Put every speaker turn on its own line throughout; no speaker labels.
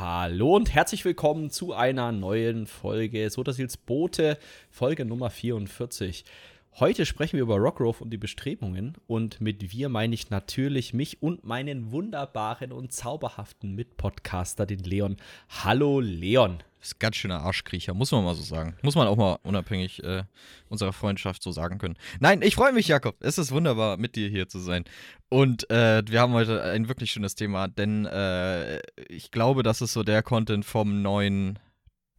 Hallo und herzlich willkommen zu einer neuen Folge Sotasils Boote, Folge Nummer 44. Heute sprechen wir über Rockgrove und die Bestrebungen und mit wir meine ich natürlich mich und meinen wunderbaren und zauberhaften Mitpodcaster, den Leon. Hallo Leon.
Das ist ganz schöner Arschkriecher, muss man mal so sagen. Muss man auch mal unabhängig äh, unserer Freundschaft so sagen können. Nein, ich freue mich, Jakob. Es ist wunderbar, mit dir hier zu sein. Und äh, wir haben heute ein wirklich schönes Thema, denn äh, ich glaube, das ist so der Content vom neuen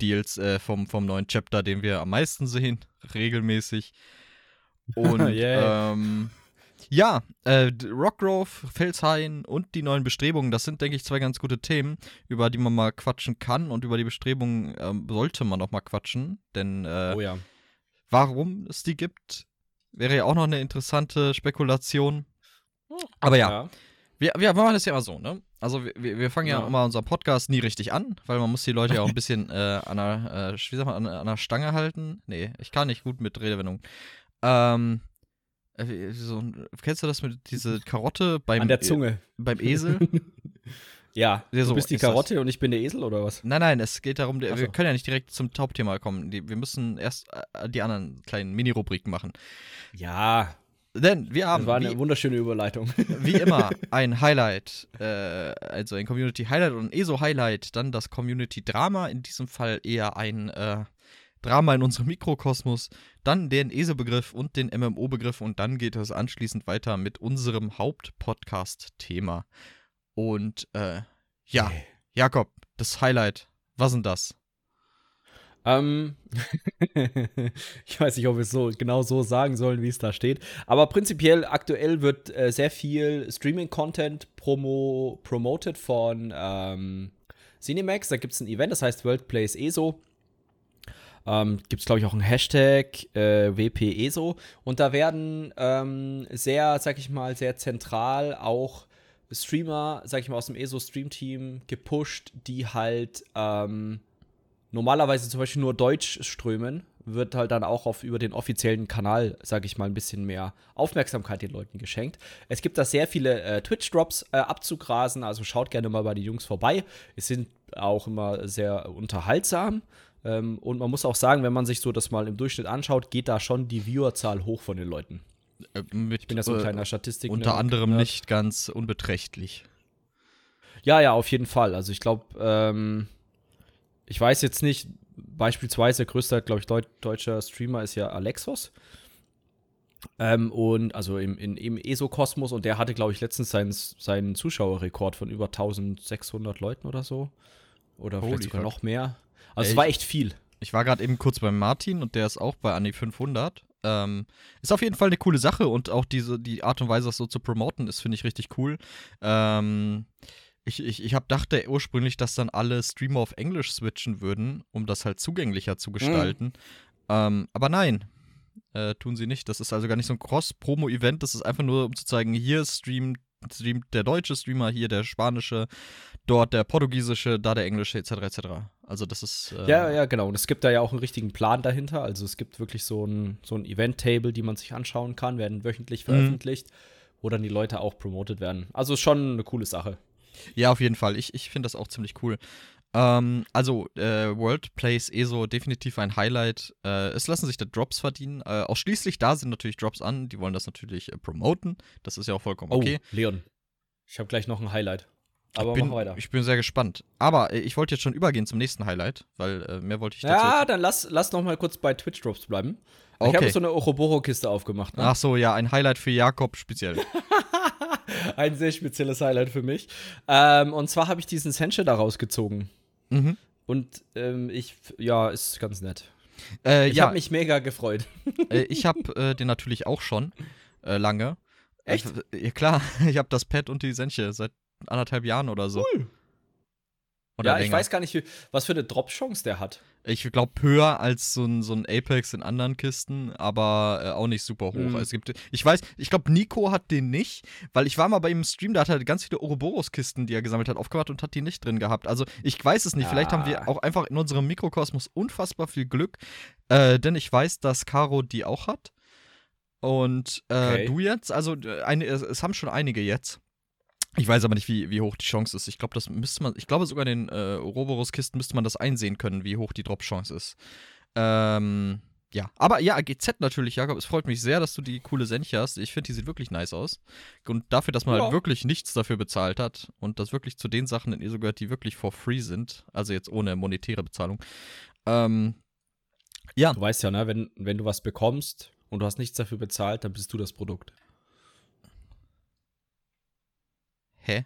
Deals, äh, vom, vom neuen Chapter, den wir am meisten sehen, regelmäßig. Und yeah. ähm, ja, äh, Rockgrove, Felshain und die neuen Bestrebungen, das sind, denke ich, zwei ganz gute Themen, über die man mal quatschen kann und über die Bestrebungen ähm, sollte man auch mal quatschen, denn äh,
oh ja.
warum es die gibt, wäre ja auch noch eine interessante Spekulation. Aber ja, ja. Wir, wir machen das ja immer so, ne? Also wir, wir fangen ja, ja immer unseren Podcast nie richtig an, weil man muss die Leute ja auch ein bisschen äh, an, der, äh, wie sagt man, an, an der Stange halten. Nee, ich kann nicht gut mit Redewendungen. Ähm, äh, so, kennst du das mit dieser Karotte beim
An der Zunge. E
beim Esel?
ja, ja so, du bist die Karotte das. und ich bin der Esel oder was?
Nein, nein, es geht darum, so. wir können ja nicht direkt zum Hauptthema kommen. wir müssen erst äh, die anderen kleinen Mini-Rubriken machen.
Ja.
Denn wir haben.
Das war eine wie, wunderschöne Überleitung.
Wie immer ein Highlight, äh, also ein Community Highlight und ein ESO Highlight, dann das Community Drama, in diesem Fall eher ein äh, Drama in unserem Mikrokosmos, dann den ESE-Begriff und den MMO-Begriff und dann geht es anschließend weiter mit unserem Hauptpodcast-Thema. Und äh, ja, Jakob, das Highlight, was sind das?
Ähm, ich weiß nicht, ob wir es so genau so sagen sollen, wie es da steht. Aber prinzipiell aktuell wird äh, sehr viel Streaming-Content promo promoted von ähm, Cinemax. Da gibt es ein Event, das heißt World Plays ESO. Ähm, Gibt es, glaube ich, auch einen Hashtag äh, WPESO. Und da werden ähm, sehr, sag ich mal, sehr zentral auch Streamer, sag ich mal, aus dem ESO-Stream-Team gepusht, die halt ähm, normalerweise zum Beispiel nur Deutsch strömen, wird halt dann auch auf über den offiziellen Kanal, sag ich mal, ein bisschen mehr Aufmerksamkeit den Leuten geschenkt. Es gibt da sehr viele äh, Twitch-Drops äh, abzugrasen, also schaut gerne mal bei den Jungs vorbei. Es sind auch immer sehr unterhaltsam. Ähm, und man muss auch sagen, wenn man sich so das mal im Durchschnitt anschaut, geht da schon die Viewerzahl hoch von den Leuten.
Äh, mit, ich bin ja so ein äh, kleiner Statistik. Unter anderem nicht ganz unbeträchtlich.
Ja, ja, auf jeden Fall. Also ich glaube, ähm, ich weiß jetzt nicht, beispielsweise der größte, glaube ich, Deut deutscher Streamer ist ja Alexos. Ähm, und also im, in, im ESO-Kosmos und der hatte, glaube ich, letztens seinen, seinen Zuschauerrekord von über 1600 Leuten oder so. Oder Holy vielleicht sogar fuck. noch mehr. Also Ey, es war echt viel.
Ich war gerade eben kurz beim Martin und der ist auch bei Anni 500. Ähm, ist auf jeden Fall eine coole Sache und auch diese, die Art und Weise, das so zu promoten, ist, finde ich, richtig cool. Ähm, ich, ich, ich hab, dachte ursprünglich, dass dann alle Streamer auf Englisch switchen würden, um das halt zugänglicher zu gestalten. Mhm. Ähm, aber nein, äh, tun sie nicht. Das ist also gar nicht so ein Cross-Promo-Event. Das ist einfach nur, um zu zeigen, hier streamt, streamt der deutsche Streamer, hier der spanische, dort der portugiesische, da der englische, etc. etc. Also das ist.
Äh ja, ja, genau. Und es gibt da ja auch einen richtigen Plan dahinter. Also es gibt wirklich so ein, so ein Event-Table, die man sich anschauen kann, werden wöchentlich mhm. veröffentlicht, mhm. wo dann die Leute auch promotet werden. Also ist schon eine coole Sache.
Ja, auf jeden Fall. Ich, ich finde das auch ziemlich cool. Ähm, also, äh, World Plays ESO definitiv ein Highlight. Äh, es lassen sich da Drops verdienen. Äh, ausschließlich da sind natürlich Drops an. Die wollen das natürlich äh, promoten. Das ist ja auch vollkommen okay.
Oh, Leon. Ich habe gleich noch ein Highlight. Aber
ich bin,
weiter.
Ich bin sehr gespannt. Aber äh, ich wollte jetzt schon übergehen zum nächsten Highlight, weil äh, mehr wollte ich
dazu. Ja, dann lass, lass noch mal kurz bei Twitch Drops bleiben. Okay. Ich habe so eine Oroboro-Kiste aufgemacht.
Ne? Ach so, ja, ein Highlight für Jakob speziell.
ein sehr spezielles Highlight für mich. Ähm, und zwar habe ich diesen Senche da rausgezogen. Mhm. Und ähm, ich, ja, ist ganz nett. Äh, ich ja. habe mich mega gefreut.
Äh, ich habe äh, den natürlich auch schon äh, lange.
Echt?
ja, klar, ich habe das Pad und die Senche seit anderthalb Jahren oder so. Cool.
Oder ja, länger. ich weiß gar nicht, was für eine Drop-Chance der hat.
Ich glaube höher als so ein, so ein Apex in anderen Kisten, aber äh, auch nicht super hoch. Mhm. Es gibt, ich weiß, ich glaube, Nico hat den nicht, weil ich war mal bei ihm im Stream, da hat er ganz viele Ouroboros-Kisten, die er gesammelt hat, aufgemacht und hat die nicht drin gehabt. Also ich weiß es nicht. Ah. Vielleicht haben wir ah. auch einfach in unserem Mikrokosmos unfassbar viel Glück, äh, denn ich weiß, dass Caro die auch hat. Und äh, okay. du jetzt, also äh, eine, es haben schon einige jetzt. Ich weiß aber nicht, wie, wie hoch die Chance ist. Ich glaube, das müsste man, ich glaube sogar in den äh, Ouroboros-Kisten müsste man das einsehen können, wie hoch die Drop-Chance ist. Ähm, ja, aber ja, GZ natürlich, Jakob. Es freut mich sehr, dass du die coole Senche hast. Ich finde, die sieht wirklich nice aus. Und dafür, dass man
Ja.
halt wirklich nichts dafür bezahlt hat und das wirklich zu den Sachen in ESO gehört, die wirklich for free sind, also jetzt ohne monetäre Bezahlung. Ähm, ja,
Du weißt ja, ne, wenn, wenn du was bekommst und du hast nichts dafür bezahlt, dann bist du das Produkt.
Hä?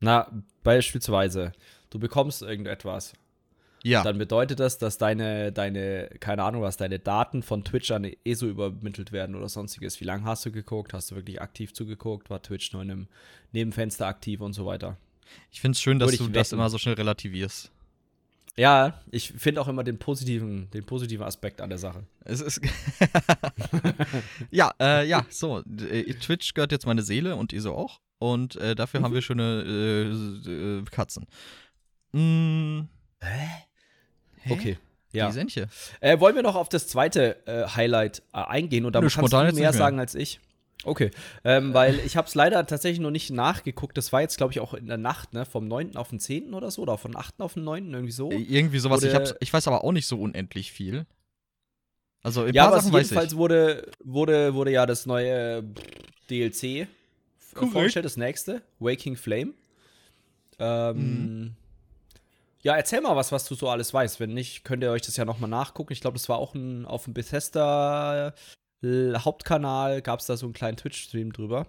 Na, beispielsweise, du bekommst irgendetwas.
Ja,
Dann bedeutet das, dass deine, deine, keine Ahnung was, deine Daten von Twitch an ESO übermittelt werden oder sonstiges. Wie lange hast du geguckt? Hast du wirklich aktiv zugeguckt? War Twitch nur in einem Nebenfenster aktiv und so weiter?
ich finde es schön, dass du
ich
das
wetten.
immer so schnell relativierst.
Ja, ich finde auch immer den positiven, den positiven Aspekt an der Sache.
Es ist. ja, äh, ja, so. äh, Twitch gehört jetzt meine Seele und ISO auch. Und äh, dafür
Mhm.
haben wir schöne äh, äh, Katzen. Mm,
Hä?
hä?
Okay.
Die
Ja.
Senche.
Äh, wollen wir noch auf das zweite äh, Highlight äh, eingehen und da kannst du mehr
mehr.
sagen als ich. Okay, ähm, weil ich habe es leider tatsächlich noch nicht nachgeguckt. Das war jetzt, glaube ich, auch in der Nacht, ne? Vom 9. auf den 10. oder so, oder vom 8. auf den 9. irgendwie so.
Irgendwie sowas. Ich, ich weiß aber auch nicht so unendlich viel. Also, ein
ja,
paar
aber
Sachen weiß
jedenfalls wurde, wurde, wurde ja das neue DLC
Korrekt.
vorgestellt, das nächste, Waking Flame. Ähm,
Mhm.
Ja, erzähl mal was, was du so alles weißt. Wenn nicht, könnt ihr euch das ja nochmal nachgucken. Ich glaube, das war auch ein, auf dem Bethesda äh, Hauptkanal, gab es da so einen kleinen Twitch-Stream drüber.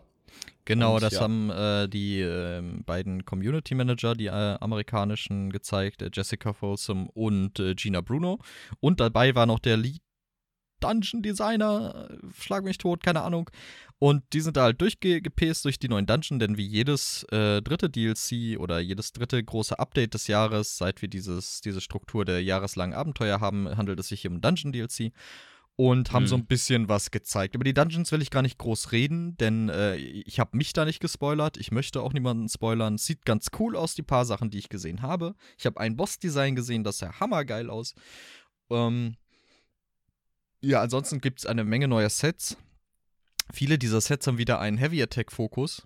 Genau,
Und
das
ja.
haben äh, die ähm, beiden Community Manager, die äh, amerikanischen, gezeigt, äh, Jessica Folsom und äh, Gina Bruno. Und dabei war noch der Lead Dungeon Designer, äh, schlag mich tot, keine Ahnung. Und die sind da halt durchgepest durch die neuen Dungeon, denn wie jedes äh, dritte DLC oder jedes dritte große Update des Jahres, seit wir dieses, diese Struktur der jahreslangen Abenteuer haben, handelt es sich hier um Dungeon DLC und haben so
Hm.
ein bisschen was gezeigt. Über die Dungeons will ich gar nicht groß reden, denn äh, ich habe mich da nicht gespoilert. Ich möchte auch niemanden spoilern. Sieht ganz cool aus, die paar Sachen, die ich gesehen habe. Ich habe ein Boss-Design gesehen, das sah hammergeil aus. Ähm, ja, ansonsten gibt es eine Menge neuer Sets. Viele dieser Sets haben wieder einen Heavy Attack-Fokus.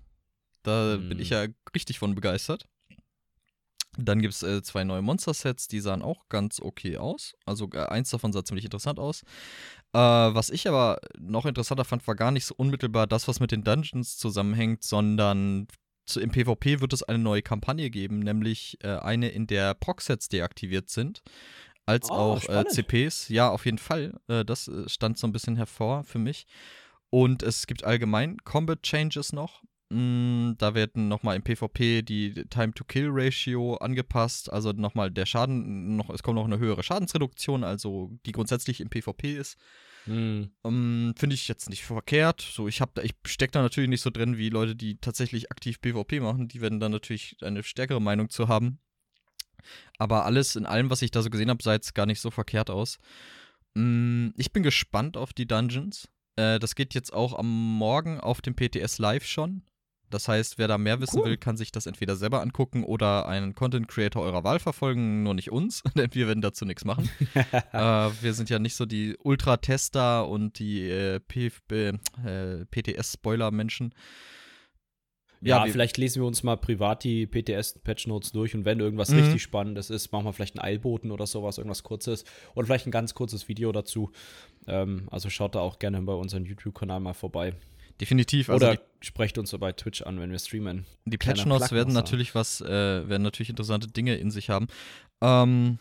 Da bin
Hm.
ich ja richtig von begeistert. Dann gibt es äh, zwei neue Monster-Sets, die sahen auch ganz okay aus. Also äh, eins davon sah ziemlich interessant aus. Äh, was ich aber noch interessanter fand, war gar nicht so unmittelbar das, was mit den Dungeons zusammenhängt, sondern zu, im PvP wird es eine neue Kampagne geben, nämlich äh, eine, in der Proc-Sets deaktiviert sind. Als
Oh,
auch äh. CPs. Ja, auf jeden Fall. Äh, das äh, stand so ein bisschen hervor für mich. Und es gibt allgemein Combat Changes noch. Mm, Da werden nochmal im PvP die Time-to-Kill-Ratio angepasst. Also nochmal der Schaden, noch, es kommt noch eine höhere Schadensreduktion, also die grundsätzlich im PvP ist.
Hm.
Ähm, Finde ich jetzt nicht verkehrt. So, ich, hab da- ich stecke da natürlich nicht so drin wie Leute, die tatsächlich aktiv PvP machen. Die werden da natürlich eine stärkere Meinung zu haben. Aber alles in allem, was ich da so gesehen habe, sah jetzt gar nicht so verkehrt aus. Mm, ich bin gespannt auf die Dungeons. Äh, das geht jetzt auch am Morgen auf dem PTS Live schon. Das heißt, wer da mehr wissen
Cool.
will, kann sich das entweder selber angucken oder einen Content Creator eurer Wahl verfolgen, nur nicht uns, denn wir werden dazu nichts machen. äh, wir sind ja nicht so die Ultra-Tester und die äh, PF äh, PTS-Spoiler-Menschen.
Ja,
wir-
vielleicht lesen wir uns mal privat die PTS-Patch-Notes durch und wenn irgendwas
Mhm.
richtig Spannendes ist, machen wir vielleicht einen Eilboten oder sowas, irgendwas kurzes oder vielleicht ein ganz kurzes Video dazu. Ähm, also schaut da auch gerne bei unserem YouTube-Kanal mal vorbei.
Definitiv. Also
oder sprecht uns so bei Twitch an, wenn wir streamen.
die Patch Notes werden natürlich was, äh, werden natürlich interessante Dinge in sich haben. Ähm,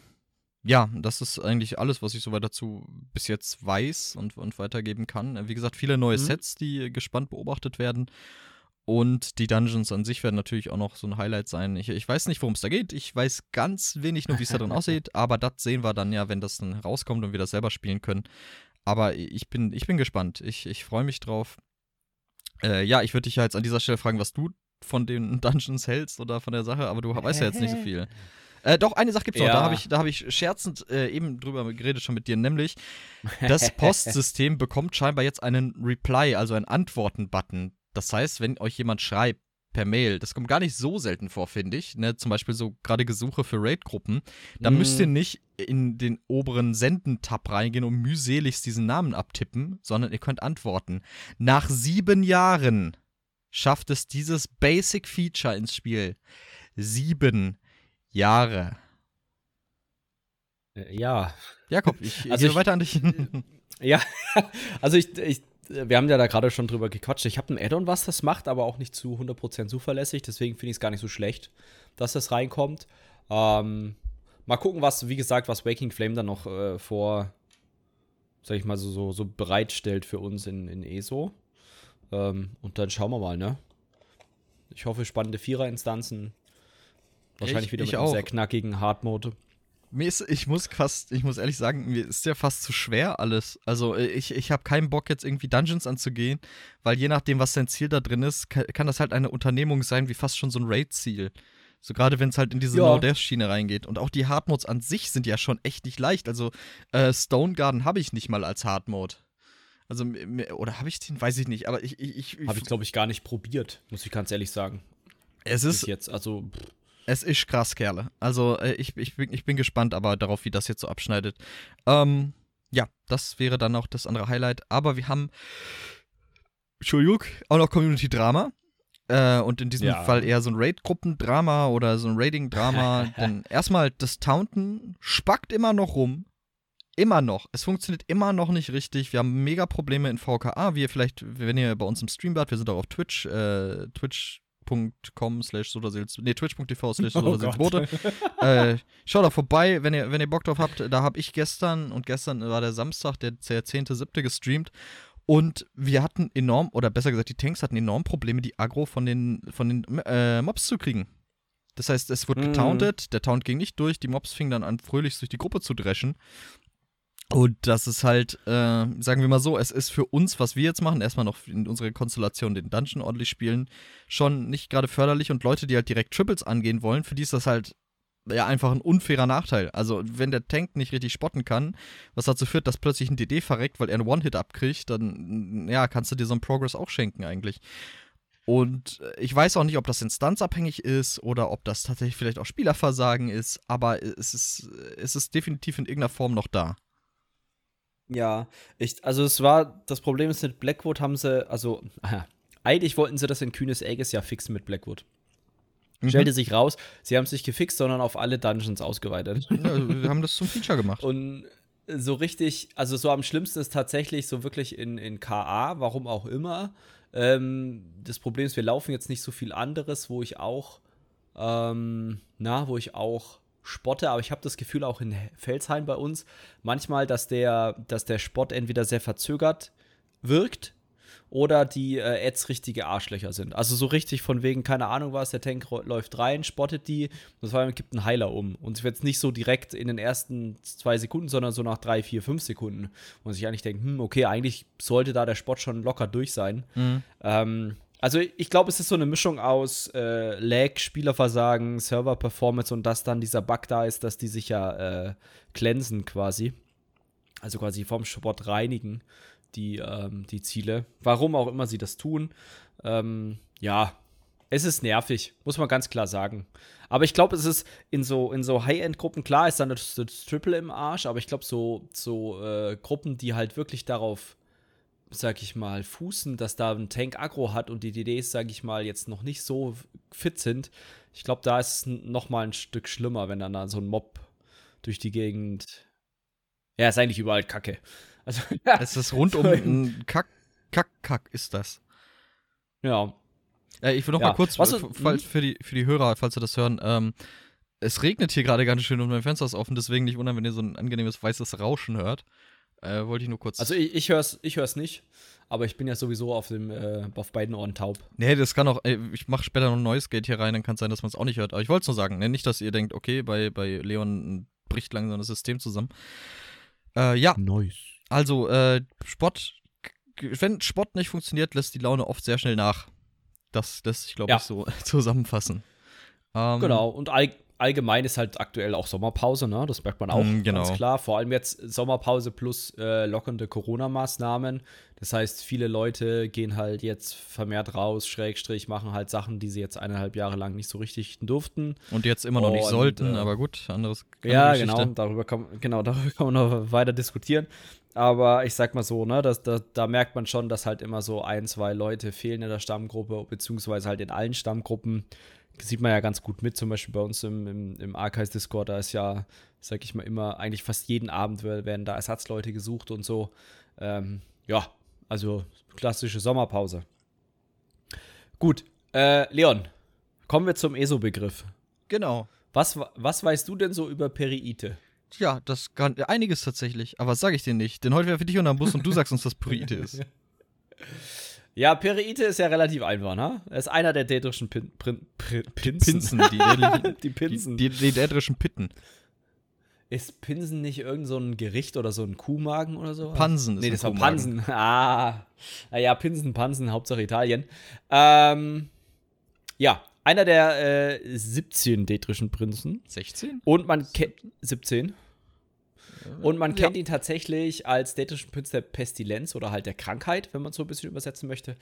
ja, das ist eigentlich alles, was ich soweit dazu bis jetzt weiß und, und weitergeben kann. Wie gesagt, viele neue
Mhm.
Sets, die gespannt beobachtet werden. Und die Dungeons an sich werden natürlich auch noch so ein Highlight sein. Ich, ich weiß nicht, worum es da geht. Ich weiß ganz wenig nur, wie es da drin aussieht. Aber das sehen wir dann ja, wenn das dann rauskommt und wir das selber spielen können. Aber ich bin, ich bin gespannt. Ich, ich freue mich drauf. Äh, ja, ich würde dich ja jetzt an dieser Stelle fragen, was du von den Dungeons hältst oder von der Sache, aber du weißt ja jetzt nicht so viel. Äh, doch, eine Sache gibt's noch.
Ja.
Da habe ich, da hab ich scherzend äh, eben drüber geredet schon mit dir, nämlich das Postsystem bekommt scheinbar jetzt einen Reply, also einen Antworten-Button. Das heißt, wenn euch jemand schreibt per Mail, das kommt gar nicht so selten vor, finde ich. Ne? Zum Beispiel so gerade Gesuche für Raid-Gruppen. Da
Mm.
müsst ihr nicht in den oberen Senden-Tab reingehen und mühseligst diesen Namen abtippen, sondern ihr könnt antworten. Nach sieben Jahren schafft es dieses Basic Feature ins Spiel. Sieben Jahre.
Äh, ja.
Jakob, ich
Also
gehe
ich-
weiter an dich.
Ja, also ich, ich wir haben ja da gerade schon drüber gequatscht. Ich habe ein Add-on, was das macht, aber auch nicht zu 100% zuverlässig. Deswegen finde ich es gar nicht so schlecht, dass das reinkommt. Ähm, mal gucken, was, wie gesagt, was Waking Flame dann noch äh, vor, sag ich mal, so, so, so bereitstellt für uns in, in ESO. Ähm, und dann schauen wir mal, ne? Ich hoffe, spannende Vierer-Instanzen. Wahrscheinlich
Ich-
wieder
ich
mit einem
auch.
sehr knackigen Hard-Mode.
Mir ist, ich muss fast, ich muss ehrlich sagen, mir ist ja fast zu schwer alles. Also äh, ich, ich habe keinen Bock jetzt irgendwie Dungeons anzugehen, weil je nachdem, was dein Ziel da drin ist, kann, kann das halt eine Unternehmung sein, wie fast schon so ein Raid-Ziel. So gerade wenn es halt in diese
Ja.
No-Death-Schiene reingeht. Und auch die Hard-Modes an sich sind ja schon echt nicht leicht. Also äh, Stone Garden habe ich nicht mal als Hard-Mode. Also, oder habe ich den? Weiß ich nicht. Aber ich, ich, ich,
Habe ich, glaube ich, gar nicht probiert, muss ich ganz ehrlich sagen.
es
Bis
ist,
jetzt. Also, pff,
Es ist krass, Kerle. Also äh, ich, ich, bin, ich bin gespannt aber darauf, wie das jetzt so abschneidet. Ähm, ja, das wäre dann auch das andere Highlight. Aber wir haben, Entschuldigung, auch noch Community-Drama. Äh, und in diesem
Ja.
Fall eher so ein Raid-Gruppendrama oder so ein Raiding-Drama. Denn erstmal, das Taunten spackt immer noch rum. Immer noch. Es funktioniert immer noch nicht richtig. Wir haben mega Probleme in VKA, wie ihr vielleicht, wenn ihr bei uns im Stream wart, wir sind auch auf Twitch, äh, twitch.com slash sodasilz, nee, twitch.tv slash
Oh
sodasilzbote. äh, schaut da vorbei, wenn ihr, wenn ihr Bock drauf habt. Da habe ich gestern und gestern war der Samstag, der 10.7. gestreamt. Und wir hatten enorm, oder besser gesagt, die Tanks hatten enorm Probleme, die Aggro von den, von den äh, Mobs zu kriegen. Das heißt, es wurde
Mhm.
getauntet, der Taunt ging nicht durch, die Mobs fingen dann an, fröhlich durch die Gruppe zu dreschen. Und das ist halt, äh, sagen wir mal so, es ist für uns, was wir jetzt machen, erstmal noch in unserer Konstellation den Dungeon ordentlich spielen, schon nicht gerade förderlich. Und Leute, die halt direkt Triples angehen wollen, für die ist das halt ja einfach ein unfairer Nachteil. Also, wenn der Tank nicht richtig spotten kann, was dazu führt, dass plötzlich ein DD verreckt, weil er einen One-Hit abkriegt, dann, ja, kannst du dir so einen Progress auch schenken eigentlich. Und äh, ich weiß auch nicht, ob das instanzabhängig ist oder ob das tatsächlich vielleicht auch Spielerversagen ist, aber es ist, es ist definitiv in irgendeiner Form noch da.
Ja, ich, also es war, das Problem ist mit Blackwood haben sie, also eigentlich wollten sie das in Kühnes Aegis ja fixen mit Blackwood.
Mhm.
Stellte sich raus, sie haben es nicht gefixt, sondern auf alle Dungeons ausgeweitet.
Ja, wir haben das zum Feature gemacht.
Und so richtig, also so am schlimmsten ist tatsächlich so wirklich in, in KA, warum auch immer. Ähm, das Problem ist, wir laufen jetzt nicht so viel anderes, wo ich auch, ähm, na, wo ich auch spotte, aber ich habe das Gefühl auch in Felsheim bei uns manchmal, dass der, dass der Spott entweder sehr verzögert wirkt oder die äh, Ads richtige Arschlöcher sind. Also so richtig von wegen, keine Ahnung was, der Tank läuft rein, spottet die und das war, gibt einen Heiler um. Und es wird nicht so direkt in den ersten zwei Sekunden, sondern so nach drei, vier, fünf Sekunden. Und sich eigentlich denkt, hm, okay, eigentlich sollte da der Spot schon locker durch sein.
Mhm.
Ähm, also ich glaube, es ist so eine Mischung aus äh, Lag, Spielerversagen, Server-Performance und dass dann dieser Bug da ist, dass die sich ja äh, cleansen quasi. Also quasi vom Spot reinigen, die, ähm, die Ziele. Warum auch immer sie das tun. Ähm, ja, es ist nervig, muss man ganz klar sagen. Aber ich glaube, es ist in so, in so High-End-Gruppen, klar ist dann das, das Triple im Arsch, aber ich glaube, so, so äh, Gruppen, die halt wirklich darauf sag ich mal, fußen, dass da ein Tank Aggro hat und die DDs, sag ich mal, jetzt noch nicht so fit sind. Ich glaube, da ist es n- noch mal ein Stück schlimmer, wenn dann da so ein Mob durch die Gegend. Ja, ist eigentlich überall Kacke. Also,
Es ist rundum ein Kack, Kack, Kack ist das.
ja.
Äh, ich will noch
Ja.
mal kurz,
Was
falls, für, die, für die Hörer, falls sie das hören, ähm, es regnet hier gerade ganz schön und mein Fenster ist offen, deswegen nicht wundern, wenn ihr so ein angenehmes weißes Rauschen hört. Äh, wollte ich nur kurz.
Also ich, ich höre es ich hör's nicht, aber ich bin ja sowieso auf, dem, äh, auf beiden Ohren taub.
nee, das kann auch, ey, ich mache später noch ein neues Gate hier rein, dann kann es sein, dass man es auch nicht hört. Aber ich wollte es nur sagen, ne? nicht, dass ihr denkt, okay, bei, bei Leon bricht langsam das System zusammen. Äh, ja,
Nice.
also, äh, Spott, g- wenn Spott nicht funktioniert, lässt die Laune oft sehr schnell nach. Das lässt sich, glaube
Ja.
ich, so zusammenfassen. Ähm,
Genau, und all, allgemein ist halt aktuell auch Sommerpause, ne? Das merkt man auch
Mm, genau.
ganz klar. Vor allem jetzt Sommerpause plus äh, lockernde Corona-Maßnahmen. Das heißt, viele Leute gehen halt jetzt vermehrt raus, Schrägstrich, machen halt Sachen, die sie jetzt eineinhalb Jahre lang nicht so richtig durften.
Und jetzt immer noch nicht
Und,
sollten,
äh,
aber gut, anderes. andere
Ja,
Geschichte.
genau, darüber kann, genau, darüber kann man noch weiter diskutieren. Aber ich sag mal so, ne, das, da, da merkt man schon, dass halt immer so ein, zwei Leute fehlen in der Stammgruppe, beziehungsweise halt in allen Stammgruppen. Sieht man ja ganz gut mit, zum Beispiel bei uns im, im, im Archives-Discord, da ist ja, sag ich mal, immer, eigentlich fast jeden Abend wer- werden da Ersatzleute gesucht und so. Ähm, ja, also klassische Sommerpause. Gut, äh, Leon, kommen wir zum ESO-Begriff.
Genau.
Was, was weißt du denn so über Periite?
Ja, das kann einiges tatsächlich. Aber was sage ich dir nicht? Denn heute wäre für dich unter dem Bus und du sagst uns, dass Pyrite ist.
Ja, Periite ist ja relativ einfach, ne? Er ist einer der dädrischen Pin Prin Prin Pinsen.
Pinsen, die, die,
Pinsen.
die, die, dädrischen Pitten.
ist Pinsen nicht irgend so ein Gericht oder so ein Kuhmagen oder so?
Pansen ist
Nee, das war. Pansen. Ah. Naja, Pinsen, Pansen, Hauptsache Italien. Ähm, ja, einer der äh, 17 dädrischen Prinzen.
16?
Und man kennt 17. Und man
Ja.
kennt ihn tatsächlich als dätrischen Prinz der Pestilenz oder halt der Krankheit, wenn man so ein bisschen übersetzen möchte.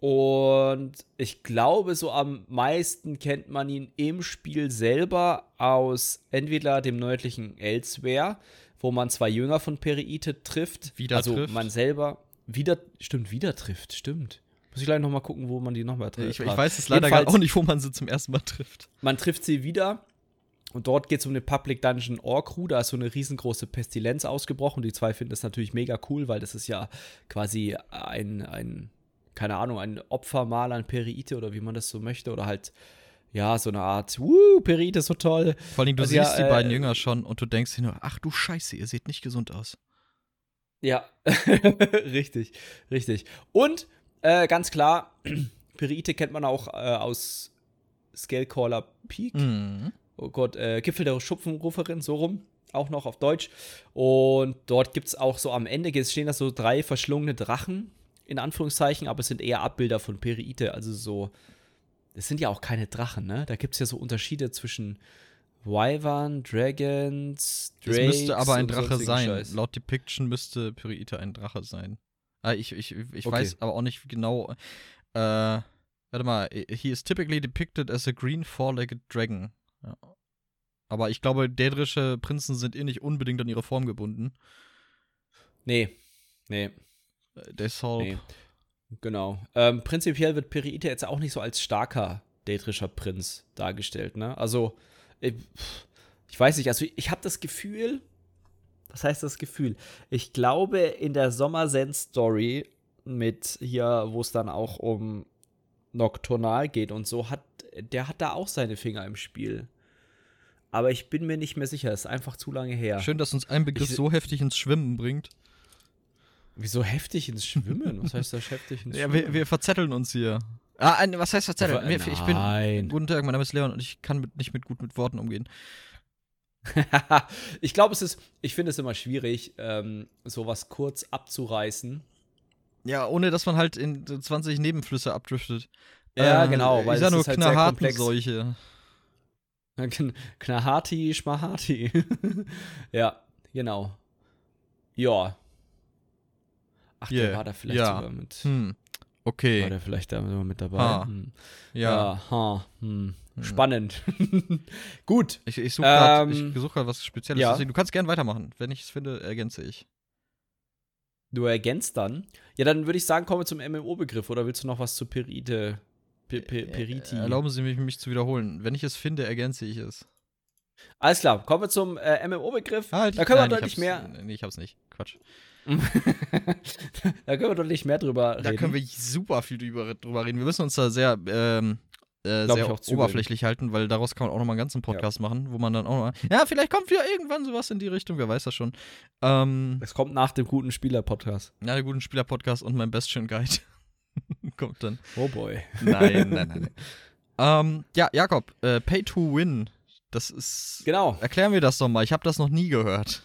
Und ich glaube, so am meisten kennt man ihn im Spiel selber aus entweder dem nördlichen Elsewhere, wo man zwei Jünger von Periite trifft.
Wieder
also
trifft.
man selber wieder, stimmt, wieder trifft, stimmt. Muss ich gleich noch mal gucken, wo man die nochmal trifft.
Ich, ich weiß es leider gar
Jedenfalls-
auch nicht, wo man sie zum ersten Mal trifft.
man trifft sie wieder und dort geht es um den Public Dungeon Orkru. Da ist so eine riesengroße Pestilenz ausgebrochen. Die zwei finden das natürlich mega cool, weil das ist ja quasi ein, ein keine Ahnung, ein Opfermahl an Periite oder wie man das so möchte. Oder halt, ja, so eine Art, wuh, Periite ist so toll.
Vor allem, du
Also
siehst
ja,
die
äh,
beiden Jünger schon und du denkst dir nur, ach du Scheiße, ihr seht nicht gesund aus.
Ja, richtig, richtig. Und äh, ganz klar, Periite kennt man auch äh, aus Scalecaller Peak.
Mhm.
Oh Gott, äh, Gipfel der Schupfenruferin, so rum, auch noch auf Deutsch. Und dort gibt es auch so am Ende stehen da so drei verschlungene Drachen, in Anführungszeichen, aber es sind eher Abbilder von Periite, also so, es sind ja auch keine Drachen, ne? Da gibt es ja so Unterschiede zwischen Wyvern, Dragons,
Es
Drakes
müsste aber ein Drache sein.
Scheiß.
Laut Depiction müsste Pyreite ein Drache sein. Ah, ich ich, ich
Okay.
weiß aber auch nicht genau. Äh, warte mal, he is typically depicted as a green four-legged dragon. Ja. Aber ich glaube, dädrische Prinzen sind eh nicht unbedingt an ihre Form gebunden.
Nee, nee,
Äh, Deshalb.
nee. Genau. Ähm, prinzipiell wird Periite jetzt auch nicht so als starker dätrischer Prinz dargestellt, ne? Also, ich, ich weiß nicht, also ich habe das Gefühl, was heißt das Gefühl? Ich glaube, in der Sommersend-Story mit hier, wo es dann auch um Nocturnal geht und so, hat der hat da auch seine Finger im Spiel. Aber ich bin mir nicht mehr sicher, ist einfach zu lange her.
Schön, dass uns ein Begriff
Ich-
so heftig ins Schwimmen bringt.
Wieso heftig ins Schwimmen? Was heißt das heftig ins
Ja,
Schwimmen?
wir, wir verzetteln uns hier. Ah, was heißt verzetteln?
Aber-
ich bin.
Nein.
Guten Tag, mein Name ist Leon und ich kann mit, nicht mit gut mit Worten umgehen.
ich glaube, es ist, ich finde es immer schwierig, ähm, sowas kurz abzureißen.
Ja, ohne dass man halt in so 20 Nebenflüsse abdriftet.
Ja,
Äh,
genau, weil
Ich sag
es
nur
ist halt sehr komplex. Knahati, Schmahati. ja, genau. Ja. Ach, der
Yeah,
war da vielleicht
ja.
sogar mit.
Hm.
War
Okay.
der vielleicht da sogar mit dabei? Hm.
Ja.
Ja, ha. Hm. Spannend. Gut.
Ich, ich suche gerade
Ähm,
such grad was Spezielles.
ja.
Deswegen, du kannst gerne weitermachen. Wenn ich es finde, ergänze ich.
Du ergänzt dann. Ja, dann würde ich sagen, kommen wir zum MMO-Begriff. Oder willst du noch was zu Perite? Pe Periti?
Äh, Erlauben Sie mich, mich zu wiederholen. Wenn ich es finde, ergänze ich es.
Alles klar, kommen wir zum äh, MMO-Begriff.
Halt,
da können
nein,
wir
ich
deutlich mehr.
Nee, ich hab's nicht. Quatsch.
da können wir deutlich mehr drüber
Da
reden.
können wir super viel drüber, drüber reden. Wir müssen uns da sehr, ähm, äh, sehr oberflächlich halten, weil daraus kann man auch nochmal einen ganzen Podcast machen, wo man dann auch noch. Ja, vielleicht kommt wieder irgendwann sowas in die Richtung, wer weiß das schon. Ähm,
Es kommt nach dem guten Spieler-Podcast.
ja, der guten Spieler-Podcast und mein Bestchen Guide. Kommt dann.
Oh boy.
Nein, nein, nein. nein. ähm, ja, Jakob, äh, Pay to Win. Das ist.
Genau.
Erklären wir das doch mal. Ich habe das noch nie gehört.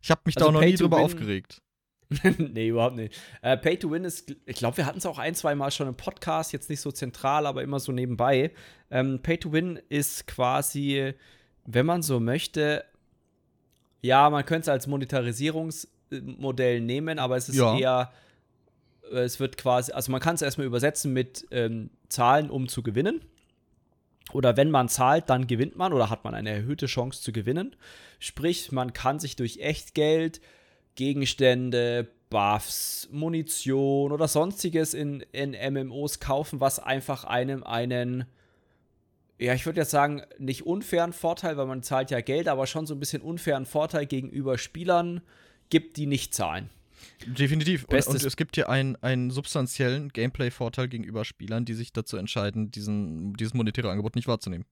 Ich habe mich da
Also
auch noch nie drüber
Win-
aufgeregt.
nee, überhaupt nicht. Äh, Pay to Win ist, ich glaube, wir hatten es auch ein, zwei Mal schon im Podcast, jetzt nicht so zentral, aber immer so nebenbei. Ähm, Pay to Win ist quasi, wenn man so möchte, ja, man könnte es als Monetarisierungsmodell nehmen, aber es ist ja. eher, es wird quasi, also man kann es erstmal übersetzen mit ähm, Zahlen, um zu gewinnen. Oder wenn man zahlt, dann gewinnt man oder hat man eine erhöhte Chance zu gewinnen. Sprich, man kann sich durch Echtgeld Gegenstände, Buffs, Munition oder sonstiges in, in MMOs kaufen, was einfach einem einen, ja, ich würde jetzt sagen, nicht unfairen Vorteil, weil man zahlt ja Geld, aber schon so ein bisschen unfairen Vorteil gegenüber Spielern gibt, die nicht zahlen.
Definitiv. Und, und, es gibt hier einen, einen substanziellen Gameplay-Vorteil gegenüber Spielern, die sich dazu entscheiden, diesen, dieses monetäre Angebot nicht wahrzunehmen.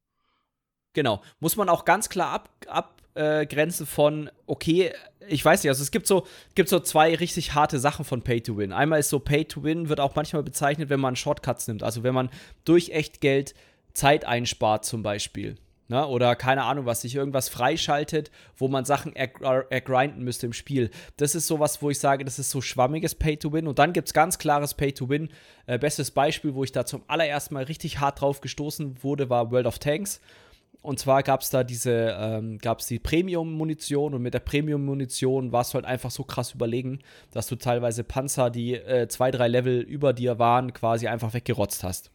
Genau. Muss man auch ganz klar abgrenzen ab, äh, von, okay, ich weiß nicht, also es gibt so, gibt so zwei richtig harte Sachen von Pay to Win. Einmal ist so, Pay to Win wird auch manchmal bezeichnet, wenn man Shortcuts nimmt. Also wenn man durch Echtgeld Zeit einspart zum Beispiel. Ne? Oder keine Ahnung, was sich irgendwas freischaltet, wo man Sachen ergrinden müsste im Spiel. Das ist sowas, wo ich sage, das ist so schwammiges Pay-to-Win. Und dann gibt es ganz klares Pay-to-Win. Äh, bestes Beispiel, wo ich da zum allerersten Mal richtig hart drauf gestoßen wurde, war World of Tanks. Und zwar gab es da diese, ähm, gab es die Premium-Munition und mit der Premium-Munition warst du halt einfach so krass überlegen, dass du teilweise Panzer, die äh, zwei, drei Level über dir waren, quasi einfach weggerotzt hast.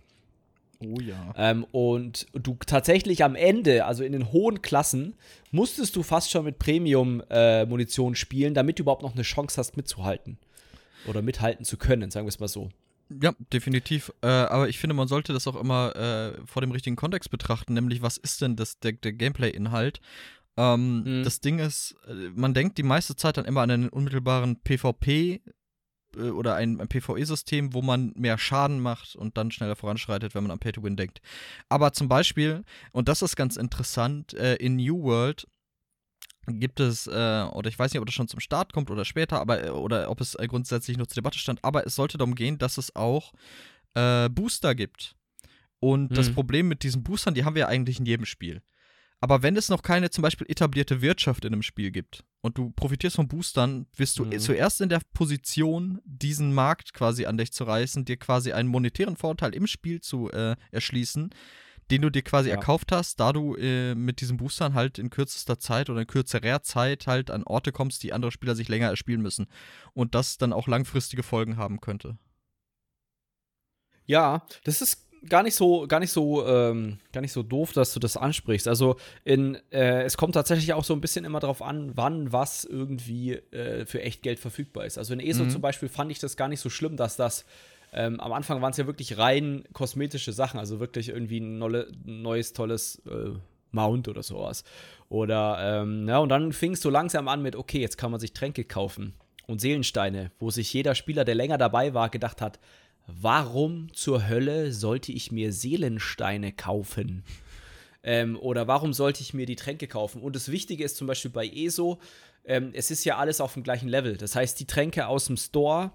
Oh ja.
Ähm, und du tatsächlich am Ende, also in den hohen Klassen, musstest du fast schon mit Premium-Munition äh, spielen, damit du überhaupt noch eine Chance hast, mitzuhalten. Oder mithalten zu können, sagen wir es mal so.
Ja, definitiv. Äh, aber ich finde, man sollte das auch immer äh, vor dem richtigen Kontext betrachten, nämlich was ist denn das, der, der Gameplay-Inhalt? Ähm, mhm. Das Ding ist, äh, man denkt die meiste Zeit dann immer an einen unmittelbaren PvP oder ein, ein PvE-System, wo man mehr Schaden macht und dann schneller voranschreitet, wenn man an Pay-to-Win denkt. Aber zum Beispiel, und das ist ganz interessant, äh, in New World gibt es, äh, oder ich weiß nicht, ob das schon zum Start kommt oder später, aber äh, oder ob es äh, grundsätzlich nur zur Debatte stand, aber es sollte darum gehen, dass es auch äh, Booster gibt. Und mhm. das Problem mit diesen Boostern, die haben wir ja eigentlich in jedem Spiel. Aber wenn es noch keine zum Beispiel etablierte Wirtschaft in einem Spiel gibt und du profitierst von Boostern, wirst du mhm. zuerst in der Position, diesen Markt quasi an dich zu reißen, dir quasi einen monetären Vorteil im Spiel zu äh, erschließen, den du dir quasi ja. erkauft hast, da du äh, mit diesen Boostern halt in kürzester Zeit oder in kürzerer Zeit halt an Orte kommst, die andere Spieler sich länger erspielen müssen. Und das dann auch langfristige Folgen haben könnte.
Ja, das ist gar nicht so, gar nicht so, ähm, gar nicht so doof, dass du das ansprichst. Also in, äh, es kommt tatsächlich auch so ein bisschen immer darauf an, wann was irgendwie äh, für Echtgeld verfügbar ist. Also in ESO mhm. zum Beispiel fand ich das gar nicht so schlimm, dass das ähm, am Anfang waren es ja wirklich rein kosmetische Sachen, also wirklich irgendwie ein neues, tolles äh, Mount oder sowas. Oder, ähm, ja, und dann fing es so langsam an mit, okay, jetzt kann man sich Tränke kaufen und Seelensteine, wo sich jeder Spieler, der länger dabei war, gedacht hat, warum zur Hölle sollte ich mir Seelensteine kaufen? Ähm, oder warum sollte ich mir die Tränke kaufen? Und das Wichtige ist zum Beispiel bei ESO, ähm, es ist ja alles auf dem gleichen Level. Das heißt, die Tränke aus dem Store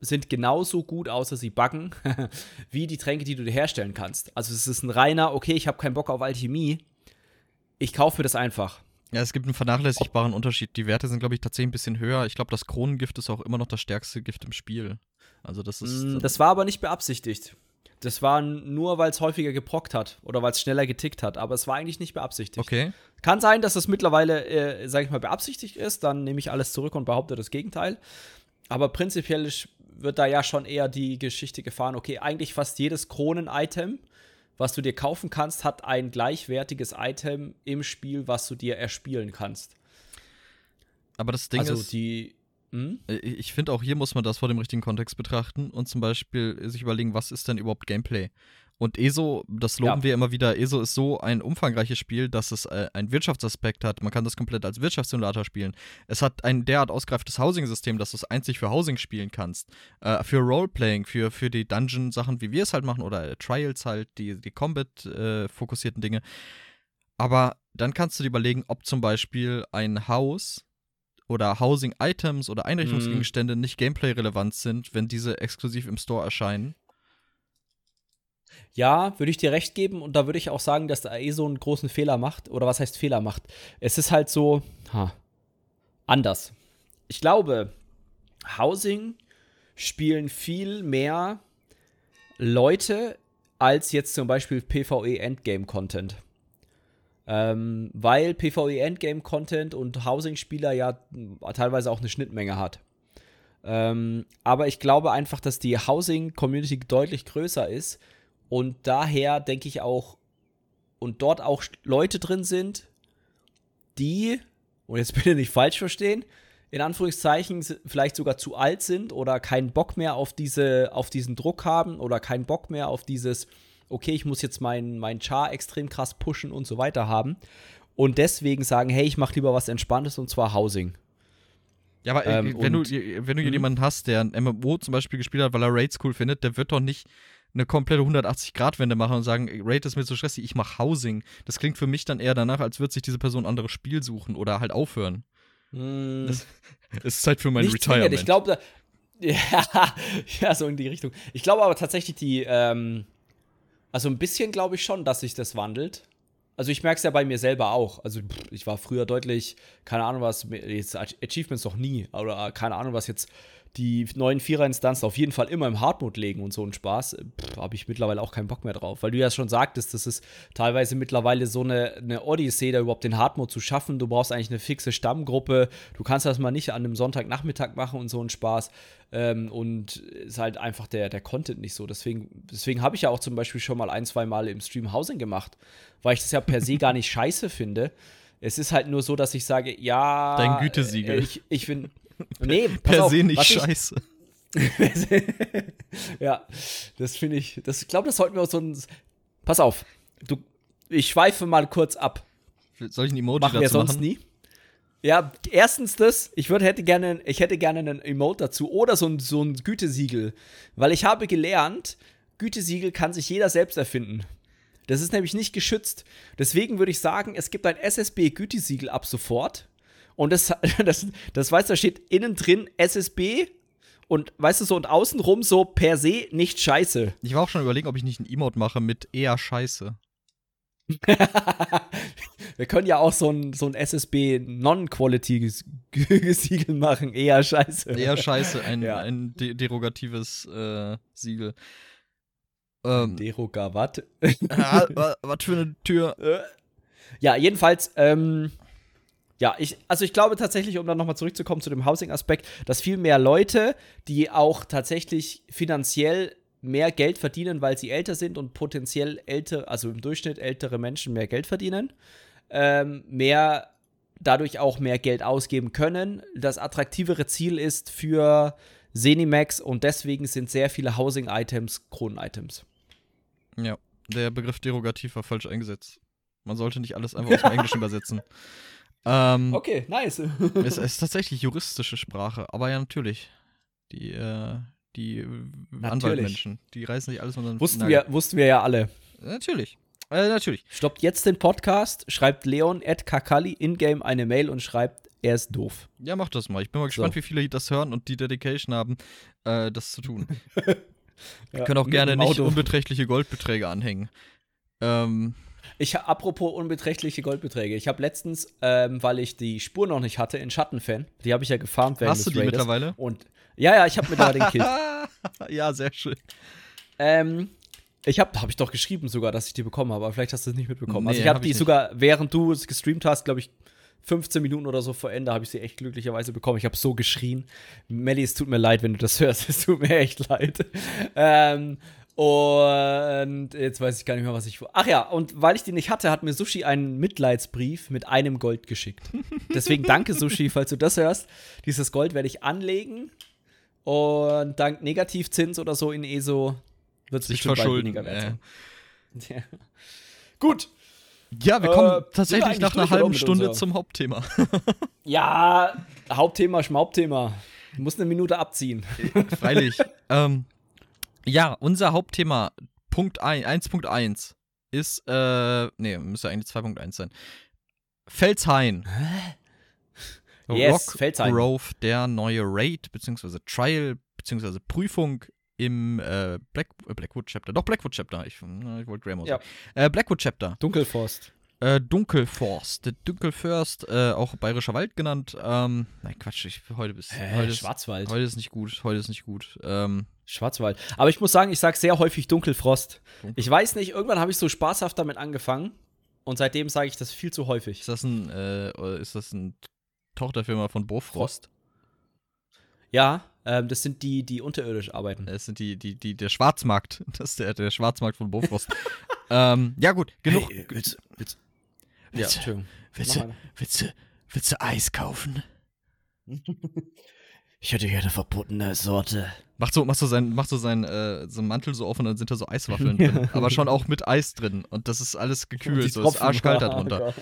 sind genauso gut, außer sie buggen, wie die Tränke, die du dir herstellen kannst. Also es ist ein reiner, okay, ich habe keinen Bock auf Alchemie, ich kaufe mir das einfach.
Ja, es gibt einen vernachlässigbaren Unterschied. Die Werte sind, glaube ich, tatsächlich ein bisschen höher. Ich glaube, das Kronengift ist auch immer noch das stärkste Gift im Spiel. Also das ist.
Mm, das war aber nicht beabsichtigt. Das war nur, weil es häufiger geprockt hat oder weil es schneller getickt hat. Aber es war eigentlich nicht beabsichtigt.
Okay.
Kann sein, dass es mittlerweile, äh, sage ich mal, beabsichtigt ist. Dann nehme ich alles zurück und behaupte das Gegenteil. Aber prinzipiell wird da ja schon eher die Geschichte gefahren, okay, eigentlich fast jedes Kronen-Item, was du dir kaufen kannst, hat ein gleichwertiges Item im Spiel, was du dir erspielen kannst.
Aber das Ding
also
ist.
Die,
hm? Ich finde auch hier muss man das vor dem richtigen Kontext betrachten und zum Beispiel sich überlegen, was ist denn überhaupt Gameplay? Und ESO, das loben ja. wir immer wieder, ESO ist so ein umfangreiches Spiel, dass es äh, einen Wirtschaftsaspekt hat. Man kann das komplett als Wirtschaftssimulator spielen. Es hat ein derart ausgereiftes Housing-System, dass du es einzig für Housing spielen kannst. Äh, für Roleplaying, für, für die Dungeon-Sachen, wie wir es halt machen, oder äh, Trials halt, die, die Combat-fokussierten Dinge. Aber dann kannst du dir überlegen, ob zum Beispiel ein Haus oder Housing-Items oder Einrichtungsgegenstände mm. nicht Gameplay-relevant sind, wenn diese exklusiv im Store erscheinen.
Ja, würde ich dir recht geben und da würde ich auch sagen, dass der AE so einen großen Fehler macht. Oder was heißt Fehler macht? Es ist halt so ha, anders. Ich glaube, Housing spielen viel mehr Leute als jetzt zum Beispiel PvE Endgame Content. Ähm, weil PvE Endgame Content und Housing-Spieler ja teilweise auch eine Schnittmenge hat. Ähm, aber ich glaube einfach, dass die Housing-Community deutlich größer ist und daher denke ich auch, und dort auch Leute drin sind, die, und jetzt bitte nicht falsch verstehen, in Anführungszeichen vielleicht sogar zu alt sind oder keinen Bock mehr auf, diese, auf diesen Druck haben oder keinen Bock mehr auf dieses, okay, ich muss jetzt meinen mein Char extrem krass pushen und so weiter haben. Und deswegen sagen, hey, ich mache lieber was Entspanntes und zwar Housing.
Ja, aber äh, ähm, wenn, du, wenn du mhm. jemanden hast, der ein MMO zum Beispiel gespielt hat, weil er Raids cool findet, der wird doch nicht eine komplette 180-Grad-Wende machen und sagen, Raid ist mir zu stressig, ich mache Housing. Das klingt für mich dann eher danach, als würde sich diese Person ein anderes Spiel suchen oder halt aufhören. Mm. Das, ist Zeit für mein Nicht Retirement.
Ich glaube, ja, ja, so in die Richtung. Ich glaube aber tatsächlich, die, ähm, also ein bisschen glaube ich schon, dass sich das wandelt. Also ich merke es ja bei mir selber auch. Also ich war früher deutlich, keine Ahnung was, jetzt Achievements noch nie, oder keine Ahnung was jetzt die neuen Vierer-Instanzen auf jeden Fall immer im Hardmode legen und so einen Spaß, habe ich mittlerweile auch keinen Bock mehr drauf. Weil du ja schon sagtest, das ist teilweise mittlerweile so eine, eine Odyssee, da überhaupt den Hardmode zu schaffen. Du brauchst eigentlich eine fixe Stammgruppe. Du kannst das mal nicht an einem Sonntagnachmittag machen und so einen Spaß. Ähm, und ist halt einfach der, der Content nicht so. Deswegen, deswegen habe ich ja auch zum Beispiel schon mal ein, zwei Mal im Stream Housing gemacht, weil ich das ja per se gar nicht scheiße finde. Es ist halt nur so, dass ich sage, ja.
Dein Gütesiegel.
Äh, ich, ich finde Nee,
per se nicht scheiße.
ja, das finde ich, das ich glaube, das sollten wir uns so ein. Pass auf, du, ich schweife mal kurz ab.
Soll ich ein Emoji
machen wir sonst nie? Ja, erstens das, ich würde hätte gerne, ich hätte gerne einen Emote dazu oder so ein, so ein Gütesiegel, weil ich habe gelernt, Gütesiegel kann sich jeder selbst erfinden. Das ist nämlich nicht geschützt. Deswegen würde ich sagen, es gibt ein SSB-Gütesiegel ab sofort. Und das, das, das weißt du, da steht innen drin SSB und weißt du so, und außenrum so per se nicht scheiße.
Ich war auch schon überlegen, ob ich nicht ein Emote mache mit eher scheiße.
Wir können ja auch so ein, so ein SSB Non-Quality-Siegel machen. Eher scheiße.
Eher scheiße, ein, ja. ein de derogatives äh, Siegel.
Ähm, Deroga, was?
was für eine Tür.
Ja, jedenfalls, ähm, ja, ich, also ich glaube tatsächlich, um dann nochmal zurückzukommen zu dem Housing-Aspekt, dass viel mehr Leute, die auch tatsächlich finanziell mehr Geld verdienen, weil sie älter sind und potenziell älter, also im Durchschnitt ältere Menschen mehr Geld verdienen, ähm, mehr dadurch auch mehr Geld ausgeben können. Das attraktivere Ziel ist für Zenimax und deswegen sind sehr viele Housing-Items Kronen-Items.
Ja, der Begriff derogativ war falsch eingesetzt. Man sollte nicht alles einfach aus dem Englischen übersetzen.
Ähm, okay, nice.
es, ist tatsächlich juristische Sprache, aber ja, natürlich. Die, äh, die Anwaltmenschen, die reißen sich alles unter
wussten wir, wussten wir ja alle.
Natürlich. Äh, natürlich.
Stoppt jetzt den Podcast, schreibt Leon at Kakali in-game eine Mail und schreibt, er ist doof.
Ja, mach das mal. Ich bin mal gespannt, so. wie viele das hören und die Dedication haben, äh, das zu tun. ja, wir können auch gerne nicht unbeträchtliche Goldbeträge anhängen. Ähm,
ich apropos unbeträchtliche Goldbeträge. Ich habe letztens, ähm, weil ich die Spur noch nicht hatte, in Schattenfan, die habe ich ja gefarmt
während Hast du die Raiders. mittlerweile?
Und ja, ja, ich habe mittlerweile den Kill.
ja, sehr schön.
Ähm, ich habe, habe ich doch geschrieben sogar, dass ich die bekommen habe, aber vielleicht hast du es nicht mitbekommen. Also nee, also ich habe hab die nicht. sogar, während du es gestreamt hast, glaube ich, 15 Minuten oder so vor Ende habe ich sie echt glücklicherweise bekommen. Ich habe so geschrien. Melly, es tut mir leid, wenn du das hörst. Es tut mir echt leid. Ähm, und jetzt weiß ich gar nicht mehr, was ich. Ach ja, und weil ich die nicht hatte, hat mir Sushi einen Mitleidsbrief mit einem Gold geschickt. Deswegen danke, Sushi, falls du das hörst. Dieses Gold werde ich anlegen. Und dank Negativzins oder so in ESO wird es bestimmt
verschulden. weniger wert sein.
Ja. Gut.
Ja, wir kommen äh, tatsächlich nach einer halben Stunde zum Hauptthema.
ja, Hauptthema, Schmaupthema. Du musst eine Minute abziehen.
Freilich. ähm, ja, unser Hauptthema Punkt 1.1 ist, äh, nee, müsste eigentlich 2.1 sein. Felshain. Hä?
Yes,
Rock Felshain. Grove, der neue Raid, beziehungsweise Trial, beziehungsweise Prüfung im äh, Black, äh, Blackwood Chapter. Doch, Blackwood Chapter. Ich, ich wollte Graham ja. sagen. Äh, Blackwood Chapter.
Dunkelforst.
Äh, Dunkelforst. Der Dunkelförst, äh, auch Bayerischer Wald genannt. Ähm, nein, Quatsch, ich, heute, ist,
Äh,
heute, ist,
Schwarzwald.
heute ist nicht gut. Heute ist nicht gut. Ähm,
Schwarzwald. Aber ich muss sagen, ich sage sehr häufig Dunkelfrost.
Dunkel-
Ich weiß nicht, irgendwann habe ich so spaßhaft damit angefangen. Und seitdem sage ich das viel zu häufig.
ist das ein, äh, ist das ein Tochterfirma von Bofrost?
Ja, ähm, das sind die, die unterirdisch arbeiten.
Das sind die, die, die, der Schwarzmarkt. Das ist der, der Schwarzmarkt von Bofrost. ähm, ja, gut, genug.
Hey, willst, willst, ja,
willst,
Entschuldigung.
willst,
Mach
willst, du, willst du Eis kaufen?
Ich hätte hier eine verbotene Sorte.
Macht so, macht so sein, macht so sein, äh, so Mantel so auf und dann sind da so Eiswaffeln drin. Aber schon auch mit Eis drin. Und das ist alles gekühlt. So ist arschkalt da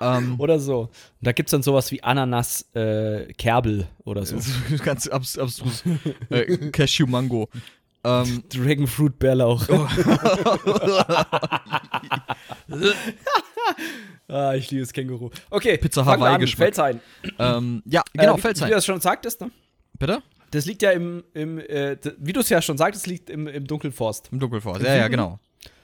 Oh
ähm,
Oder so. Und da gibt es dann sowas wie Ananas äh, Kerbel oder so.
ganz abs abstrus. äh, Cashew Mango. Ähm,
Dragon Fruit Bärlauch. ah, ich liebe das Känguru. Okay,
Pizza
an.
Hawaii-Geschmack.
Feldhain.
ähm, ja, genau,
äh, wie, Wie du das schon sagtest, ne?
Bitte?
Das liegt ja im, im äh, wie du es ja schon sagtest, liegt im, im Dunkelforst.
Im Dunkelforst.
Im
Ja, ja, genau.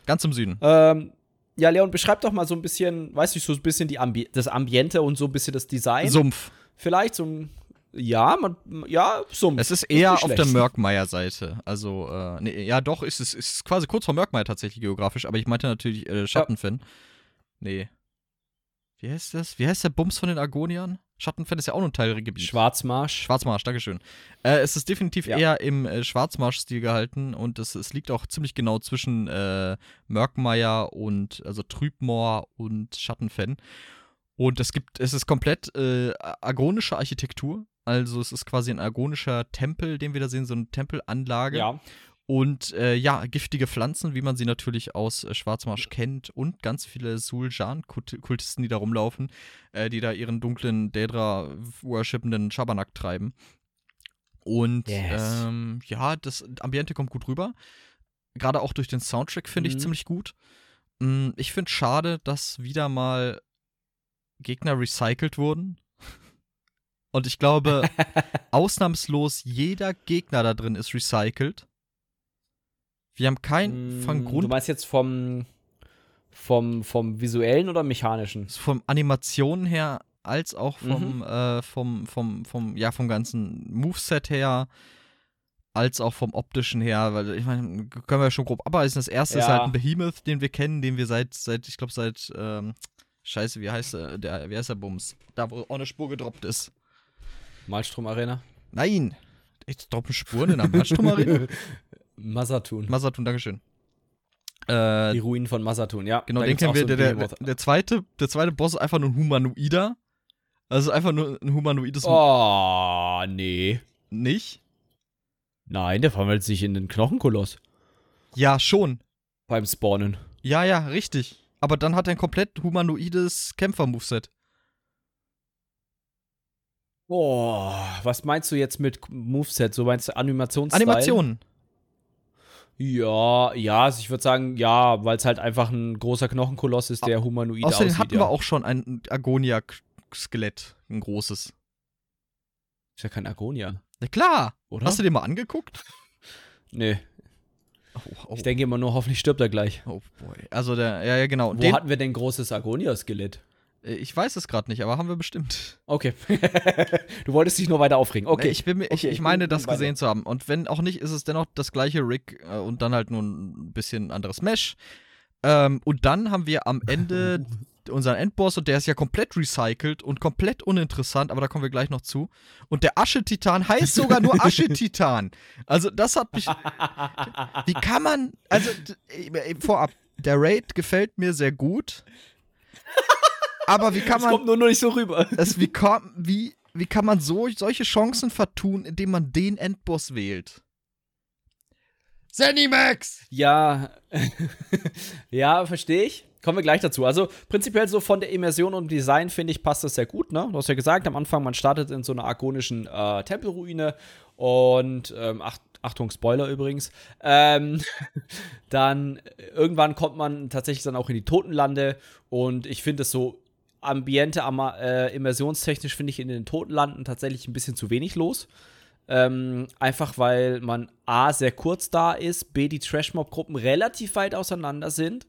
Ganz im Süden.
Ähm, ja, Leon, beschreib doch mal so ein bisschen, weißt du, so ein bisschen die Ambi das Ambiente und so ein bisschen das Design.
Sumpf.
Vielleicht so ein, ja, man, ja, Sumpf.
Es ist eher
nicht
auf der. Mörkmeier-Seite. Also, äh, nee, ja, doch, ist es ist quasi kurz vor Mörkmeier tatsächlich geografisch, aber ich meinte natürlich äh, Schattenfen. Nee. Wie heißt das? Wie heißt der Bums von den Argoniern? Schattenfen ist ja auch nur ein Teilgebiet.
Schwarzmarsch.
Schwarzmarsch, Dankeschön. Äh, es ist definitiv
Ja.
eher im äh, Schwarzmarsch-Stil gehalten und es, es liegt auch ziemlich genau zwischen äh, Mörkmeier und, also Trübmoor und Schattenfen. Und es gibt, es ist komplett äh, argonische Architektur. Also es ist quasi ein argonischer Tempel, den wir da sehen, so eine Tempelanlage.
Ja.
Und äh, ja, giftige Pflanzen, wie man sie natürlich aus äh, Schwarzmarsch kennt. Und ganz viele Suljan-Kultisten, die da rumlaufen, äh, die da ihren dunklen, Daedra-worshippenden Schabernack treiben. Und
Yes.
ähm, ja, das Ambiente kommt gut rüber. Gerade auch durch den Soundtrack finde ich
Mhm.
ziemlich gut. Mm, Ich finde schade, dass wieder mal Gegner recycelt wurden. Und ich glaube, ausnahmslos jeder Gegner da drin ist recycelt. Wir haben keinen von
Mm, Du
Grund
meinst jetzt vom, vom, vom visuellen oder mechanischen?
von Animationen her als auch vom,
Mhm.
äh, vom, vom, vom, ja, vom ganzen Moveset her, als auch vom optischen her, weil ich meine, können wir ja schon grob abreißen. Das erste ist
Ja.
halt ein Behemoth, den wir kennen, den wir seit, seit, ich glaube, seit, ähm, Scheiße, wie heißt der, der, wie heißt der Bums? Da, wo auch eine Spur gedroppt ist.
Malstrom Arena?
Nein! Echt droppen Spuren in der Marschturmarena?
Masatun.
Masatun, Dankeschön. Äh,
Die Ruinen von Masatun, ja.
Genau, den kennen wir.
so
der, der, der, zweite, der zweite Boss ist einfach nur ein Humanoider. Also einfach nur ein humanoides
Oh, nee.
nicht.
Nein, der verwandelt sich in den Knochenkoloss
Ja, schon.
beim Spawnen.
Ja, ja, richtig. Aber dann hat er ein komplett humanoides Kämpfer-Moveset.
Oh, was meinst du jetzt mit Moveset? So meinst du Animationsstil?
Animationen.
Ja, ja, also ich würde sagen, ja, weil es halt einfach ein großer Knochenkoloss ist, der humanoid
Außerdem
aussieht.
hatten
ja.
wir auch schon ein Agonia-Skelett. Ein großes.
Ist ja kein Agonia,
Na klar.
oder?
Hast du den mal angeguckt?
nee,
Oh, oh,
ich denke immer nur, hoffentlich stirbt er gleich.
oh boy. Also der, ja, ja, genau.
Wo
Den,
hatten wir denn großes Agonia-Skelett?
Äh, ich weiß es gerade nicht, aber haben wir bestimmt.
Okay. du wolltest dich nur weiter aufregen. Okay.
Nee, ich, bin mir, ich,
Okay,
ich
ich
meine,
bin-
das gesehen zu haben. Und wenn auch nicht, ist es dennoch das gleiche Rig äh, und dann halt nur ein bisschen anderes Mesh. Ähm, und dann haben wir am Ende unseren Endboss und der ist ja komplett recycelt und komplett uninteressant, aber da kommen wir gleich noch zu. Und der Asche-Titan heißt sogar nur Asche-Titan. Also das hat mich. Wie kann man. Also äh, vorab, der Raid gefällt mir sehr gut. Aber wie kann
das
man.
kommt nur noch nicht so rüber.
Es, wie, kann, wie, wie kann man so, solche Chancen vertun, indem man den Endboss wählt? Zenimax!
Ja, ja, verstehe ich. Kommen wir gleich dazu. Also prinzipiell so von der Immersion und Design finde ich passt das sehr gut. Ne? Du hast ja gesagt, am Anfang man startet in so einer argonischen äh, Tempelruine und ähm, ach, Achtung Spoiler übrigens. Ähm, dann äh, irgendwann kommt man tatsächlich dann auch in die Totenlande und ich finde es so Ambiente, äh, immersionstechnisch finde ich in den Totenlanden tatsächlich ein bisschen zu wenig los. Ähm, einfach weil man A, sehr kurz da ist, B, die Trashmob-Gruppen relativ weit auseinander sind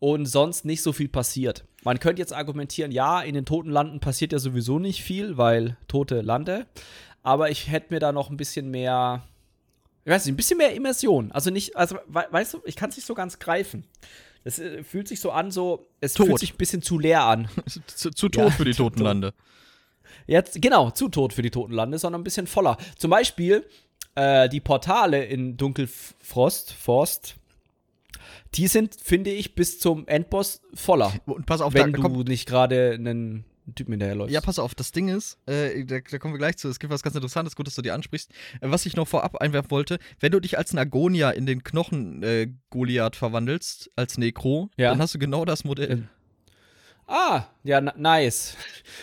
und sonst nicht so viel passiert. man könnte jetzt argumentieren, ja, in den toten Landen passiert ja sowieso nicht viel, weil tote Lande. Aber ich hätte mir da noch ein bisschen mehr, ich weiß nicht, ein bisschen mehr Immersion. Also nicht, also we weißt du, ich kann es nicht so ganz greifen. Es äh, fühlt sich so an, so, es
Tot.
fühlt sich ein bisschen zu leer an.
zu, zu tot
Ja,
für die
zu
toten
tot.
Lande.
Jetzt, genau, zu tot für die toten Lande, sondern ein bisschen voller. Zum Beispiel äh, die Portale in Dunkelfrost, Forst, die sind, finde ich, bis zum Endboss voller.
Und pass auf, da,
wenn
da
du
kommt,
nicht gerade einen Typen hinterherläufst.
Ja, pass auf, das Ding ist, äh, da, da kommen wir gleich zu, es gibt was ganz Interessantes, gut, dass du die ansprichst. Äh, was ich noch vorab einwerfen wollte, wenn du dich als ein Agonia in den Knochen äh, Goliath verwandelst, als Necro,
Ja.
dann hast du genau das Modell.
Ähm, Ah, ja, nice.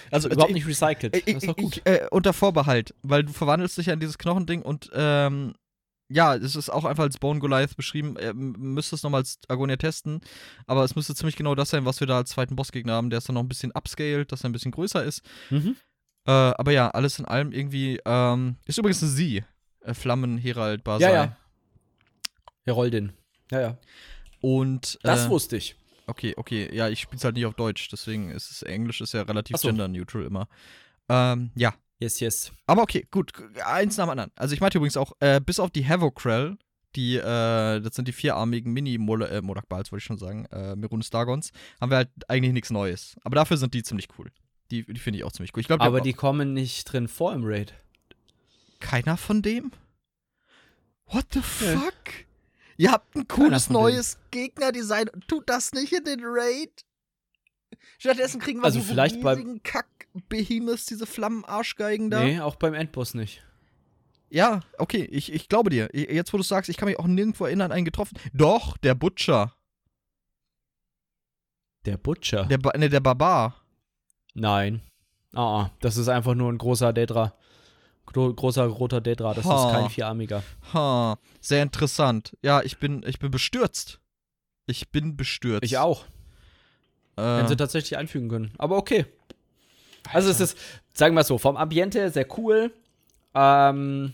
Also
Überhaupt
ich-
nicht recycelt.
Ich,
das ist doch gut.
ich, äh, unter Vorbehalt, weil du verwandelst dich ja in dieses Knochending und ähm, ja, es ist auch einfach als Bone Goliath beschrieben. Äh, müsste es nochmal als Agonia testen, aber es müsste ziemlich genau das sein, was wir da als zweiten Bossgegner haben. Der ist dann noch ein bisschen upscaled, dass er ein bisschen größer ist.
Mhm.
Äh, aber ja, alles in allem irgendwie. Ähm, ist übrigens eine Sie. Äh, Flammen, Herald, Basai.
Ja, ja. Heroldin. Ja, ja.
Und.
Das
äh,
wusste ich.
Okay, okay. Ja, ich spiel's halt nicht auf Deutsch, deswegen ist es Englisch ist ja relativ
so.
gender-neutral immer. Ähm, ja.
Yes, yes.
Aber okay, gut. Eins nach dem anderen. Also ich meinte übrigens auch, äh, bis auf die Havokrall, die, äh, das sind die vierarmigen Mini-Modakbals, wollte ich schon sagen, äh, Merunes Dagons, haben wir halt eigentlich nichts Neues. Aber dafür sind die ziemlich cool. Die, die finde ich auch ziemlich cool. Ich glaube,
Aber die kommen nicht drin vor im Raid.
keiner von dem? What the fuck? Ihr habt ein cooles neues Gegnerdesign tut das nicht in den Raid? Stattdessen kriegen wir
Also
diese
vielleicht bei-
riesigen Kack-Behemoths, diese Flammen-Arschgeigen da.
Nee, auch beim Endboss nicht.
Ja, okay, ich, ich glaube dir. Jetzt, wo du sagst, ich kann mich auch nirgendwo erinnern, einen getroffen. Doch, der Butcher.
Der Butcher.
Der, ba ne, der Barbar.
Nein. Ah, ah, das ist einfach nur ein großer Dedra. Gro großer roter Dedra. Das
Ha.
ist kein vierarmiger.
Ha, sehr interessant. Ja, ich bin, ich bin bestürzt. Ich bin bestürzt.
Ich auch. Wenn sie
Äh,
tatsächlich einfügen können. Aber okay. Also es ist, sagen wir mal so, vom Ambiente sehr cool. Ähm,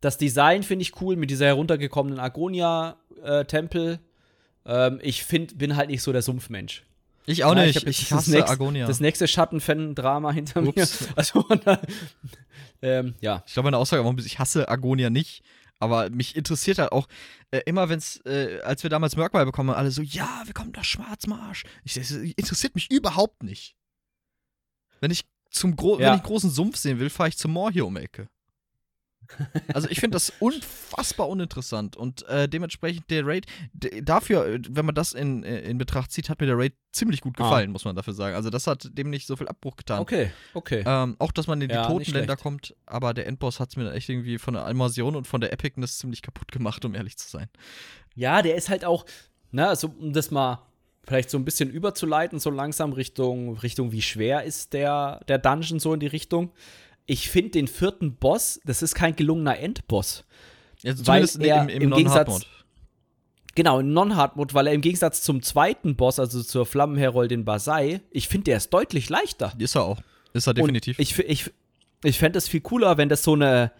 das Design finde ich cool mit dieser heruntergekommenen Agonia-Tempel. ähm, ich find, bin halt nicht so der Sumpfmensch.
ich auch
Ja,
nicht. Ich,
jetzt das
hasse
nächste-
Agonia.
Das nächste Schattenfan-Drama hinter
Ups.
mir. Also, ähm, ja.
Ich glaube, meine Aussage war ich hasse Agonia nicht. Aber mich interessiert halt auch, äh, immer wenn es, äh, als wir damals Merkmal bekommen alle so, ja, wir kommen nach Schwarzmarsch. Ich, das interessiert mich überhaupt nicht. Wenn ich zum Gro
Ja.
wenn ich einen großen Sumpf sehen will, fahre ich zum Moor hier um die Ecke. Also ich finde das unfassbar uninteressant und äh, dementsprechend der Raid, dafür, äh, wenn man das in, äh, in Betracht zieht, hat mir der Raid ziemlich gut
Ah.
gefallen, muss man dafür sagen. Also das hat dem nicht so viel Abbruch getan.
Okay, okay.
Ähm, auch, dass man in die
Ja,
Totenländer kommt, aber der Endboss hat es mir dann echt irgendwie von der Immersion und von der Epicness ziemlich kaputt gemacht, um ehrlich zu sein.
Ja, der ist halt auch, na, also um das mal vielleicht so ein bisschen überzuleiten, so langsam Richtung, Richtung wie schwer ist der, der Dungeon so in die Richtung. Ich finde den vierten Boss, das ist kein gelungener Endboss.
Also
Weil er
im, im,
im Gegensatz-. Genau, in Non-Hard-Mode, weil er im Gegensatz zum zweiten Boss, also zur Flammenheroldin Basai, ich finde, der ist deutlich leichter.
Ist er auch. Ist er definitiv.
Und ich ich, ich fände es viel cooler, wenn das so eine,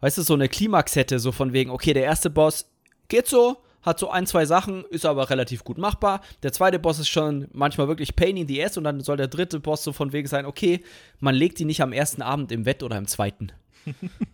weißt du, so eine Klimax hätte, so von wegen, okay, der erste Boss geht so, hat so ein, zwei Sachen, ist aber relativ gut machbar. Der zweite Boss ist schon manchmal wirklich Pain in the Ass und dann soll der dritte Boss so von wegen sein, okay, man legt die nicht am ersten Abend im Wett oder im zweiten.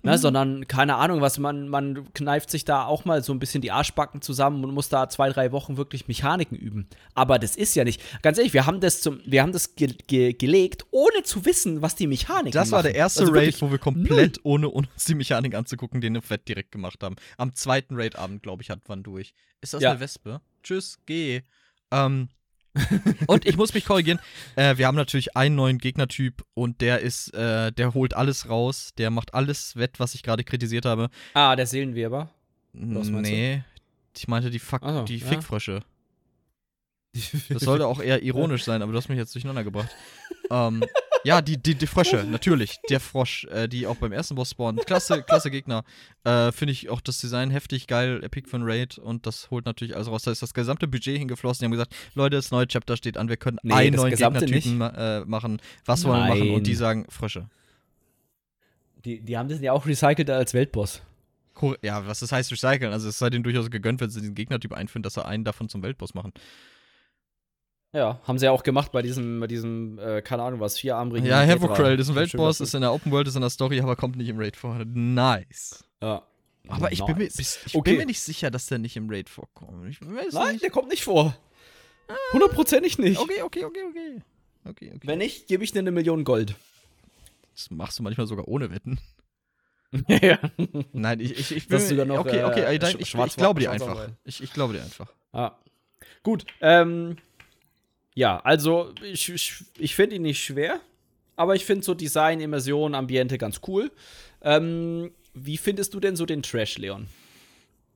Ne, sondern, keine Ahnung, was man, man kneift sich da auch mal so ein bisschen die Arschbacken zusammen und muss da zwei, drei Wochen wirklich Mechaniken üben. Aber das ist ja nicht. Ganz ehrlich, wir haben das zum, wir haben das ge ge gelegt, ohne zu wissen, was die Mechaniken
das war
machen.
der erste
Also
Raid, wo wir komplett, ohne uns die Mechanik anzugucken, den im Fett direkt gemacht haben. Am zweiten Raid-Abend, glaube ich, hat man durch. Ist das
Ja.
eine Wespe? Tschüss, geh. Ähm, und ich muss mich korrigieren. Äh, wir haben natürlich einen neuen Gegnertyp und der ist, äh, der holt alles raus. Der macht alles wett, was ich gerade kritisiert habe.
Ah, der Seelenweber. Was meinst du?
nee. Ich meinte die, Fuck,
so,
die
ja.
Fickfrösche. Das sollte auch eher ironisch sein, aber du hast mich jetzt durcheinander gebracht. ähm, ja, die, die, die Frösche, natürlich. Der Frosch, äh, die auch beim ersten Boss spawnen. Klasse, klasse Gegner. Äh, Finde ich auch das Design heftig geil, epic für ein Raid und das holt natürlich alles raus. Da ist das gesamte Budget hingeflossen. Die haben gesagt, Leute, das neue Chapter steht an, wir können
Nee,
einen neuen Gegnertypen ma äh, machen. Was wollen wir machen? Und die
Nein.
sagen Frösche.
Die, die haben das ja auch recycelt als Weltboss.
Cool. Ja, was das heißt recyceln? Also es sei denen durchaus gegönnt, wenn sie diesen Gegnertyp einführen, dass sie einen davon zum Weltboss machen.
Ja, haben sie ja auch gemacht bei diesem, bei diesem, äh, keine Ahnung was, vierarmigen.
Ja, Havocrell, das ist ein Weltboss, ist in der Open World, ist in der Story, aber kommt nicht im Raid vor. Nice.
Ja.
Aber ich, bin mir,
Nice.
ich
Okay.
bin mir nicht sicher, dass der nicht im Raid vorkommt. Ich
Nein,
nicht.
der kommt nicht vor. Hundertprozentig nicht.
Okay, okay, okay, okay. Okay, okay.
Wenn nicht, gebe ich dir eine Million Gold.
Das machst du manchmal sogar ohne Wetten.
ja.
Nein, ich, ich, ich
Dass du dann noch,
Okay, okay,
äh,
nein,
Sch-
ich,
Schwarz-
ich glaube dir einfach. Ich, ich glaube dir einfach.
Ah. Gut, ähm, ja, also ich, ich, ich finde ihn nicht schwer, aber ich finde so Design, Immersion, Ambiente ganz cool. Ähm, wie findest du denn so den Trash, Leon?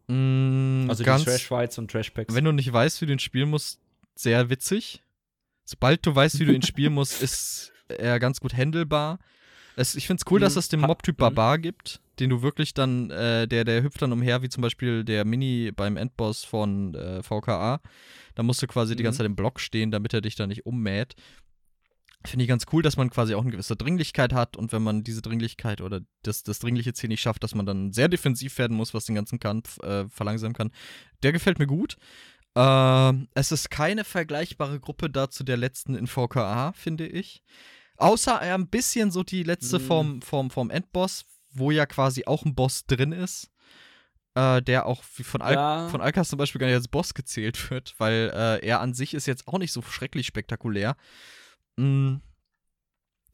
Mm,
Also
ganz,
die Trash-Fights und Trash-Packs?
wenn du nicht weißt, wie du ihn spielen musst, sehr witzig. Sobald du weißt, wie du ihn spielen musst, ist er ganz gut handelbar. Es, ich finde es cool, dass
Mhm.
es den Mob-Typ
mhm.
Barbar gibt, den du wirklich dann, äh, der, der hüpft dann umher, wie zum Beispiel der Mini beim Endboss von äh, VKA. Da musst du quasi die
Mhm.
ganze Zeit im Block stehen, damit er dich da nicht ummäht. Finde ich ganz cool, dass man quasi auch eine gewisse Dringlichkeit hat und wenn man diese Dringlichkeit oder das, das dringliche Ziel nicht schafft, dass man dann sehr defensiv werden muss, was den ganzen Kampf äh, verlangsamen kann. Der gefällt mir gut. Ähm, es ist keine vergleichbare Gruppe dazu der letzten in VKA, finde ich. Außer er ein bisschen so die letzte
Mhm.
vom, vom, vom Endboss, wo ja quasi auch ein Boss drin ist. Äh, der auch wie von, Al
Ja.
von Alkas zum Beispiel gar nicht als Boss gezählt wird, weil äh, er an sich ist jetzt auch nicht so schrecklich spektakulär. Mm,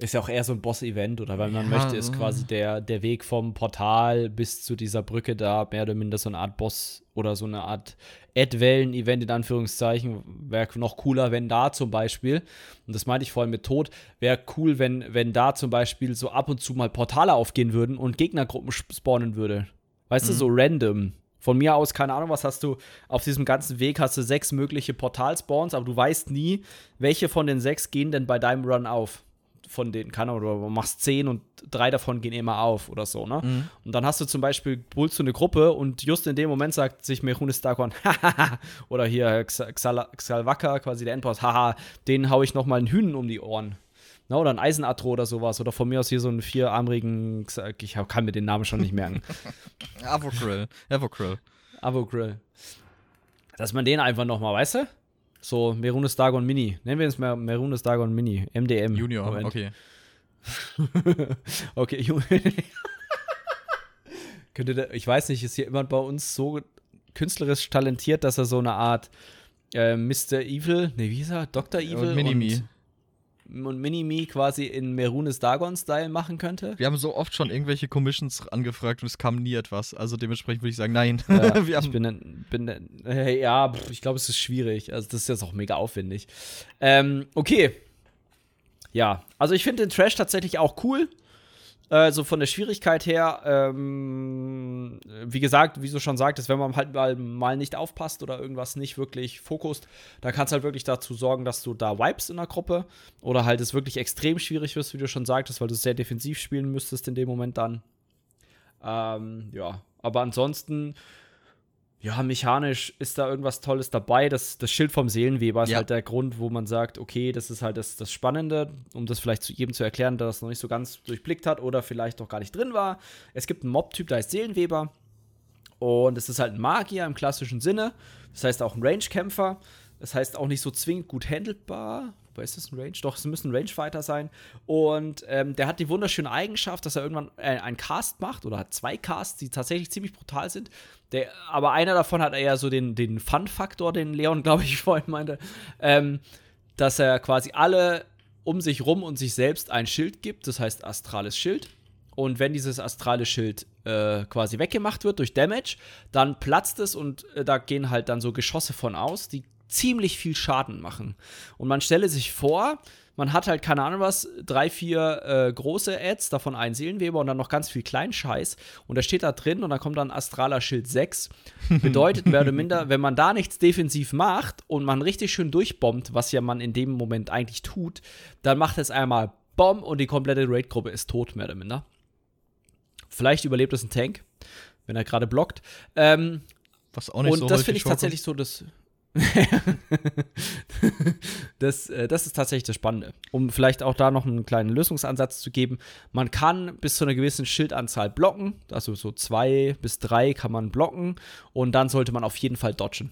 Ist ja auch eher so ein Boss-Event oder wenn man
Ja,
möchte, ist
äh.
quasi der, der Weg vom Portal bis zu dieser Brücke da mehr oder minder so eine Art Boss oder so eine Art Ad-Wellen-Event in Anführungszeichen. Wäre noch cooler, wenn da zum Beispiel, und das meinte ich vorhin mit Tod, wäre cool, wenn, wenn da zum Beispiel so ab und zu mal Portale aufgehen würden und Gegnergruppen sp- spawnen würde. Weißt du,
Mhm.
so random. Von mir aus, keine Ahnung, was hast du, auf diesem ganzen Weg hast du sechs mögliche Portalspawns, aber du weißt nie, welche von den sechs gehen denn bei deinem Run auf. Von denen, keine Ahnung, du machst zehn und drei davon gehen immer auf oder so, ne?
Mhm.
Und dann hast du zum Beispiel, bullst du eine Gruppe und just in dem Moment sagt sich Merunes Darkon, oder hier Xa- Xala- Xalvaka, quasi der Endboss, haha, den hau ich noch mal einen Hühnen um die Ohren. Na, oder ein Eisenatro oder sowas. Oder von mir aus hier so einen vierarmigen, ich kann mir den Namen schon nicht merken.
Avocryl. Avocryl.
Avogrill. Dass man den einfach noch mal, weißt du? So, Merunes Dagon Mini. Nennen wir es mal Merunes Dagon Mini. MDM.
Junior,
Moment.
okay.
okay, Ju- Könnte der, ich weiß nicht, ist hier jemand bei uns so künstlerisch talentiert, dass er so eine Art äh, Mr. Evil, ne, wie hieß er? Dr. Evil
und Minimi.
und, und Minimi quasi in Merunes Dagon-Style machen könnte?
Wir haben so oft schon irgendwelche Commissions angefragt und es kam nie etwas. Also dementsprechend würde ich sagen, nein.
Ja, ich bin, bin äh, ja, pff, ich glaube, es ist schwierig. Also, das ist jetzt auch mega aufwendig. Ähm, okay. Ja, also ich finde den Trash tatsächlich auch cool. Also von der Schwierigkeit her, ähm, wie gesagt, wie du schon sagtest, wenn man halt mal, mal nicht aufpasst oder irgendwas nicht wirklich fokust, dann kann es halt wirklich dazu sorgen, dass du da wipes in der Gruppe oder halt es wirklich extrem schwierig wirst, wie du schon sagtest, weil du sehr defensiv spielen müsstest in dem Moment dann. Ähm, ja, aber ansonsten, ja, mechanisch ist da irgendwas Tolles dabei. Das, das Schild vom Seelenweber ist
Ja.
halt der Grund, wo man sagt, okay, das ist halt das, das Spannende, um das vielleicht zu jedem zu erklären, der das noch nicht so ganz durchblickt hat oder vielleicht noch gar nicht drin war. Es gibt einen Mob-Typ, der heißt Seelenweber. Und es ist halt ein Magier im klassischen Sinne. Das heißt auch ein Range-Kämpfer. Das heißt auch nicht so zwingend gut handelbar. Wobei ist das ein Range? Doch, es müssen Rangefighter sein. Und ähm, der hat die wunderschöne Eigenschaft, dass er irgendwann äh, einen Cast macht oder hat zwei Casts, die tatsächlich ziemlich brutal sind. Der, aber einer davon hat eher so den, den Fun-Faktor, den Leon, glaube ich, vorhin meinte. Ähm, dass er quasi alle um sich rum und sich selbst ein Schild gibt, das heißt astrales Schild. Und wenn dieses astrale Schild äh, quasi weggemacht wird durch Damage, dann platzt es und äh, da gehen halt dann so Geschosse von aus, die ziemlich viel Schaden machen. Und man stelle sich vor, man hat halt keine Ahnung was, drei, vier äh, große Ads, davon einen Seelenweber und dann noch ganz viel Kleinscheiß. Und da steht da drin und dann kommt dann astraler Schild 6. Bedeutet mehr oder minder, wenn man da nichts defensiv macht und man richtig schön durchbombt, was ja man in dem Moment eigentlich tut, dann macht es einmal Bomb und die komplette Raid-Gruppe ist tot, mehr oder minder. Vielleicht überlebt es ein Tank, wenn er gerade blockt. Ähm,
was auch nicht
und
so
das finde ich tatsächlich so das. das, äh, das ist tatsächlich das Spannende. Um vielleicht auch da noch einen kleinen Lösungsansatz zu geben. Man kann bis zu einer gewissen Schildanzahl blocken. Also so zwei bis drei kann man blocken. Und dann sollte man auf jeden Fall dodgen.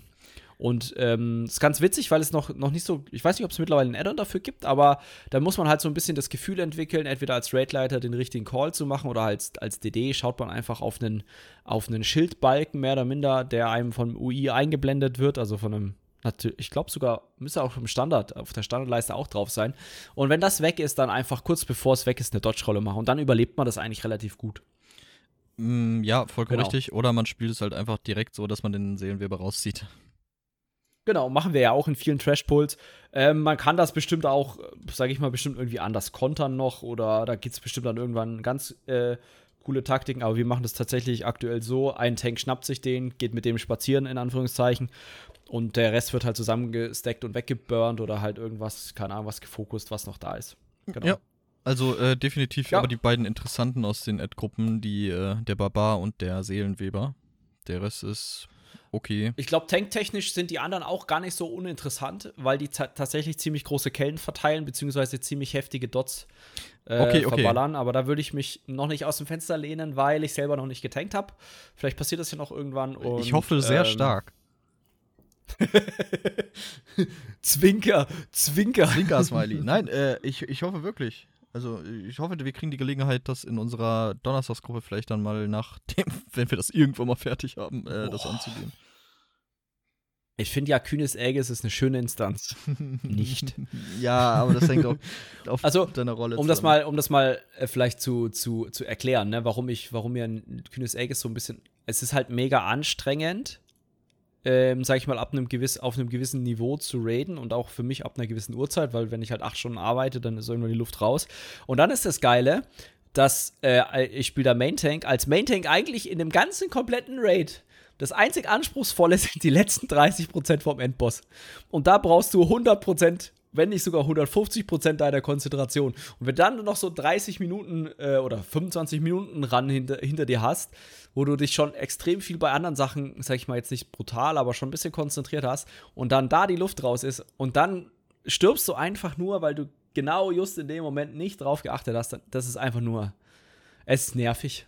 Und ähm, ist ganz witzig, weil es noch, noch nicht so, ich weiß nicht, ob es mittlerweile ein Add-on dafür gibt, aber da muss man halt so ein bisschen das Gefühl entwickeln, entweder als Raidleiter den richtigen Call zu machen oder als, als DD schaut man einfach auf einen, auf einen Schildbalken mehr oder minder, der einem vom UI eingeblendet wird, also von einem ich glaube sogar, müsste auch im Standard, auf der Standardleiste auch drauf sein. Und wenn das weg ist, dann einfach kurz bevor es weg ist, eine Dodge-Rolle machen. Und dann überlebt man das eigentlich relativ gut.
Mm, ja, vollkommen genau. richtig. Oder man spielt es halt einfach direkt so, dass man den Seelenweber rauszieht.
Genau, machen wir ja auch in vielen Trash-Pulls. Ähm, man kann das bestimmt auch, sage ich mal, bestimmt irgendwie anders kontern noch oder da gibt es bestimmt dann irgendwann ganz äh, coole Taktiken, aber wir machen das tatsächlich aktuell so: ein Tank schnappt sich den, geht mit dem spazieren, in Anführungszeichen, und der Rest wird halt zusammengesteckt und weggeburnt oder halt irgendwas, keine Ahnung, was gefokust, was noch da ist.
Genau. Ja, also äh, definitiv ja. aber die beiden Interessanten aus den Ad-Gruppen, die äh, der Barbar und der Seelenweber. Der Rest ist okay.
Ich glaube, tanktechnisch sind die anderen auch gar nicht so uninteressant, weil die tatsächlich ziemlich große Kellen verteilen, beziehungsweise ziemlich heftige Dots äh, okay, okay. verballern. Aber da würde ich mich noch nicht aus dem Fenster lehnen, weil ich selber noch nicht getankt habe. Vielleicht passiert das ja noch irgendwann. Und,
ich hoffe sehr ähm, stark.
Zwinker, Zwinker.
Zwinker-Smiley. Nein, äh, ich, ich hoffe wirklich. Also ich hoffe, wir kriegen die Gelegenheit, das in unserer Donnerstagsgruppe vielleicht dann mal nachdem, wenn wir das irgendwann mal fertig haben, äh, das anzugehen.
Ich finde ja, Kühnes Ägis ist eine schöne Instanz. Nicht.
ja, aber das hängt auch auf
also,
deiner Rolle
um das mal, Um das mal äh, vielleicht zu, zu, zu erklären, ne, warum ich, warum mir ein Kühnes Ägis so ein bisschen. Es ist halt mega anstrengend, ähm, sag ich mal, ab einem gewiss, auf einem gewissen Niveau zu raiden und auch für mich ab einer gewissen Uhrzeit, weil wenn ich halt acht Stunden arbeite, dann ist irgendwann die Luft raus. Und dann ist das Geile, dass äh, ich spiele da Main Tank, als Main Tank eigentlich in dem ganzen kompletten Raid das einzig Anspruchsvolle sind die letzten 30% vom Endboss. Und da brauchst du 100% wenn nicht sogar 150 Prozent deiner Konzentration. Und wenn dann noch so 30 Minuten äh, oder 25 Minuten ran hinter, hinter dir hast, wo du dich schon extrem viel bei anderen Sachen, sag ich mal jetzt nicht brutal, aber schon ein bisschen konzentriert hast und dann da die Luft raus ist und dann stirbst du einfach nur, weil du genau just in dem Moment nicht drauf geachtet hast, das ist einfach nur, es ist nervig.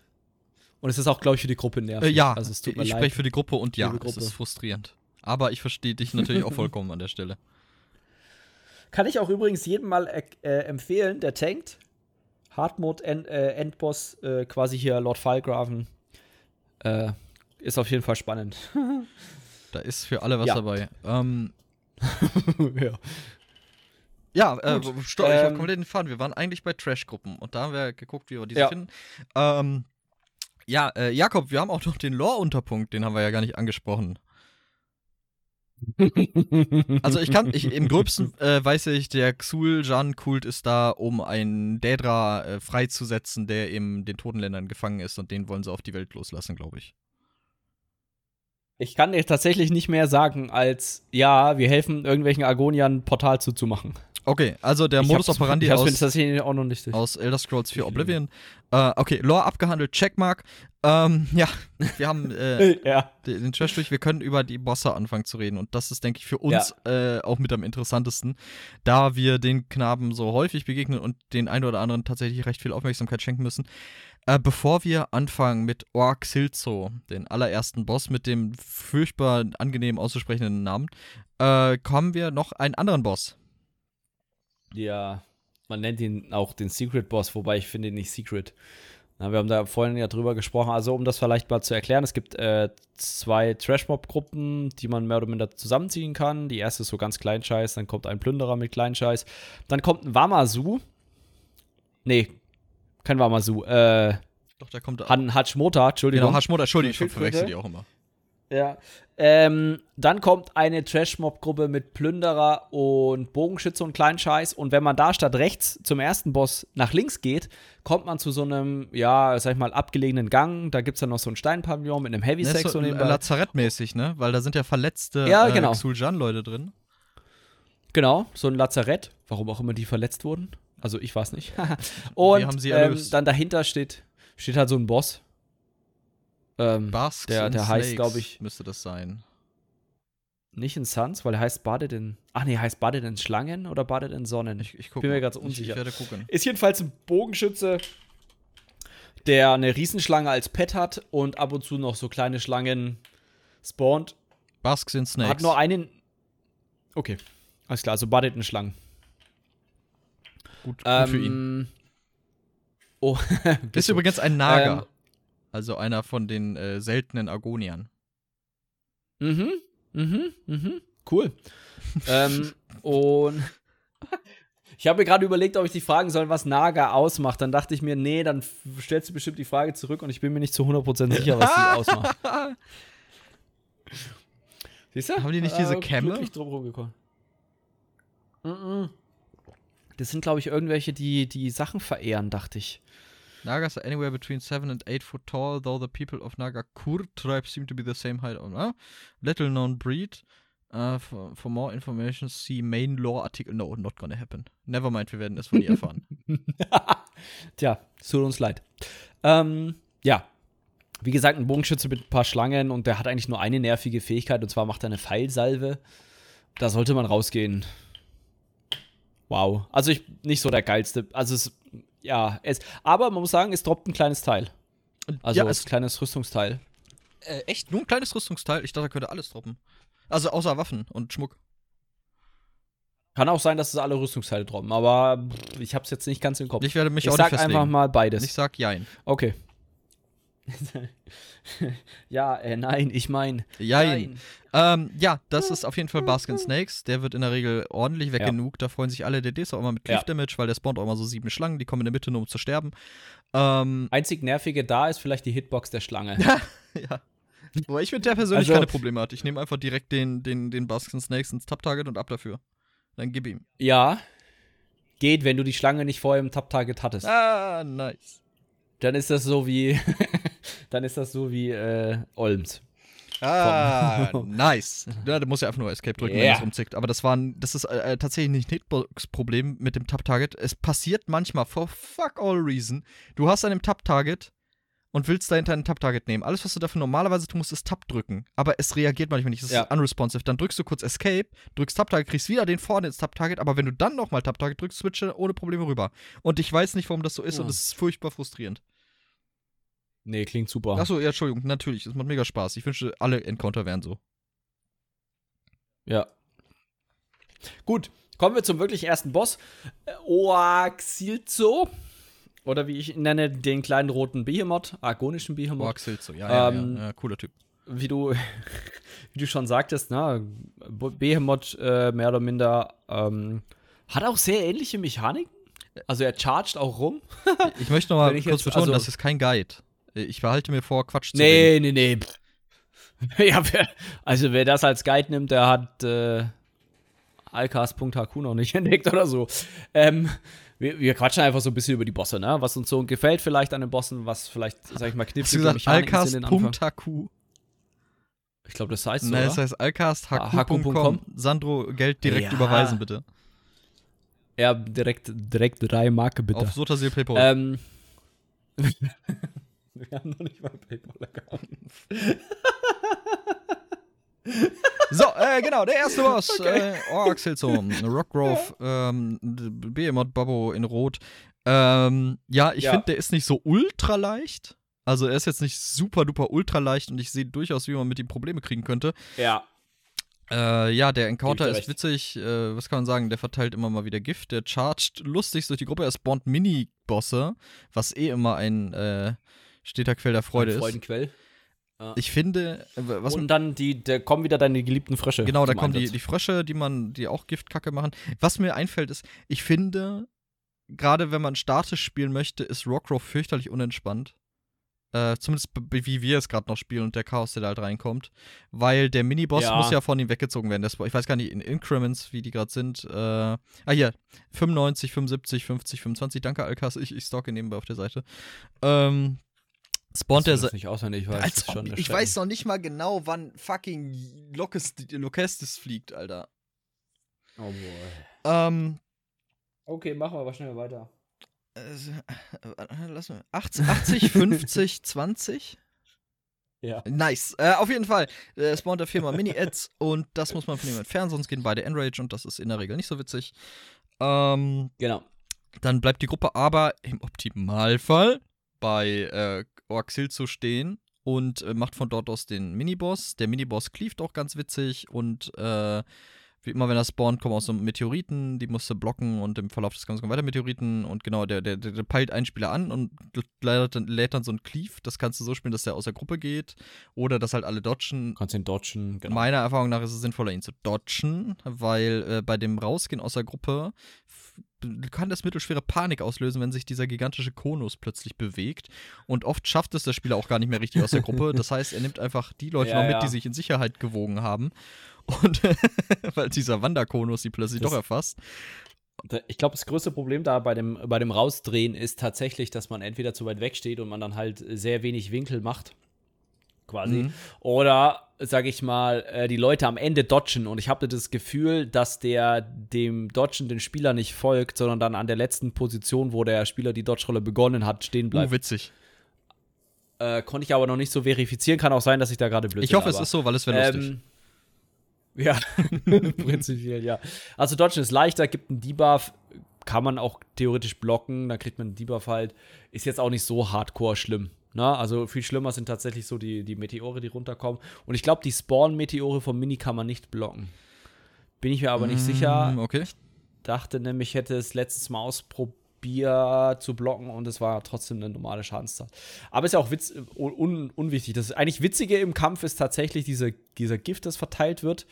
Und es ist auch, glaube ich, für die Gruppe nervig.
Äh, ja, also, ich spreche für die Gruppe und ja, Gruppe. es ist frustrierend. Aber ich verstehe dich natürlich auch vollkommen an der Stelle.
Kann ich auch übrigens jedem mal äh, empfehlen, der tankt. Hardmode End, äh, Endboss, äh, quasi hier Lord Filegraven. Äh, ist auf jeden Fall spannend.
da ist für alle was ja. dabei. Ähm, ja. Ja, äh, stopp, ich ähm, komplett den Faden. Wir waren eigentlich bei Trash-Gruppen und da haben wir geguckt, wie wir diese ja. finden. Ähm, ja, äh, Jakob, wir haben auch noch den Lore-Unterpunkt, den haben wir ja gar nicht angesprochen. Also ich kann, ich, im gröbsten äh, weiß ich, der Xul-Jan-Kult ist da, um einen Daedra äh, freizusetzen, der in den Totenländern gefangen ist und den wollen sie auf die Welt loslassen, glaube ich.
Ich kann dir tatsächlich nicht mehr sagen, als ja, wir helfen irgendwelchen Argoniern ein Portal zuzumachen.
Okay, also der ich Modus operandi aus,
auch noch nicht
aus Elder Scrolls 4 Oblivion. Äh, okay, Lore abgehandelt, Checkmark. Ähm, ja, wir haben äh, ja. den Trash durch. Wir können über die Bosse anfangen zu reden. Und das ist, denke ich, für uns ja. äh, auch mit am interessantesten, da wir den Knaben so häufig begegnen und den einen oder anderen tatsächlich recht viel Aufmerksamkeit schenken müssen. Äh, bevor wir anfangen mit Ork Silzo, den allerersten Boss mit dem furchtbar angenehm auszusprechenden Namen, äh, kommen wir noch einen anderen Boss
ja, man nennt ihn auch den Secret Boss, wobei ich finde ihn nicht Secret. Na, wir haben da vorhin ja drüber gesprochen. Also, um das vielleicht mal zu erklären, es gibt äh, zwei Trash-Mob-Gruppen, die man mehr oder minder zusammenziehen kann. Die erste ist so ganz Kleinscheiß, dann kommt ein Plünderer mit Kleinscheiß. Dann kommt ein Wamasu. Nee, kein Wamasu. Äh,
Doch, da kommt
Han Hashmota, Entschuldigung.
Genau, Hashmota, Entschuldigung, ich verwechsel die auch immer.
Ja. Ähm, dann kommt eine Trash-Mob-Gruppe mit Plünderer und Bogenschütze und Kleinscheiß. Und wenn man da statt rechts zum ersten Boss nach links geht, kommt man zu so einem, ja, sag ich mal, abgelegenen Gang. Da gibt es dann noch so ein Steinpavillon mit einem Heavy-Sex.
So Lazarettmäßig, ne? Weil da sind ja verletzte
ja, äh, genau.
Xuljan-Leute drin.
Genau, so ein Lazarett. Warum auch immer die verletzt wurden. Also ich weiß nicht. und ähm, dann dahinter steht, steht halt so ein Boss ähm, Basks der, der heißt, glaube ich.
Müsste das sein.
Nicht in Suns, weil er heißt badet in. Ach nee, heißt badet in Schlangen oder badet in Sonnen?
Ich, ich guck
Bin mir ganz unsicher. Ich,
ich werde gucken.
Ist jedenfalls ein Bogenschütze, der eine Riesenschlange als Pet hat und ab und zu noch so kleine Schlangen spawnt.
Basks in Snakes.
Hat nur einen. Okay. Alles klar, also badet in Schlangen.
Gut, gut
Ähm,
für ihn.
Oh,
Ist übrigens ein Naga.
Ähm,
also einer von den äh, seltenen Argoniern.
Mhm, mhm, mhm. Cool. ähm, und ich habe mir gerade überlegt, ob ich dich fragen soll, was Naga ausmacht. Dann dachte ich mir, nee, dann stellst du bestimmt die Frage zurück und ich bin mir nicht zu 100% sicher, was die ausmacht. Siehst du?
Haben die nicht diese
Äh,
Kämme?
glücklich drum rumgekommen. Mhm. Das sind, glaube ich, irgendwelche, die die Sachen verehren, dachte ich.
Nagas are anywhere between 7 and 8 foot tall, though the people of Nagakur tribe seem to be the same height. Uh, little known breed. Uh, for, for more information, see main lore Artikel. No, not gonna happen. Never mind, wir werden es von ihr erfahren.
Tja, es tut uns leid. Ähm, ja. Wie gesagt, ein Bogenschütze mit ein paar Schlangen und der hat eigentlich nur eine nervige Fähigkeit und zwar macht er eine Pfeilsalve. Da sollte man rausgehen. Wow. Also ich nicht so der geilste. Also es, ja, es, aber man muss sagen, es droppt ein kleines Teil. Also
ja,
ein
es,
kleines Rüstungsteil.
äh, echt nur ein kleines Rüstungsteil. Ich dachte, da könnte alles droppen. Also außer Waffen und Schmuck.
Kann auch sein, dass es alle Rüstungsteile droppen, aber ich hab's jetzt nicht ganz im Kopf.
Ich werde mich
ich
auch
sag
nicht
einfach
festlegen.
mal beides.
Ich sag Jein.
Okay. ja, äh, nein, ich meine.
Jein. Ähm, ja, das ist auf jeden Fall Baskin Snakes. Der wird in der Regel ordentlich weg
Ja.
Da freuen sich alle. Der ist auch immer mit Cliff
Ja.
Damage, weil der spawnt auch immer so sieben Schlangen. Die kommen in der Mitte nur um zu sterben. Ähm,
Einzig nervige da ist vielleicht die Hitbox der Schlange.
ja. Aber ich mit der persönlich
Also-
keine Probleme hatte. Ich nehme einfach direkt den, den, den Baskin Snakes ins Top-Target und ab dafür. Dann gib ihm.
Ja. Geht, wenn du die Schlange nicht vorher im Top-Target hattest.
Ah, nice.
Dann ist das so wie. Dann ist das so wie äh, Olms.
Ah, nice. Ja, da muss ja einfach nur Escape drücken, wenn
Yeah.
es rumzickt. Aber das war ein, das ist äh, tatsächlich nicht ein Hitbox-Problem mit dem Tap-Target. Es passiert manchmal, for fuck all reason, du hast einen Tap-Target und willst dahinter einen Tap-Target nehmen. Alles, was du dafür normalerweise tun musst, ist Tab drücken. Aber es reagiert manchmal nicht. Es
Ja.
ist unresponsive. Dann drückst du kurz Escape, drückst Tap-Target, kriegst wieder den vorne ins Tap-Target. Aber wenn du dann nochmal Tap-Target drückst, switche ohne Probleme rüber. Und ich weiß nicht, warum das so ist
Hm.
und es ist furchtbar frustrierend.
Nee, klingt super.
Achso, ja, Entschuldigung, natürlich. Es macht mega Spaß. Ich wünschte, alle Encounter wären so.
Ja. Gut, kommen wir zum wirklich ersten Boss. Oaxilzo. Oder wie ich ihn nenne, den kleinen roten Behemoth, argonischen Behemoth.
So, ja, ja,
Ähm,
ja, ja, cooler Typ.
wie du, wie du schon sagtest, ne, Behemoth äh, mehr oder minder ähm, hat auch sehr ähnliche Mechaniken. Also er chargt auch rum.
Ich möchte noch mal kurz
jetzt-
betonen,
also-
das ist kein Guide. Ich behalte mir vor, Quatsch zu reden.
Nee, nee, nee. ja, wer, also wer das als Guide nimmt, der hat äh, Alcas.hq noch nicht entdeckt oder so. Ähm, wir, wir quatschen einfach so ein bisschen über die Bosse, ne? Was uns so gefällt vielleicht an den Bossen, was vielleicht, sag ich mal,
Hast du gesagt
sind in Anfang.
alcast.hq?
Ich glaube, das heißt so,
Nein, das heißt alcast.hq.com.
hq.com.
Sandro, Geld direkt
Ja.
überweisen, bitte.
Ja, direkt, direkt drei Marke bitte.
Auf Sotasil PayPal.
Ähm. Wir haben noch nicht mal PayPal-Account.
So, äh, genau, der erste Boss. Äh, Orx Hillzone, Rockgrove, ähm, Behemoth Babbo in Rot. Ähm, ja, ich
Ja.
finde, der ist nicht so ultra leicht. Also er ist jetzt nicht super duper ultra leicht und ich sehe durchaus, wie man mit ihm Probleme kriegen könnte.
Ja.
Äh, ja, der Encounter ist witzig. Äh, was kann man sagen? Der verteilt immer mal wieder Gift. Der chargt lustig durch die Gruppe. Er spawnt Mini-Bosse, was eh immer ein äh, steter Quell der Freude ist.
Freudenquell.
Ich finde, äh, was
Und dann die, da kommen wieder deine geliebten Frösche.
Genau, da kommen die,
Einsatz.
die Frösche, die man, die auch Giftkacke machen. Was mir einfällt, ist, ich finde, gerade wenn man statisch spielen möchte, ist Rockrow fürchterlich unentspannt. Äh, zumindest wie wir es gerade noch spielen und der Chaos, der da halt reinkommt. Weil der Miniboss
Ja.
muss ja von ihm weggezogen werden. Das, ich weiß gar nicht, in Increments, wie die gerade sind. Äh, ah, hier. 95, 75, 50, 25. Danke, Alkas. Ich, ich stalke nebenbei auf der Seite. Ähm, spawnt
ist nicht auswendig, weiß.
Als ob, ich weiß noch nicht mal genau, wann fucking Locust, Locustis fliegt, Alter.
Oh boy.
Ähm,
Okay, machen wir aber schnell weiter.
äh, lass mal. 80, 80 50, 20?
Ja.
Nice. Äh, auf jeden Fall. Äh, spawnt der Firma Mini-Ads und das muss man von ihm entfernen, sonst gehen beide Enrage und das ist in der Regel nicht so witzig. Ähm,
Genau.
dann bleibt die Gruppe aber im Optimalfall bei äh, Orxil zu stehen und äh, macht von dort aus den Miniboss. Der Miniboss cleaft auch ganz witzig und äh, wie immer, wenn er spawnt, kommen auch so Meteoriten, die musst du blocken und im Verlauf des Kampfes kommen weiter Meteoriten und genau, der, der, der peilt einen Spieler an und lädt dann, lädt dann so ein Cleave. Das kannst du so spielen, dass der aus der Gruppe geht oder dass halt alle dodgen.
Kannst ihn dodgen,
genau. Meiner Erfahrung nach ist es sinnvoller, ihn zu dodgen, weil äh, bei dem Rausgehen aus der Gruppe kann das mittelschwere Panik auslösen, wenn sich dieser gigantische Konus plötzlich bewegt. Und oft schafft es der Spieler auch gar nicht mehr richtig aus der Gruppe. Das heißt, er nimmt einfach die Leute ja, noch mit, ja. die sich in Sicherheit gewogen haben. Und weil dieser Wanderkonus sie plötzlich das, doch erfasst.
Ich glaube, das größte Problem da bei dem, bei dem Rausdrehen ist tatsächlich, dass man entweder zu weit weg steht und man dann halt sehr wenig Winkel macht. Quasi. Mhm. Oder, sag ich mal, äh, die Leute am Ende dodgen. Und ich habe das Gefühl, dass der dem dodgenden Spieler nicht folgt, sondern dann an der letzten Position, wo der Spieler die Dodge-Rolle begonnen hat, stehen bleibt.
Oh, witzig.
Äh, konnte ich aber noch nicht so verifizieren. Kann auch sein, dass ich da gerade blöd
Ich hoffe, aber. es ist so, weil es wäre ähm, lustig.
Ja, prinzipiell, ja. Also Dodgen ist leichter, gibt einen Debuff, kann man auch theoretisch blocken, dann kriegt man einen Debuff halt. Ist jetzt auch nicht so hardcore schlimm. Ne? Also viel schlimmer sind tatsächlich so die, die Meteore, die runterkommen. Und ich glaube, die Spawn-Meteore vom Mini kann man nicht blocken. Bin ich mir aber nicht mm, sicher.
Okay.
Ich dachte nämlich, ich hätte es letztes Mal ausprobiert zu blocken und es war trotzdem eine normale Schadenszahl. Aber ist ja auch witz, un, unwichtig. Das eigentlich Witzige im Kampf ist tatsächlich diese, dieser Gift, das verteilt wird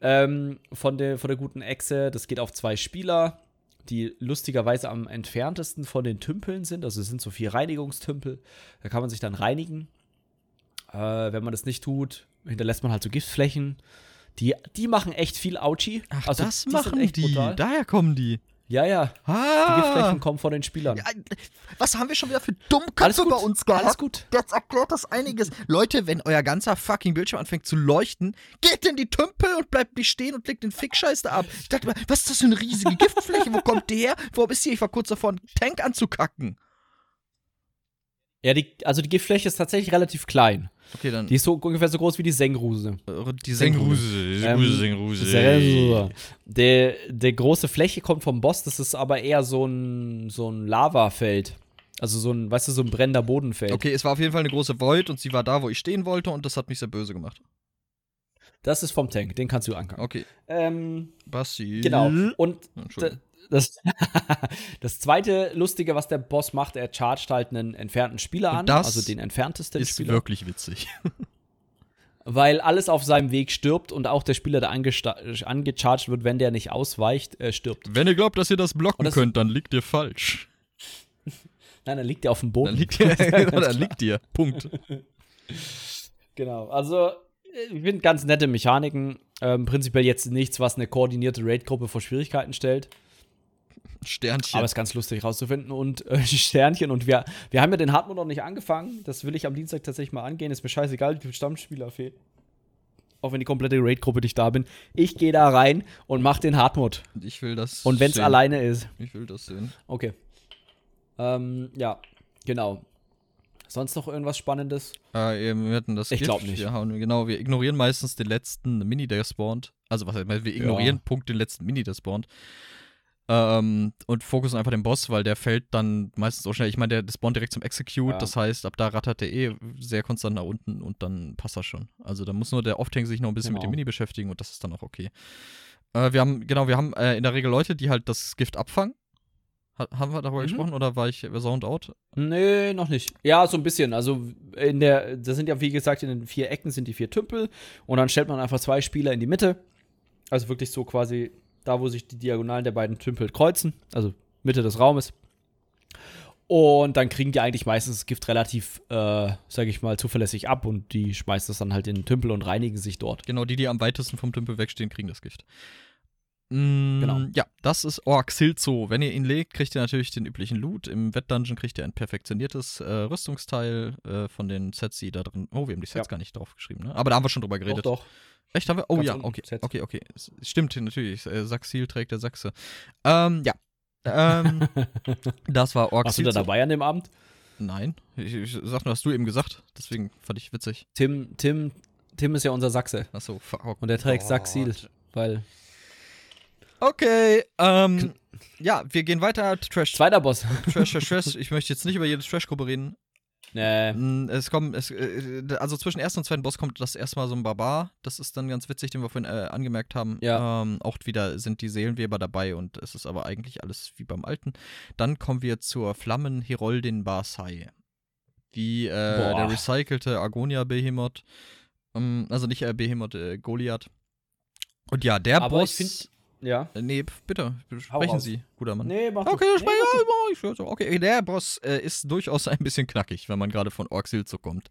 ähm, von, der, von der guten Echse. Das geht auf zwei Spieler die lustigerweise am entferntesten von den Tümpeln sind. Also es sind so vier Reinigungstümpel. Da kann man sich dann reinigen. Äh, wenn man das nicht tut, hinterlässt man halt so Giftflächen. Die, die machen echt viel Auchi.
Ach, also, das machen die. Brutal. Daher kommen die.
Ja, ja.
Ah.
Die Giftflächen kommen von den Spielern. Ja,
was haben wir schon wieder für Dummköpfe bei uns gehabt?
Alles gut.
Jetzt erklärt das einiges. Leute, wenn euer ganzer fucking Bildschirm anfängt zu leuchten, geht in die Tümpel und bleibt nicht stehen und legt den Fickscheiß da ab. Ich dachte mal, was ist das für eine riesige Giftfläche? Wo kommt der her? Wo ist die? Ich war kurz davor, einen Tank anzukacken.
Ja, die, also die Giftfläche ist tatsächlich relativ klein.
Okay, dann.
Die ist so ungefähr so groß wie die Sengruse.
Die Sengruse. Ähm, Sengruse.
Sengruse. Der, der große Fläche kommt vom Boss, das ist aber eher so ein, so ein Lavafeld. Also so ein, weißt du, so ein brennender Bodenfeld.
Okay, es war auf jeden Fall eine große Void und sie war da, wo ich stehen wollte und das hat mich sehr böse gemacht.
Das ist vom Tank, den kannst du ankacken.
Okay.
Ähm,
Bassi.
Genau. Und das, das zweite Lustige, was der Boss macht, er chargt halt einen entfernten Spieler an, also den entferntesten
ist
Spieler.
wirklich witzig.
Weil alles auf seinem Weg stirbt und auch der Spieler, der angecharged wird, wenn der nicht ausweicht, äh, stirbt.
Wenn ihr glaubt, dass ihr das blocken das könnt, dann liegt ihr falsch.
Nein, dann liegt ihr auf dem Boden.
Dann liegt ihr, dann liegt ihr. Punkt.
Genau. Also, ich finde ganz nette Mechaniken. Ähm, prinzipiell jetzt nichts, was eine koordinierte Raid-Gruppe vor Schwierigkeiten stellt.
Sternchen.
Aber es ist ganz lustig rauszufinden. Und äh, Sternchen. Und wir, wir haben ja den Hardmode noch nicht angefangen. Das will ich am Dienstag tatsächlich mal angehen. Ist mir scheißegal, viele Stammspieler fehlen. Auch wenn die komplette Raid-Gruppe nicht da bin. Ich gehe da rein und mach den Hardmode.
Ich will das.
Und wenn es alleine ist.
Ich will das sehen.
Okay. Ähm, ja, genau. Sonst noch irgendwas Spannendes?
Äh, wir hatten das.
Ich glaube nicht.
Haben, genau, wir ignorieren meistens den letzten Mini, der spawnt. Also, was heißt, wir ignorieren ja. Punkt den letzten Mini, der spawnt. Ähm, und fokussen einfach den Boss, weil der fällt dann meistens so schnell. Ich meine, der spawnt direkt zum Execute, ja. das heißt, ab da rattert der eh sehr konstant nach unten und dann passt das schon. Also da muss nur der Off-Tank sich noch ein bisschen genau. mit dem Mini beschäftigen und das ist dann auch okay. Äh, wir haben, genau, wir haben äh, in der Regel Leute, die halt das Gift abfangen. Ha haben wir darüber mhm. gesprochen oder war ich sound out?
Nee, noch nicht. Ja, so ein bisschen. Also in der, das sind ja wie gesagt in den vier Ecken sind die vier Tümpel und dann stellt man einfach zwei Spieler in die Mitte. Also wirklich so quasi da wo sich die Diagonalen der beiden Tümpel kreuzen, also Mitte des Raumes. Und dann kriegen die eigentlich meistens das Gift relativ, äh, sage ich mal, zuverlässig ab und die schmeißen das dann halt in den Tümpel und reinigen sich dort.
Genau, die, die am weitesten vom Tümpel wegstehen, kriegen das Gift. Mm,
genau.
Ja, das ist Orc Silzo. Wenn ihr ihn legt, kriegt ihr natürlich den üblichen Loot. Im Wettdungeon kriegt ihr ein perfektioniertes äh, Rüstungsteil äh, von den Sets, die da drin. Oh, wir haben die Sets ja. gar nicht draufgeschrieben, ne? Aber da haben wir schon drüber geredet.
Doch, doch.
Echt, haben wir? Oh Ganz ja, okay, okay, okay. Stimmt, natürlich. Äh, Saxil trägt der Sachse. Ähm, ja. Ähm, das war Ork.
Warst du da dabei an dem Abend?
Nein. Ich, ich sag nur, hast du eben gesagt. Deswegen fand ich witzig.
Tim, Tim, Tim ist ja unser Sachse.
Achso,
fuck. Und er trägt oh, Saxil, weil.
Okay, ähm, ja, wir gehen weiter. Trash.
Zweiter Boss.
Trash, Trash, Trash. Ich möchte jetzt nicht über jede Trash-Gruppe reden.
Nee.
Mm, Es kommt, es, äh, also zwischen ersten und zweiten Boss kommt das erstmal so ein Barbar. Das ist dann ganz witzig, den wir vorhin äh, angemerkt haben.
Ja.
Ähm, auch wieder sind die Seelenweber dabei und es ist aber eigentlich alles wie beim alten. Dann kommen wir zur Flammen-Heroldin Barsai. Die, äh, der recycelte Argonia-Behemoth. Ähm, also nicht äh, Behemoth, äh, Goliath. Und ja, der
Aber
Boss.
Ich Ja.
Nee, bitte, sprechen. Sie, guter Mann.
Nee, mach
Okay, sprech, ja, mach ich, so. okay, der Boss äh, ist durchaus ein bisschen knackig, wenn man gerade von Orxil so kommt.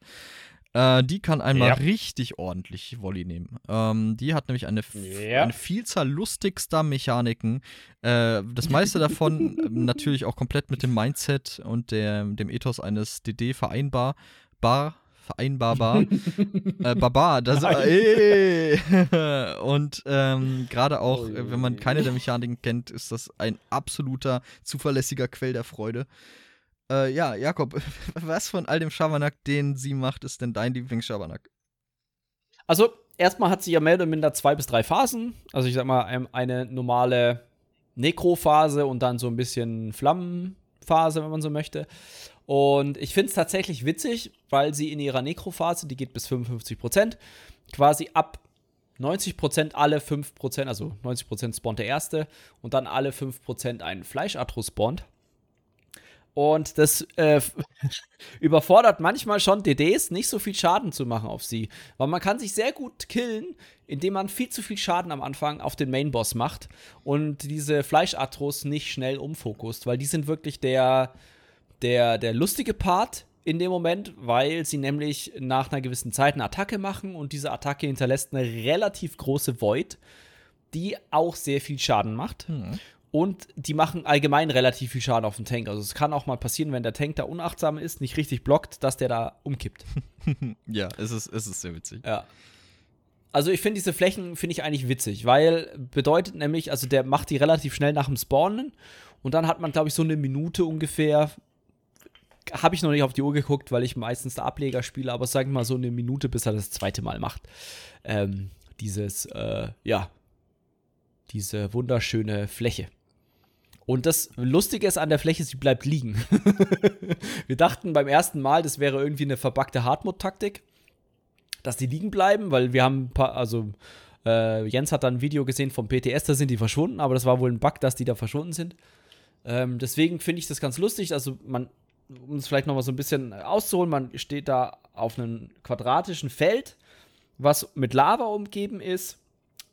Äh, die kann einmal
Ja.
richtig ordentlich Volley nehmen. Ähm, die hat nämlich eine,
Ja.
eine Vielzahl lustigster Mechaniken. Äh, das meiste davon natürlich auch komplett mit dem Mindset und der, dem Ethos eines DD vereinbar. Bar, vereinbarbar. äh, Barbar, das
Nein.
ey. Und ähm, gerade auch,
Oh je,
äh, wenn man keine der Mechaniken kennt, ist das ein absoluter, zuverlässiger Quell der Freude. Äh, ja, Jakob, was von all dem Schabernack, den sie macht, ist denn dein Lieblingsschabernack?
Also, erstmal hat sie ja mehr oder minder zwei bis drei Phasen. Also, ich sag mal, ein- eine normale Nekro-Phase und dann so ein bisschen Flammenphase, wenn man so möchte. Und ich finde es tatsächlich witzig, weil sie in ihrer Nekro-Phase, die geht bis 55%, quasi ab 90% alle 5%, also 90% spawnt der erste und dann alle 5% einen Fleischatro spawnt. Und das äh, überfordert manchmal schon DDs, nicht so viel Schaden zu machen auf sie. Weil man kann sich sehr gut killen, indem man viel zu viel Schaden am Anfang auf den Mainboss macht und diese Fleischatros nicht schnell umfokust, weil die sind wirklich der, der, der lustige Part in dem Moment, weil sie nämlich nach einer gewissen Zeit eine Attacke machen und diese Attacke hinterlässt eine relativ große Void, die auch sehr viel Schaden macht. Und die machen allgemein relativ viel Schaden auf den Tank. Also es kann auch mal passieren, wenn der Tank da unachtsam ist, nicht richtig blockt, dass der da umkippt.
Ja, es ist, es ist sehr witzig.
Ja. Also ich finde diese Flächen finde ich eigentlich witzig, weil bedeutet nämlich, also der macht die relativ schnell nach dem Spawnen und dann hat man glaube ich so eine Minute ungefähr. Habe ich noch nicht auf die Uhr geguckt, weil ich meistens der Ableger spiele, aber wir mal so eine Minute, bis er das zweite Mal macht. Ähm, dieses, äh, ja, diese wunderschöne Fläche. Und das Lustige ist an der Fläche, sie bleibt liegen. Wir dachten beim ersten Mal, das wäre irgendwie eine verbackte Hardmode-Taktik, dass die liegen bleiben, weil wir haben ein paar, also äh, Jens hat dann ein Video gesehen vom PTS, da sind die verschwunden, aber das war wohl ein Bug, dass die da verschwunden sind. Ähm, deswegen finde ich das ganz lustig. Also man, um es vielleicht noch mal so ein bisschen auszuholen, man steht da auf einem quadratischen Feld, was mit Lava umgeben ist.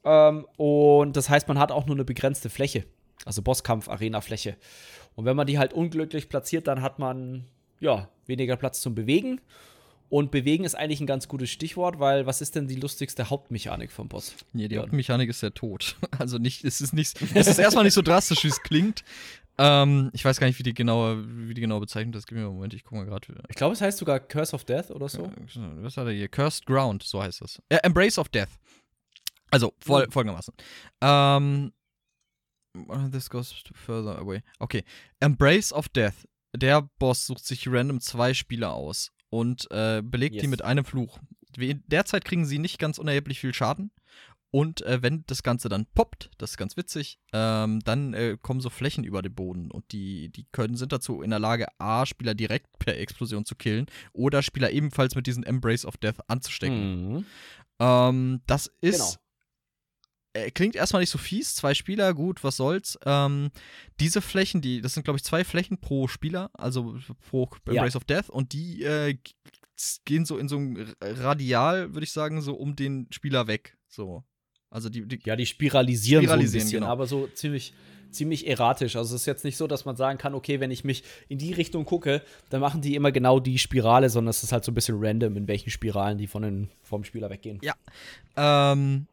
Ähm, und das heißt, man hat auch nur eine begrenzte Fläche. Also Bosskampf, Arena-Fläche. Und wenn man die halt unglücklich platziert, dann hat man ja weniger Platz zum Bewegen. Und bewegen ist eigentlich ein ganz gutes Stichwort, weil was ist denn die lustigste Hauptmechanik vom Boss?
Nee, die. Hauptmechanik ist der Tod. Also nicht, es ist nicht, es ist erstmal nicht so drastisch, wie es klingt. Ähm, ich weiß gar nicht, wie die genaue, wie die genaue Bezeichnung ist. Gib mir einen Moment, ich gucke mal gerade.
Ich glaube, es heißt sogar Curse of Death oder so.
Was hat er hier? Cursed Ground, so heißt das. Äh, Embrace of Death. Also, fol
Mhm.
folgendermaßen. Ähm, this goes further away. Okay. Embrace of Death. Der Boss sucht sich random zwei Spieler aus und äh, belegt die
Yes.
mit einem Fluch. Derzeit kriegen sie nicht ganz unerheblich viel Schaden. Und äh, wenn das Ganze dann poppt, das ist ganz witzig, ähm, dann äh, kommen so Flächen über den Boden und die, die können, sind dazu in der Lage, A, Spieler direkt per Explosion zu killen oder Spieler ebenfalls mit diesem Embrace of Death anzustecken.
Mhm.
Ähm, das ist.
Genau.
Äh, klingt erstmal nicht so fies, zwei Spieler, gut, was soll's. Ähm, diese Flächen, die, das sind, glaube ich, zwei Flächen pro Spieler, also pro
Ja.
Embrace of Death, und die äh, gehen so in so einem Radial, würde ich sagen, so um den Spieler weg. So. Also die, die
Ja, die spiralisieren,
Spiralisieren,
so ein bisschen,
genau.
aber so ziemlich, ziemlich erratisch. Also es ist jetzt nicht so, dass man sagen kann, okay, wenn ich mich in die Richtung gucke, dann machen die immer genau die Spirale, sondern es ist halt so ein bisschen random, in welchen Spiralen die von den, vom Spieler weggehen.
Ähm,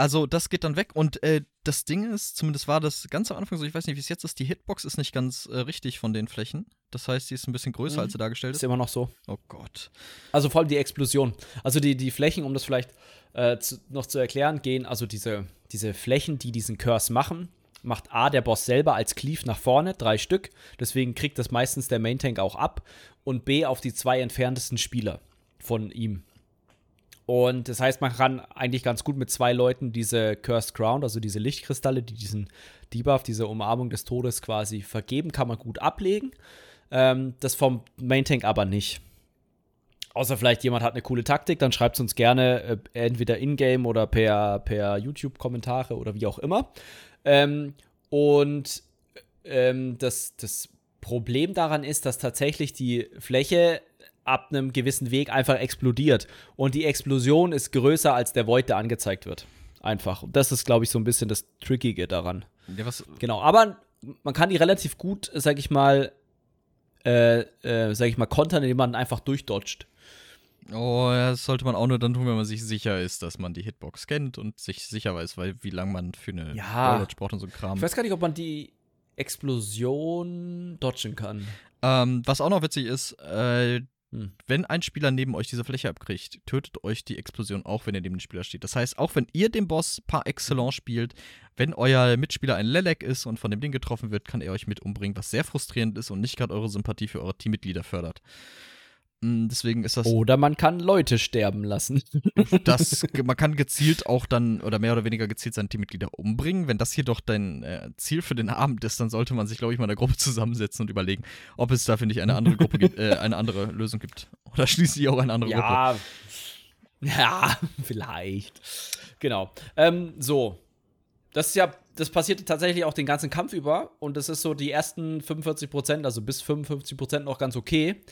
also das geht dann weg und äh, das Ding ist, zumindest war das ganz am Anfang so, ich weiß nicht, wie es jetzt ist, die Hitbox ist nicht ganz äh, richtig von den Flächen. Das heißt, sie ist ein bisschen größer,
Mhm.
als sie dargestellt
Ist
ist.
immer noch so.
Oh Gott.
Also vor allem die Explosion. Also die, die Flächen, um das vielleicht äh, zu, noch zu erklären, gehen, also diese, diese Flächen, die diesen Curse machen, macht A der Boss selber als Cleave nach vorne, drei Stück. Deswegen kriegt das meistens der Main Tank auch ab. Und B auf die zwei entferntesten Spieler von ihm. Und das heißt, man kann eigentlich ganz gut mit zwei Leuten diese Cursed Ground, also diese Lichtkristalle, die diesen Debuff, diese Umarmung des Todes quasi vergeben, kann man gut ablegen. Ähm, das vom Main Tank aber nicht. Außer vielleicht jemand hat eine coole Taktik, dann schreibt es uns gerne äh, entweder in-game oder per, per YouTube-Kommentare oder wie auch immer. Ähm, und ähm, das, das Problem daran ist, dass tatsächlich die Fläche ab einem gewissen Weg einfach explodiert. Und die Explosion ist größer als der Void, der angezeigt wird. Einfach. Und das ist, glaube ich, so ein bisschen das Trickige daran.
Ja,
Genau, aber man kann die relativ gut, sag ich mal, äh, äh, sag ich mal, kontern, indem man einfach durchdodgt.
oh, ja, das sollte man auch nur dann tun, wenn man sich sicher ist, dass man die Hitbox kennt und sich sicher weiß, weil wie lange man für eine
Ja.
Dodge braucht und so ein Kram.
Ich weiß gar nicht, ob man die Explosion dodgen kann.
Ähm, was auch noch witzig ist, äh. Wenn ein Spieler neben euch diese Fläche abkriegt, tötet euch die Explosion auch, wenn ihr neben dem Spieler steht. Das heißt, auch wenn ihr den Boss par excellence spielt, wenn euer Mitspieler ein Lelek ist und von dem Ding getroffen wird, kann er euch mit umbringen, was sehr frustrierend ist und nicht gerade eure Sympathie für eure Teammitglieder fördert. Mm, Deswegen ist das
Oder man kann Leute sterben lassen.
das, man kann gezielt auch dann oder mehr oder weniger gezielt seine Teammitglieder umbringen. Wenn das jedoch dein äh, Ziel für den Abend ist, dann sollte man sich, glaube ich, mal in der Gruppe zusammensetzen und überlegen, ob es dafür nicht eine andere Gruppe gibt, äh, eine andere Lösung gibt. Oder schließlich auch eine andere Gruppe.
ja. Ja, vielleicht. Genau. Ähm, so. Das ist ja, das passiert tatsächlich auch den ganzen Kampf über und das ist so die ersten 45 Prozent, also bis 55 Prozent noch ganz okay.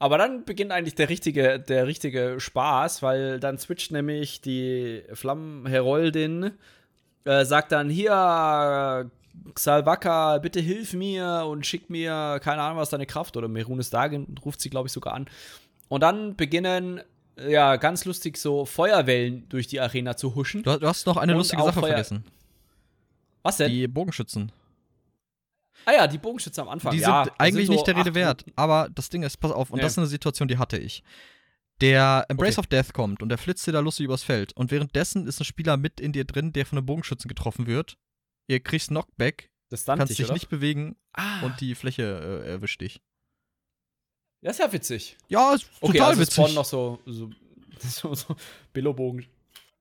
Aber dann beginnt eigentlich der richtige, der richtige Spaß, weil dann switcht nämlich die Flammenheroldin, äh, sagt dann hier, Xalvaka, bitte hilf mir und schick mir, keine Ahnung, was deine Kraft oder Merunes Dagen ruft sie, glaube ich, sogar an. Und dann beginnen, ja, ganz lustig so Feuerwellen durch die Arena zu huschen.
Du, du hast noch eine
Und
lustige Sache
Feuer-
vergessen.
Was denn?
Die Bogenschützen.
Ah ja, die Bogenschütze am Anfang.
Die
ja,
sind eigentlich
so
nicht der Rede wert. Aber das Ding ist, pass auf, und
Nee.
das ist eine Situation, die hatte ich. Der Embrace
Okay.
of Death kommt und der flitzt dir da lustig übers Feld. Und währenddessen ist ein Spieler mit in dir drin, der von einem Bogenschützen getroffen wird. Ihr kriegst Knockback, kannst
dich,
dich nicht bewegen
ah,
und die Fläche äh, erwischt dich.
das ist ja witzig.
Ja, ist
Okay,
total
also
witzig.
noch so, so, so, so Billo-Bogen.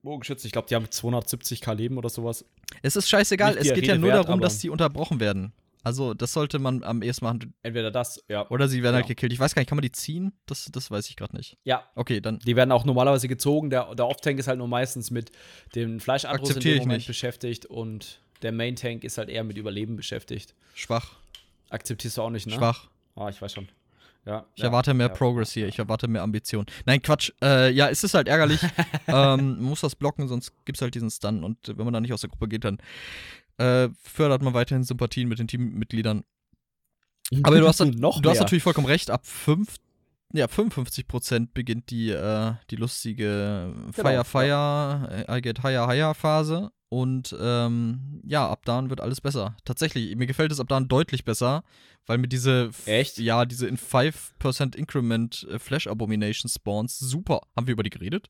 Bogenschützen, ich glaube, die haben 270k Leben oder sowas.
Es ist scheißegal, es geht ja
Rede
nur
wert,
darum, dass die unterbrochen werden. Also, das sollte man am ehesten machen.
Entweder das, ja.
Oder sie werden halt
Genau.
gekillt. Ich weiß gar nicht, kann man die ziehen? Das, das weiß ich gerade nicht.
Ja,
Okay, dann.
die werden auch normalerweise gezogen. Der, der Off-Tank ist halt nur meistens mit dem Fleischandros in dem Moment
nicht.
beschäftigt und der Main-Tank ist halt eher mit Überleben beschäftigt.
Schwach.
Akzeptierst du auch nicht, ne?
Schwach.
Ah, ich weiß schon. Ja.
Ich
ja,
erwarte mehr
ja.
Progress hier, ich erwarte mehr Ambition. Nein, Quatsch. Äh, ja, es ist halt ärgerlich. ähm, man muss das blocken, sonst gibt es halt diesen Stun. Und wenn man dann nicht aus der Gruppe geht, dann äh, fördert man weiterhin Sympathien mit den Teammitgliedern. Aber du hast,
noch
du hast natürlich vollkommen recht. Ab 5, ja, 55% beginnt die, äh, die lustige Fire,
Genau,
Fire, äh, I get higher, higher Phase. Und ähm, ja, ab dann wird alles besser. Tatsächlich, mir gefällt es ab dann deutlich besser, weil mir diese,
Echt?
ja, diese in 5% Increment äh, Flash Abomination Spawns super. Haben wir über die geredet?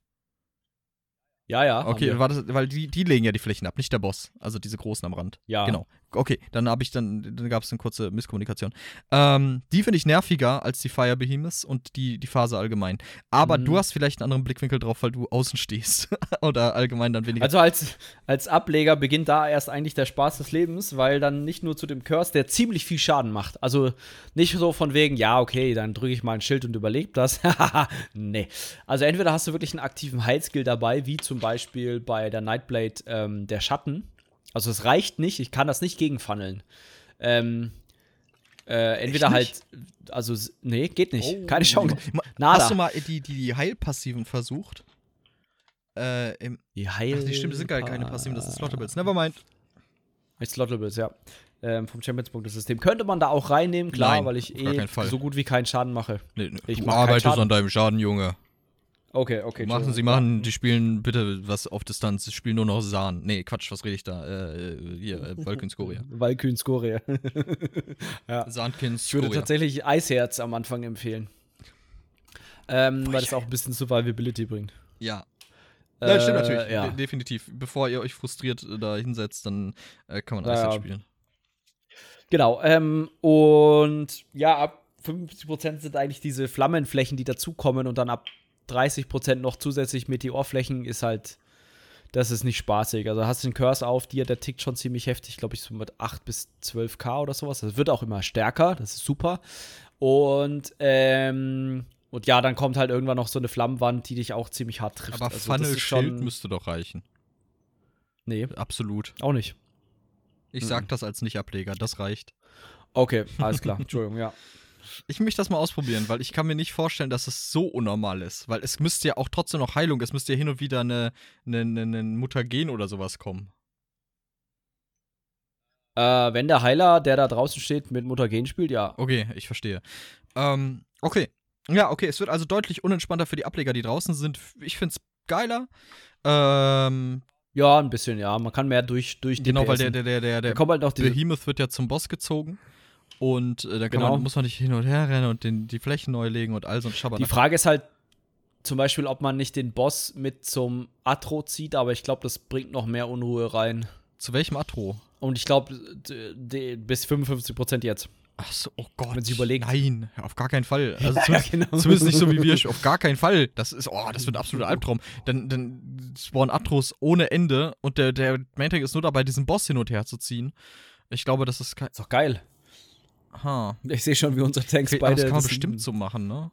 Ja, ja.
Okay, war das, weil die, die legen ja die Flächen ab, nicht der Boss. Also diese großen am Rand.
Ja.
Genau. Okay, dann habe ich dann, dann gab es eine kurze Misskommunikation. Ähm, die finde ich nerviger als die Fire Behemoths und die, die Phase allgemein. Aber
Mhm.
du hast vielleicht einen anderen Blickwinkel drauf, weil du außen stehst. Oder allgemein dann weniger.
Also als, als Ableger beginnt da erst eigentlich der Spaß des Lebens, weil dann nicht nur zu dem Curse, der ziemlich viel Schaden macht. Also nicht so von wegen, ja, okay, dann drücke ich mal ein Schild und überlebe das. nee. Also entweder hast du wirklich einen aktiven Heilskill dabei, wie zum Beispiel bei der Nightblade ähm, der Schatten. Also es reicht nicht, ich kann das nicht gegenfunneln. Ähm, äh, entweder halt, also, nee, geht nicht.
Oh.
Keine Chance. Nada.
Hast du mal die, die, die Heilpassiven versucht? Äh, im,
Die Heil.
ach, die stimmt, das sind gar keine passiven, das sind Slaughterbills. Nevermind.
Mit Slaughtables, ja. Ähm, vom Champions-Punkte-System. Könnte man da auch reinnehmen, klar,
Nein,
weil ich eh so gut wie keinen Schaden mache.
Nee, nee,
Ich
du arbeitest an deinem Schaden, Junge.
Okay, okay.
Machen, sie machen, die spielen bitte was auf Distanz. Sie spielen nur noch Sahn. Nee, Quatsch, was rede ich da? Äh, äh, hier, äh, Vulcan Skoria.
Valkyn Skoria. ja. Ich würde tatsächlich Eisherz am Anfang empfehlen. Ähm, weil das auch ein bisschen Survivability bringt.
Ja. Ja, stimmt
Äh,
natürlich.
Ja.
De definitiv. Bevor ihr euch frustriert äh, da hinsetzt, dann äh, kann man alles
ja.
spielen.
Genau. Ähm, und ja, ab 50% sind eigentlich diese Flammenflächen, die dazukommen und dann ab 30% noch zusätzlich Meteorflächen ist halt, das ist nicht spaßig. Also hast du den Curse auf dir, der tickt schon ziemlich heftig, glaube ich, so mit 8 bis 12k oder sowas. Das wird auch immer stärker, das ist super. Und, ähm, Und ja, dann kommt halt irgendwann noch so eine Flammenwand, die dich auch ziemlich hart trifft.
Aber
also,
Funnel
das ist
Schild
schon-
müsste doch reichen.
Nee,
Absolut.
auch nicht.
Ich
Mhm.
sag das als Nicht-Ableger, das reicht.
Okay, alles klar. Entschuldigung, ja.
Ich möchte das mal ausprobieren, weil ich kann mir nicht vorstellen, dass es so unnormal ist. Weil es müsste ja auch trotzdem noch Heilung, es müsste ja hin und wieder eine, eine, eine, eine Mutagen oder sowas kommen.
Äh, wenn der Heiler, der da draußen steht, mit Mutagen spielt, ja.
Okay, ich verstehe. Ähm, okay. Ja, okay, es wird also deutlich unentspannter für die Ableger, die draußen sind. Ich find's geiler. Ähm,
Ja, ein bisschen, ja. Man kann mehr durch, durch
genau, weil der, der, der, der, der
kommt halt.
Behemoth wird ja zum Boss gezogen. Und äh, da kann
Genau.
man, muss man nicht hin und her rennen und den, die Flächen neu legen und all so ein
Die
Schabernack.
Frage ist halt zum Beispiel, ob man nicht den Boss mit zum Atro zieht, aber ich glaube, das bringt noch mehr Unruhe rein.
Zu welchem Atro?
Und ich glaube, bis 55% jetzt.
Ach so, oh Gott.
Wenn sie überlegt.
Nein, auf gar keinen Fall. Also
Ja,
zumindest,
genau.
zumindest nicht so wie wir. Auf gar keinen Fall. Das ist, oh, das wird ein absoluter Albtraum. Dann, dann spawnen Atros ohne Ende und der, der Main Tank ist nur dabei, diesen Boss hin und her zu ziehen. Ich glaube, das ist kein.
Ist doch geil.
Ha.
Ich sehe schon, wie unsere Tanks
Okay,
beide.
das kann man
das-
bestimmt so machen, ne?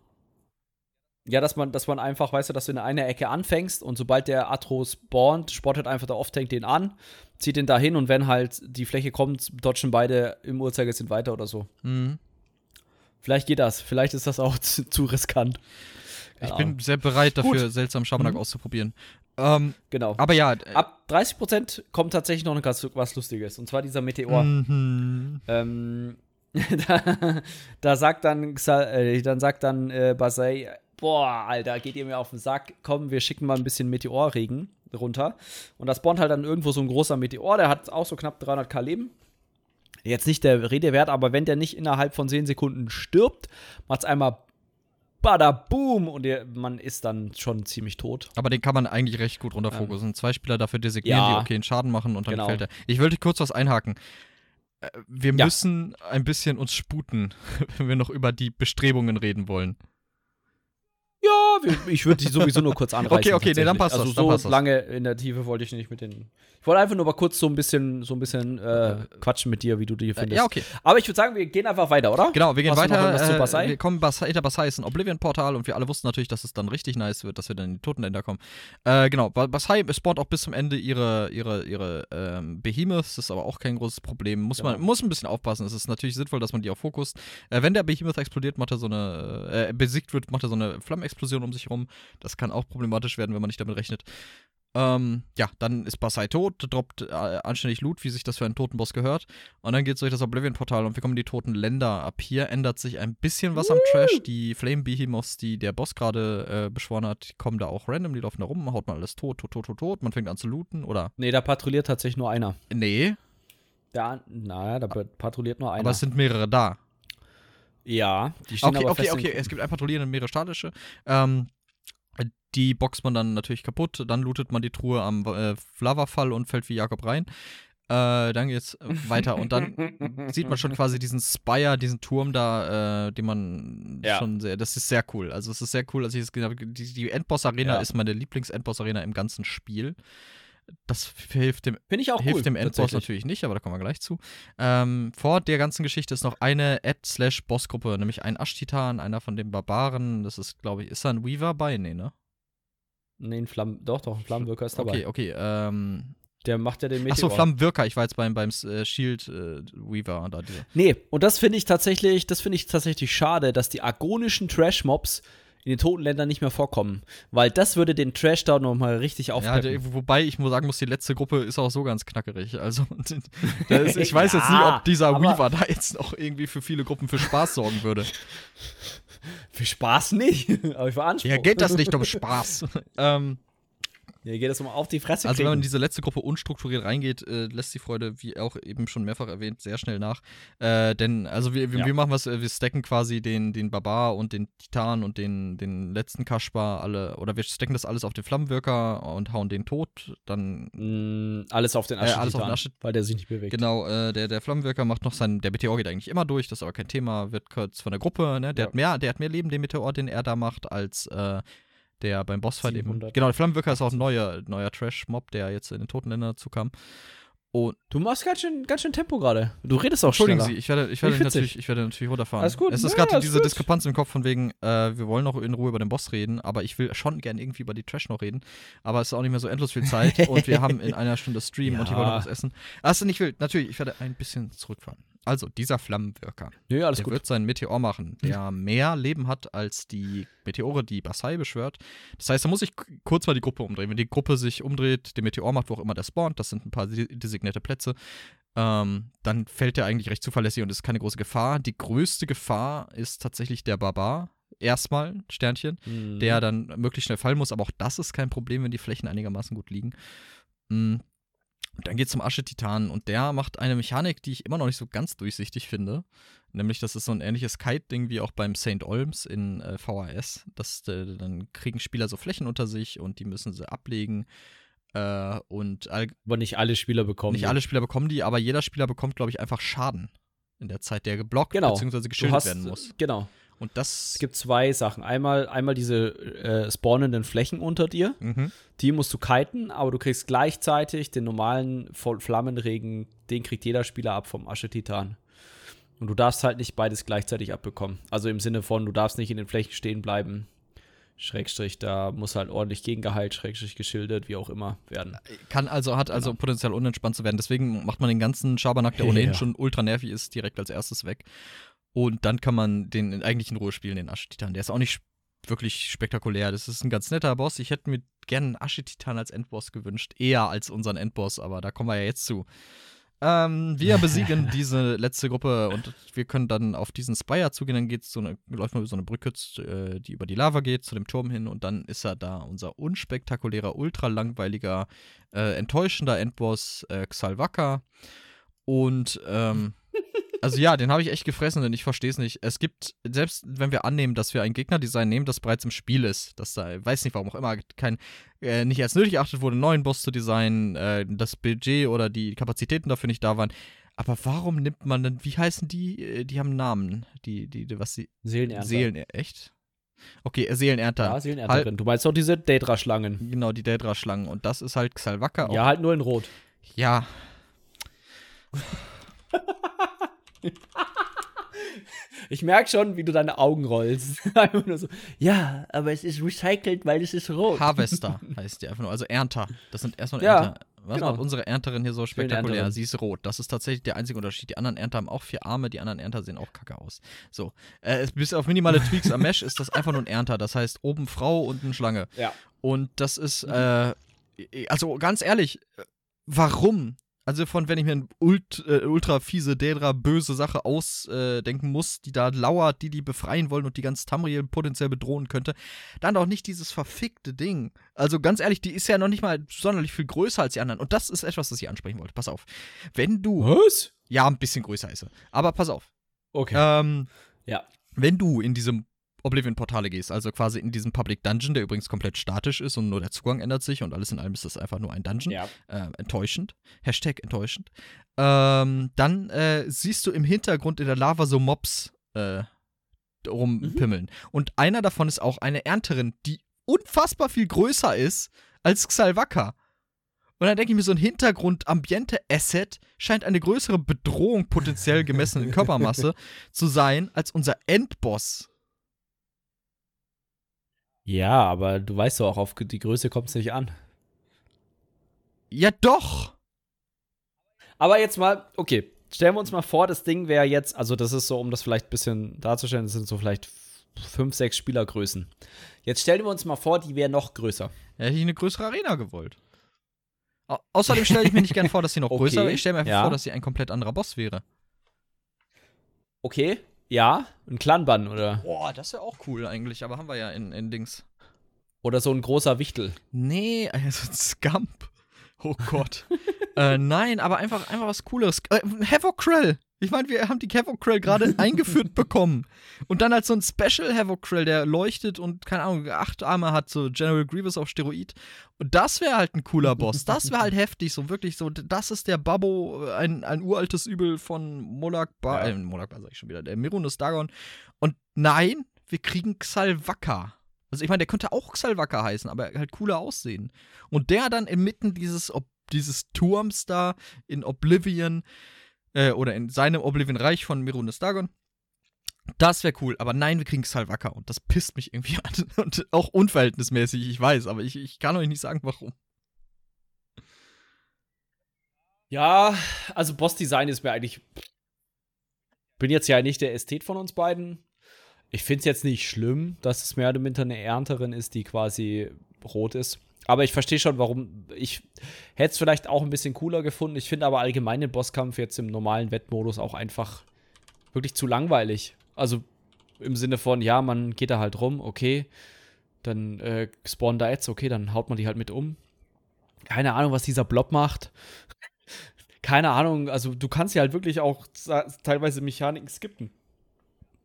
Ja, dass man, dass man einfach, weißt du, dass du in einer Ecke anfängst und sobald der Atro spawnt, spottet einfach der Off-Tank den an, zieht den dahin und wenn halt die Fläche kommt, dodgen beide im Uhrzeigersinn weiter oder so.
Mhm.
Vielleicht geht das. Vielleicht ist das auch zu, zu riskant.
Ich bin sehr bereit dafür,
Gut.
seltsamen Schabernack
Mhm.
auszuprobieren. Ähm,
Genau.
aber ja. äh,
Ab 30% kommt tatsächlich noch was, was Lustiges. Und zwar dieser Meteor.
Mhm.
Ähm, da, da sagt dann, äh, dann sagt dann äh, Basai, boah, Alter, geht ihr mir auf den Sack? Komm, wir schicken mal ein bisschen Meteorregen runter. Und da spawnt halt dann irgendwo so ein großer Meteor, der hat auch so knapp 300k Leben. Jetzt nicht der Rede wert, aber wenn der nicht innerhalb von 10 Sekunden stirbt, macht's einmal Badaboom und der, man ist dann schon ziemlich tot.
Aber den kann man eigentlich recht gut runterfokussen. Zwei Spieler dafür designieren,
Ja.
die okay einen Schaden machen und dann
Genau.
fällt er. Ich wollte kurz was einhaken. Wir
Ja.
müssen ein bisschen uns sputen, wenn wir noch über die Bestrebungen reden wollen.
Ja, ich würde die sowieso nur kurz anreißen.
Okay, okay, nee, dann passt
also
das, dann
so
passt
lange in der Tiefe wollte ich nicht mit den. Ich wollte einfach nur mal kurz so ein bisschen, so ein bisschen äh, quatschen mit dir, wie du die
Äh,
findest.
ja, okay.
Aber ich würde sagen, wir gehen einfach weiter, oder?
Genau, wir gehen
Hast noch
weiter.
zu
Äh,
Basai?
wir kommen Basai, hinter Basai ist ein Oblivion-Portal und wir alle wussten natürlich, dass es dann richtig nice wird, dass wir dann in die Totenländer kommen. Äh, genau, Ba- Basai spawnt auch bis zum Ende ihre, ihre, ihre ähm, Behemoths, das ist aber auch kein großes Problem. Muss man
Genau.
muss ein bisschen aufpassen. Es ist natürlich sinnvoll, dass man die auch fokust. Äh, wenn der Behemoth explodiert, macht er so eine, äh, besiegt wird, macht er so eine Flammenexplosion um sich rum. Das kann auch problematisch werden, wenn man nicht damit rechnet. Ähm, ja, dann ist Basai tot, droppt äh, anständig Loot, wie sich das für einen toten Boss gehört. Und dann geht's durch das Oblivion-Portal und wir kommen in die toten Länder. Ab hier ändert sich ein bisschen was am Trash. Die Flame Behemoths, die der Boss gerade äh, beschworen hat, kommen da auch random, die laufen da rum, haut mal alles tot, tot, tot, tot, tot. Man fängt an zu looten oder.
Nee, da patrouilliert tatsächlich nur einer.
Nee,
Da, naja, da patrouilliert nur einer.
aber es sind mehrere da.
ja, die stehen
Okay,
aber
okay,
fest
okay. Es gibt ein Patrouillieren und mehrere statische. Ähm, die boxt man dann natürlich kaputt. Dann lootet man die Truhe am äh, Lavafall und fällt wie Jakob rein. Äh, dann geht's weiter und dann sieht man schon quasi diesen Spire, diesen Turm da, äh, den man
Ja.
schon sehr, das ist sehr cool. Also es ist sehr cool, als ich es gesehen habe. Die, die Endboss-Arena
Ja.
ist meine Lieblings-Endboss-Arena im ganzen Spiel. Das hilft dem
Finde ich auch
hilft
cool.
dem Endboss natürlich nicht, aber da kommen wir gleich zu. Ähm, vor der ganzen Geschichte ist noch eine Ad-Slash-Boss-Gruppe, nämlich ein Asch-Titan, einer von den Barbaren. Das ist, glaube ich, ist da ein Weaver bei? Nee, ne?
Nee, ein Flamm, doch, doch, ein Flammenwirker ist dabei.
Okay, okay. Ähm,
Der macht ja den Meteor.
achso, Flammenwirker. Ich war jetzt beim, beim äh, Shield äh, Weaver. Da.
Nee, und das finde ich tatsächlich, das finde ich tatsächlich schade, dass die argonischen Trash-Mobs in den toten Ländern nicht mehr vorkommen. Weil das würde den Trash da nochmal richtig
Ja,
aufpeppen.
der, wobei ich muss sagen muss, die letzte Gruppe ist auch so ganz knackerig. Also, ist, ich weiß jetzt nicht,
Ja,
ob dieser Weaver da jetzt noch irgendwie für viele Gruppen für Spaß sorgen würde.
Für Spaß nicht, aber für Anspruch.
Ja, geht das nicht um Spaß. ähm,
Hier geht es um auf die Fresse
Also wenn man in diese letzte Gruppe unstrukturiert reingeht, äh, lässt die Freude, wie auch eben schon mehrfach erwähnt, sehr schnell nach. Äh, denn, also wir, wir,
Ja.
wir machen was, äh, wir stacken quasi den, den Barbar und den Titan und den, den letzten Kaspar alle, oder wir stacken das alles auf den Flammenwirker und hauen den tot. Dann,
Mm, alles auf den
Äh,
Asche,
alles auf den Asche-
weil der sich nicht bewegt.
genau, äh, der, der Flammenwirker macht noch seinen, der Meteor geht eigentlich immer durch, das ist aber kein Thema, wird kurz von der Gruppe, ne? Der
Ja.
hat mehr, der hat mehr Leben, den Meteor, den er da macht, als äh, der beim Bossfight eben.
700.
Genau, der Flammenwirker ist auch ein neuer, neuer Trash-Mob, der jetzt in den Totenländern dazu kam. Und
Du machst ganz schön, ganz schön Tempo gerade. Du redest auch
Entschuldigen
schneller.
Sie, ich werde, ich werde,
Ich
natürlich, ich werde natürlich runterfahren.
Alles gut.
Es ist
Ja,
gerade diese
gut.
Diskrepanz im Kopf von wegen, äh, wir wollen noch in Ruhe über den Boss reden, aber ich will schon gern irgendwie über die Trash noch reden. Aber es ist auch nicht mehr so endlos viel Zeit und wir haben in einer Stunde Stream und ich wollte noch
Ja.
was essen. Also nicht wild, natürlich, ich werde ein bisschen zurückfahren. Also, dieser Flammenwirker,
alles
der
gut.
wird seinen Meteor machen, der mehr Leben hat als die Meteore, die Basai beschwört. Das heißt, da muss ich kurz mal die Gruppe umdrehen. Wenn die Gruppe sich umdreht, den Meteor macht, wo auch immer der spawnt, das sind ein paar de- designierte Plätze, ähm, dann fällt der eigentlich recht zuverlässig und ist keine große Gefahr. Die größte Gefahr ist tatsächlich der Barbar. Erstmal, Sternchen,
Mhm.
der dann möglichst schnell fallen muss, aber auch das ist kein Problem, wenn die Flächen einigermaßen gut liegen. Mm. Und dann geht's zum Asche-Titan und der macht eine Mechanik, die ich immer noch nicht so ganz durchsichtig finde. Nämlich, das ist so ein ähnliches Kite-Ding wie auch beim St. Olms in äh, VHS. Das, äh, dann kriegen Spieler so Flächen unter sich und die müssen sie ablegen. Äh, und
Aber nicht alle Spieler bekommen.
nicht
die.
alle Spieler bekommen die, aber jeder Spieler bekommt, glaube ich, einfach Schaden in der Zeit, der geblockt
Genau.
bzw. Geschildert
hast,
werden muss.
Genau.
Und das.
Es gibt zwei Sachen. Einmal, einmal diese äh, spawnenden Flächen unter dir.
Mhm.
Die musst du kiten, aber du kriegst gleichzeitig den normalen Flammenregen, den kriegt jeder Spieler ab vom Asche-Titan. Und du darfst halt nicht beides gleichzeitig abbekommen. Also im Sinne von, du darfst nicht in den Flächen stehen bleiben. Schrägstrich, da muss halt ordentlich gegengeheilt, Schrägstrich geschildert, wie auch immer werden.
Kann also, hat also
Genau.
Potenzial unentspannt zu werden. Deswegen macht man den ganzen Schabernack, der ohnehin
Ja.
schon ultra nervig ist, direkt als erstes weg. Und dann kann man den eigentlich in Ruhe spielen, den Asche-Titan. Der ist auch nicht wirklich spektakulär. Das ist ein ganz netter Boss. Ich hätte mir gerne einen Asche-Titan als Endboss gewünscht. Eher als unseren Endboss, aber da kommen wir ja jetzt zu. Ähm, wir besiegen diese letzte Gruppe und wir können dann auf diesen Spire zugehen. Dann geht's so eine, läuft man über so eine Brücke, äh, die über die Lava geht, zu dem Turm hin und dann ist er da, unser unspektakulärer, ultra langweiliger, äh, enttäuschender Endboss äh, Xalvaka. Und ähm, also ja, den habe ich echt gefressen, denn ich verstehe es nicht. Es gibt, selbst wenn wir annehmen, dass wir ein Gegnerdesign nehmen, das bereits im Spiel ist, dass da, weiß nicht warum auch immer, kein, äh, nicht als nötig erachtet wurde, einen neuen Boss zu designen, äh, das Budget oder die Kapazitäten dafür nicht da waren. Aber warum nimmt man denn, wie heißen die? Äh, Die haben Namen, die, die, die was die,
Seelenernter.
Seelen, echt? Okay, äh, Seelenernter.
Ja, Seelenernterin. Du meinst doch diese Daedra-Schlangen.
Genau, die Daedra-Schlangen. Und das ist halt Xalvaka.
Ja, halt nur in Rot.
ja.
Ich merke schon, wie du deine Augen rollst. Einfach nur so, ja, aber es ist recycelt, weil es ist rot.
Harvester heißt die einfach nur, also Ernter. Das sind erstmal
Ja,
Ernter. Was
genau.
macht unsere Ernterin hier so spektakulär? Sie ist rot. Das ist tatsächlich der einzige Unterschied. Die anderen Ernter haben auch vier Arme, die anderen Ernter sehen auch kacke aus. So. Äh, bis auf minimale Tweaks am Mesh ist das einfach nur ein Ernter. Das heißt, oben Frau, unten Schlange.
Ja.
Und das ist, äh, also ganz ehrlich, warum? Also von, wenn ich mir eine ult, äh, ultra fiese, Daedra böse Sache ausdenken muss, die da lauert, die die befreien wollen und die ganz Tamriel potenziell bedrohen könnte, dann doch nicht dieses verfickte Ding. Also ganz ehrlich, die ist ja noch nicht mal sonderlich viel größer als die anderen. Und das ist etwas, das ich ansprechen wollte. Pass auf. Wenn du,
Was?
ja, ein bisschen größer ist sie. Aber pass auf.
Okay.
Ähm,
Ja.
wenn du in diesem Oblivion-Portale gehst, also quasi in diesem Public Dungeon, der übrigens komplett statisch ist und nur der Zugang ändert sich und alles in allem ist das einfach nur ein Dungeon.
Ja.
Äh, enttäuschend. Hashtag enttäuschend. Ähm, dann äh, siehst du im Hintergrund in der Lava so Mobs äh, rumpimmeln. Und einer davon ist auch eine Ernterin, die unfassbar viel größer ist als Xalvaka. Und dann denke ich mir, so ein Hintergrund-Ambiente-Asset scheint eine größere Bedrohung potenziell gemessen in Körpermasse zu sein als unser Endboss.
Ja, aber du weißt doch auch, auf die Größe kommt es nicht an.
Ja, doch.
Aber jetzt mal, okay, stellen wir uns mal vor, das Ding wäre jetzt, also das ist so, um das vielleicht ein bisschen darzustellen, das sind so vielleicht fünf, sechs Spielergrößen. Jetzt stellen wir uns mal vor, die wäre noch größer.
Ja, hätte ich eine größere Arena gewollt. Au außerdem stelle ich mir nicht gern vor, dass sie noch
Okay,
größer wäre. Ich stelle mir einfach
ja.
vor, dass sie ein komplett anderer Boss wäre.
Okay, ja, ein Clanbann oder,
Boah, das wäre auch cool eigentlich, aber haben wir ja in, in Dings.
oder so ein großer Wichtel.
Nee, also ein Scump. Oh Gott. äh, nein, aber einfach, einfach was Cooleres. Äh, Havocrell. Ich meine, wir haben die Havocrell gerade eingeführt bekommen. Und dann als so ein Special Havocrell, der leuchtet und, keine Ahnung, acht Arme hat, so General Grievous auf Steroid. Und das wäre halt ein cooler Boss. Das wäre halt heftig, so wirklich so. Das ist der Babbo, ein, ein uraltes Übel von Molak Bar.
Ja.
Äh, Molak Bar sag ich schon wieder. Der Mirunus Dagon. Und nein, wir kriegen Xalvaka. Also ich meine, der könnte auch Xalvaka heißen, aber halt cooler aussehen. Und der dann inmitten dieses dieses Turms da in Oblivion äh, oder in seinem Oblivion-Reich von Mirunes Dagon. Das wäre cool, aber nein, wir kriegen Salvaka und das pisst mich irgendwie an. Und auch unverhältnismäßig, ich weiß, aber ich, ich kann euch nicht sagen, warum.
Ja, also Boss-Design ist mir eigentlich. Bin jetzt ja nicht der Ästhet von uns beiden. Ich finde es jetzt nicht schlimm, dass es mehr oder minder eine Ernterin ist, die quasi rot ist. Aber ich verstehe schon, warum. Ich hätte es vielleicht auch ein bisschen cooler gefunden. Ich finde aber allgemein den Bosskampf jetzt im normalen Wettmodus auch einfach wirklich zu langweilig. Also im Sinne von, ja, man geht da halt rum, okay. Dann äh, spawnen da Ads, okay, dann haut man die halt mit um. Keine Ahnung, was dieser Blob macht. Keine Ahnung, also du kannst ja halt wirklich auch teilweise Mechaniken skippen.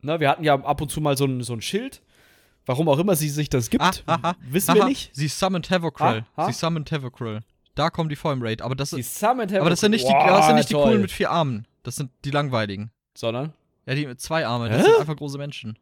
Ne, wir hatten ja ab und zu mal so ein, so ein Schild. Warum auch immer sie sich das gibt, ah, aha, wissen aha. wir nicht.
Sie summoned Havocryl. Ah, sie summoned Havocryl. Da kommen die vor im Raid. Aber das, ist, aber das sind nicht, die, das sind nicht die coolen mit vier Armen. Das sind die langweiligen.
Sondern?
Ja, die mit zwei Armen. Das sind einfach große Menschen.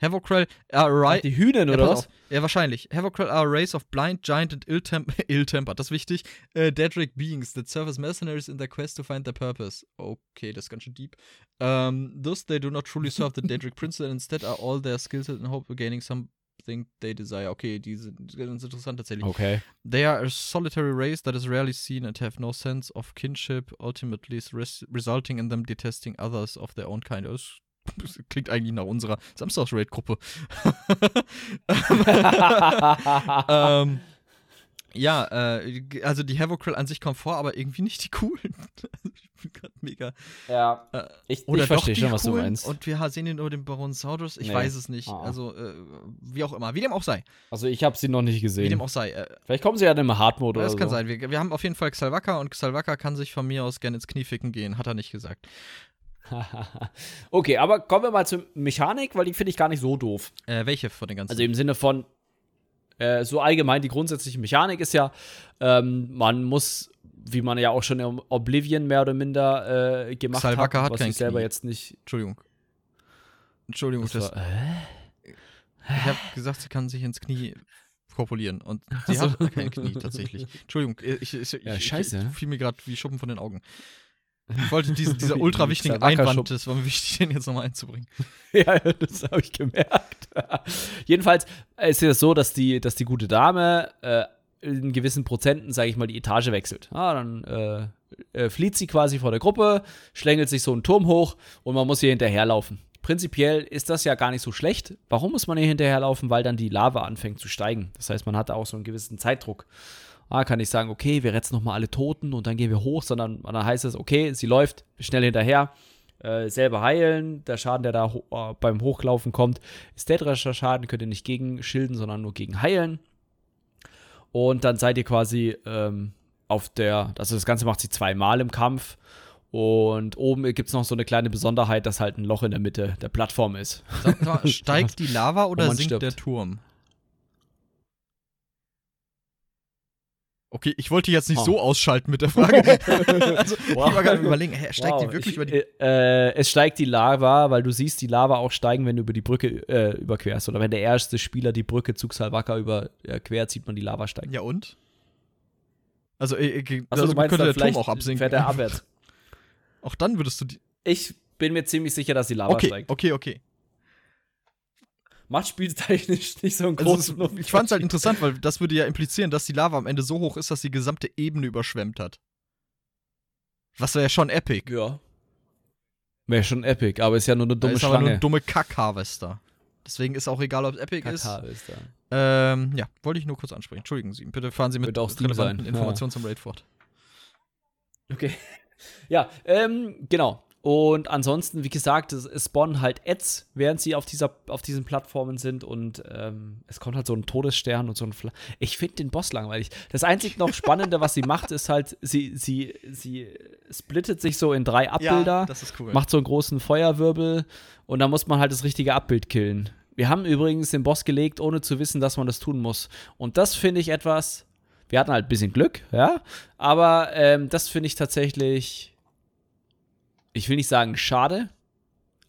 Havocryl are
Ach, Die Hühner, oder was?
Ja, wahrscheinlich. Havocryl are a race of blind, giant and ill-tempered, ill das ist wichtig, uh, Daedric beings that serve as mercenaries in their quest to find their purpose. Okay, das ist ganz schön deep. Um, thus, they do not truly serve the Daedric prince and instead are all their skills in hope of gaining something they desire. Okay, die sind ganz interessant tatsächlich.
Okay.
They are a solitary race that is rarely seen and have no sense of kinship, ultimately res resulting in them detesting others of their own kind. Das klingt eigentlich nach unserer Samstags-Raid-Gruppe. ähm, ja, äh, also die Havocryl an sich kommt vor, aber irgendwie nicht die coolen. ich bin gerade mega.
Ja,
äh, ich, ich verstehe schon, was du meinst. Und wir sehen nur den Baron Saurus. Ich nee. weiß es nicht. Ah. Also, äh, wie auch immer. Wie dem auch sei.
Also, ich habe sie noch nicht gesehen. Wie
dem auch sei. Äh,
Vielleicht kommen sie ja in einem Hard-Mode oder
Das kann
so.
sein. Wir, wir haben auf jeden Fall Xalvaka und Xalvaka kann sich von mir aus gerne ins Knie ficken gehen. Hat er nicht gesagt.
okay, aber kommen wir mal zur Mechanik, weil die finde ich gar nicht so doof.
Äh, welche von den ganzen?
Also im Sinne von, äh, so allgemein die grundsätzliche Mechanik ist ja, ähm, man muss, wie man ja auch schon im Oblivion mehr oder minder äh, gemacht
Salvaka
hat,
was hat ich
selber Knie. jetzt nicht.
Entschuldigung. Entschuldigung, das. War, äh? Ich habe gesagt, sie kann sich ins Knie kopulieren und sie so. hat kein Knie tatsächlich. Entschuldigung, ich, ich,
ja, scheiße.
Ich, fiel mir gerade wie Schuppen von den Augen. Ich wollte diese, dieser ultra wichtigen Einwand, das war mir wichtig, den jetzt nochmal einzubringen.
ja, das habe ich gemerkt. Jedenfalls ist es so, dass die, dass die gute Dame äh, in gewissen Prozenten, sage ich mal, die Etage wechselt. Ah, dann äh, äh, flieht sie quasi vor der Gruppe, schlängelt sich so einen Turm hoch und man muss ihr hinterherlaufen. Prinzipiell ist das ja gar nicht so schlecht. Warum muss man ihr hinterherlaufen? Weil dann die Lava anfängt zu steigen. Das heißt, man hat auch so einen gewissen Zeitdruck ah, kann ich sagen, okay, wir retten nochmal alle Toten und dann gehen wir hoch, sondern dann heißt es, okay, sie läuft schnell hinterher, äh, selber heilen. Der Schaden, der da ho äh, beim Hochlaufen kommt, ist täterischer Schaden, könnt ihr nicht gegen schilden, sondern nur gegen heilen. Und dann seid ihr quasi ähm, auf der, also das Ganze macht sie zweimal im Kampf. Und oben gibt es noch so eine kleine Besonderheit, dass halt ein Loch in der Mitte der Plattform ist.
Mal, steigt die Lava oder sinkt stirbt. der Turm? Okay, ich wollte jetzt nicht oh. so ausschalten mit der Frage. also, wow. Ich war gerade überlegen, hä, steigt wow. die wirklich ich, über die.
Äh, es steigt die Lava, weil du siehst die Lava auch steigen, wenn du über die Brücke äh, überquerst. Oder wenn der erste Spieler die Brücke zu Xalvaka überquert, sieht man die Lava steigen.
Ja, und? Also, äh, äh also, also könnte der Turm auch absinken.
Fährt er abwärts.
auch dann würdest du die.
Ich bin mir ziemlich sicher, dass die Lava
okay,
steigt.
Okay, okay
macht spieltechnisch nicht so einen großen
also, Ich fand es halt interessant, weil das würde ja implizieren, dass die Lava am Ende so hoch ist, dass die gesamte Ebene überschwemmt hat. Was wäre ja schon epic.
Ja. Wäre schon epic, aber ist ja nur eine dumme
ist
Schlange. Aber nur
eine dumme Kack-Harvester. Deswegen ist auch egal, ob es epic ist. Ähm, ja, wollte ich nur kurz ansprechen. Entschuldigen Sie. Bitte fahren Sie mit relevanten Informationen ja. zum Raid fort.
Okay. Ja, ähm, genau. Und ansonsten, wie gesagt, es, es spawnen halt Ads, während sie auf, dieser, auf diesen Plattformen sind. Und ähm, es kommt halt so ein Todesstern und so ein Fla Ich finde den Boss langweilig. Das einzig noch Spannende, was sie macht, ist halt, sie, sie, sie splittet sich so in drei Abbilder. Ja,
das ist cool.
Macht so einen großen Feuerwirbel. Und dann muss man halt das richtige Abbild killen. Wir haben übrigens den Boss gelegt, ohne zu wissen, dass man das tun muss. Und das finde ich etwas. Wir hatten halt ein bisschen Glück, ja. Aber ähm, das finde ich tatsächlich ich will nicht sagen schade,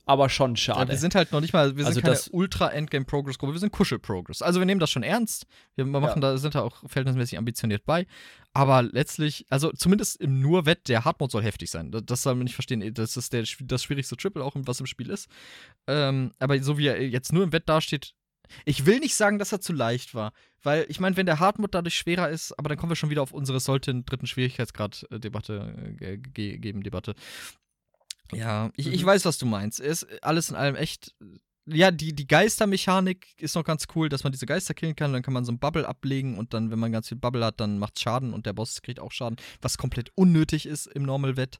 aber schon schade.
Ja, wir sind halt noch nicht mal, wir sind
Also
keine
das-
Ultra-Endgame-Progress-Gruppe, wir sind Kuschel-Progress. Also wir nehmen das schon ernst. Wir machen da, sind da auch verhältnismäßig ambitioniert bei. Aber letztlich, also zumindest im Nur-Wett, der Hardmode soll heftig sein. Das, soll man nicht verstehen. Das ist der, das schwierigste Triple auch, was im Spiel ist. Ähm, aber so wie er jetzt nur im Wett dasteht, ich will nicht sagen, dass er zu leicht war. Weil, ich meine, wenn der Hardmode dadurch schwerer ist, aber dann kommen wir schon wieder auf unsere sollte einen dritten Schwierigkeitsgrad-Debatte äh, ge geben, Debatte. Ja, ich, ich
Mhm.
weiß, was du meinst. Ist alles in allem echt. Ja, die, die Geistermechanik ist noch ganz cool, dass man diese Geister killen kann. Dann kann man so ein Bubble ablegen und dann, wenn man ganz viel Bubble hat, dann macht's Schaden und der Boss kriegt auch Schaden, was komplett unnötig ist im Normal-Wett,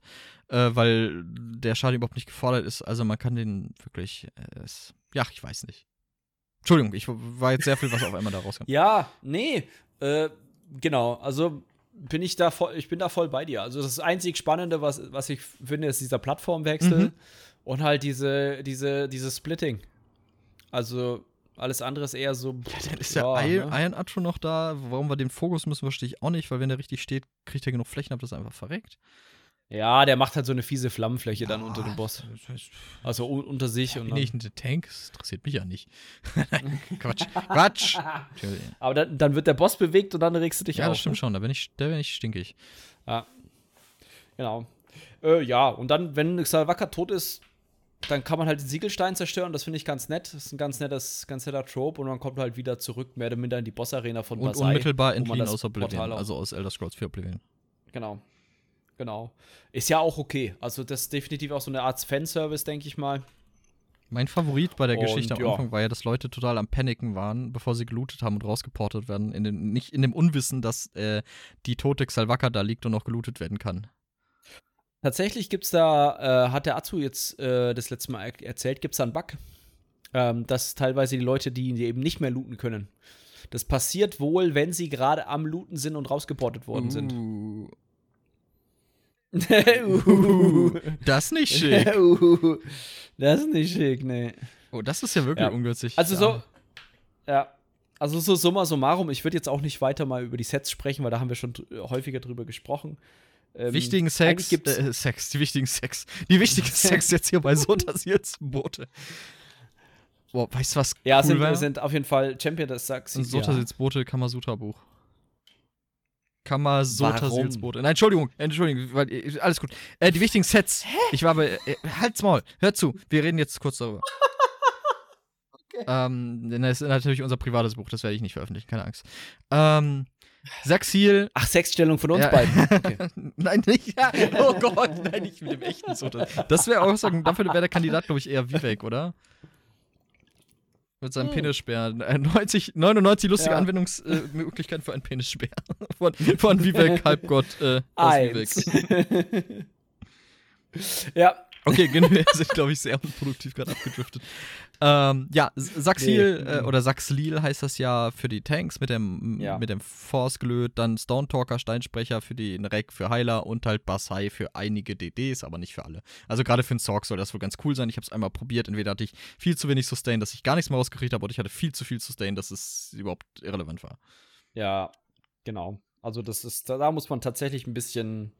äh, weil der Schaden überhaupt nicht gefordert ist. Also man kann den wirklich. Äh, es, ja, ich weiß nicht. Entschuldigung, ich war jetzt sehr viel, was auf einmal da rauskam.
Ja, nee, äh, genau. Also bin ich da voll, ich bin da voll bei dir. Also das einzig Spannende, was, was ich finde, ist dieser Plattformwechsel
Mhm.
und halt diese, diese, dieses Splitting. Also alles andere ist eher so.
Dann ist der Iron,
ne?
Atro noch da. Warum wir den Fokus müssen, verstehe ich auch nicht, weil wenn der richtig steht, kriegt er genug Flächen ab, dass er einfach verreckt.
Ja, der macht halt so eine fiese Flammenfläche dann unter dem
Ah,
Boss.
das heißt,
Also un unter sich und
Bin ich ein Tank? Das interessiert mich ja nicht. Quatsch. Quatsch.
Aber dann, dann wird der Boss bewegt und dann regst du dich
ja,
auf.
das stimmt
ne?
schon. Da bin ich, da bin ich stinkig.
Ja. Genau. Äh, ja, und dann, wenn Salvaka tot ist, dann kann man halt den Siegelstein zerstören. Das finde ich ganz nett. Das ist ein ganz nettes, ganz netter Trope. Und man kommt halt wieder zurück, mehr oder minder in die Boss-Arena von
Und
Basai,
unmittelbar
wo man
entliehen
das
aus Oblivion. Also aus Elder Scrolls 4 Oblivion.
Genau. Genau. Ist ja auch okay. Also, das ist definitiv auch so eine Art Fanservice, denke ich mal.
Mein Favorit bei der
Und,
Geschichte am
ja.
Anfang war ja, dass Leute total am Paniken waren, bevor sie gelootet haben und rausgeportet werden. In dem, nicht in dem Unwissen, dass äh, die tote Xalvaka da liegt und noch gelootet werden kann.
Tatsächlich gibt's da, äh, hat der Azu jetzt äh, das letzte Mal er erzählt, gibt's da einen Bug. Ähm, dass teilweise die Leute, die, die eben nicht mehr looten können. Das passiert wohl, wenn sie gerade am Looten sind und rausgeportet worden sind.
Uh, das nicht schick.
Uh. das ist nicht schick, nee.
Oh, das ist ja wirklich
Ja.
ungünstig.
Also
Ja.
so, ja. Also so summa summarum, ich würde jetzt auch nicht weiter mal über die Sets sprechen, weil da haben wir schon häufiger drüber gesprochen. Ähm,
wichtigen Sex, äh, Sex, die wichtigen Sex, die wichtigen Sex jetzt hier bei Sotas jetzt Boote. Boah, weißt du was
ja,
cool
sind, sind auf jeden Fall Champion des Sachs.
Ein Sotasils Boote Kamasutra Buch. Kamasutra
Warum?
Boote. Nein, Entschuldigung, Entschuldigung, weil, äh, alles gut. Äh, die wichtigen Sets. Ich war bei, äh, halt's Maul, hör zu, wir reden jetzt kurz darüber. Ähm, denn das ist natürlich unser privates Buch, das werde ich nicht veröffentlichen, keine Angst. Ähm, Saxil,
Ach, Sexstellung von uns
Ja.
beiden. Okay.
nein, nicht. Ja. Oh Gott, nein, nicht mit dem echten Soda. Das wäre auch sagen, dafür wäre der Kandidat, glaube ich, eher Vivek, oder? Mit seinem
Hm.
Penisspär. Äh, 90, 99 lustige
Ja.
Anwendungsmöglichkeiten für einen Penisspär. Von, von Vivek, Halbgott äh, aus. Vivek.
ja,
Okay, genau, wir sind, glaube ich, sehr unproduktiv gerade abgedriftet. Ähm, ja, Saxil
Nee.
äh, oder Saxlil heißt das ja für die Tanks mit dem,
Ja.
mit dem Force gelöt, dann Stone Talker, Steinsprecher für den Rek für Heiler und halt Basai für einige DDs, aber nicht für alle. Also gerade für den Sorg soll das wohl ganz cool sein. Ich habe es einmal probiert. Entweder hatte ich viel zu wenig Sustain, dass ich gar nichts mehr rausgekriegt habe, oder ich hatte viel zu viel Sustain, dass es überhaupt irrelevant war.
ja, genau. Also das ist, da, da muss man tatsächlich ein bisschen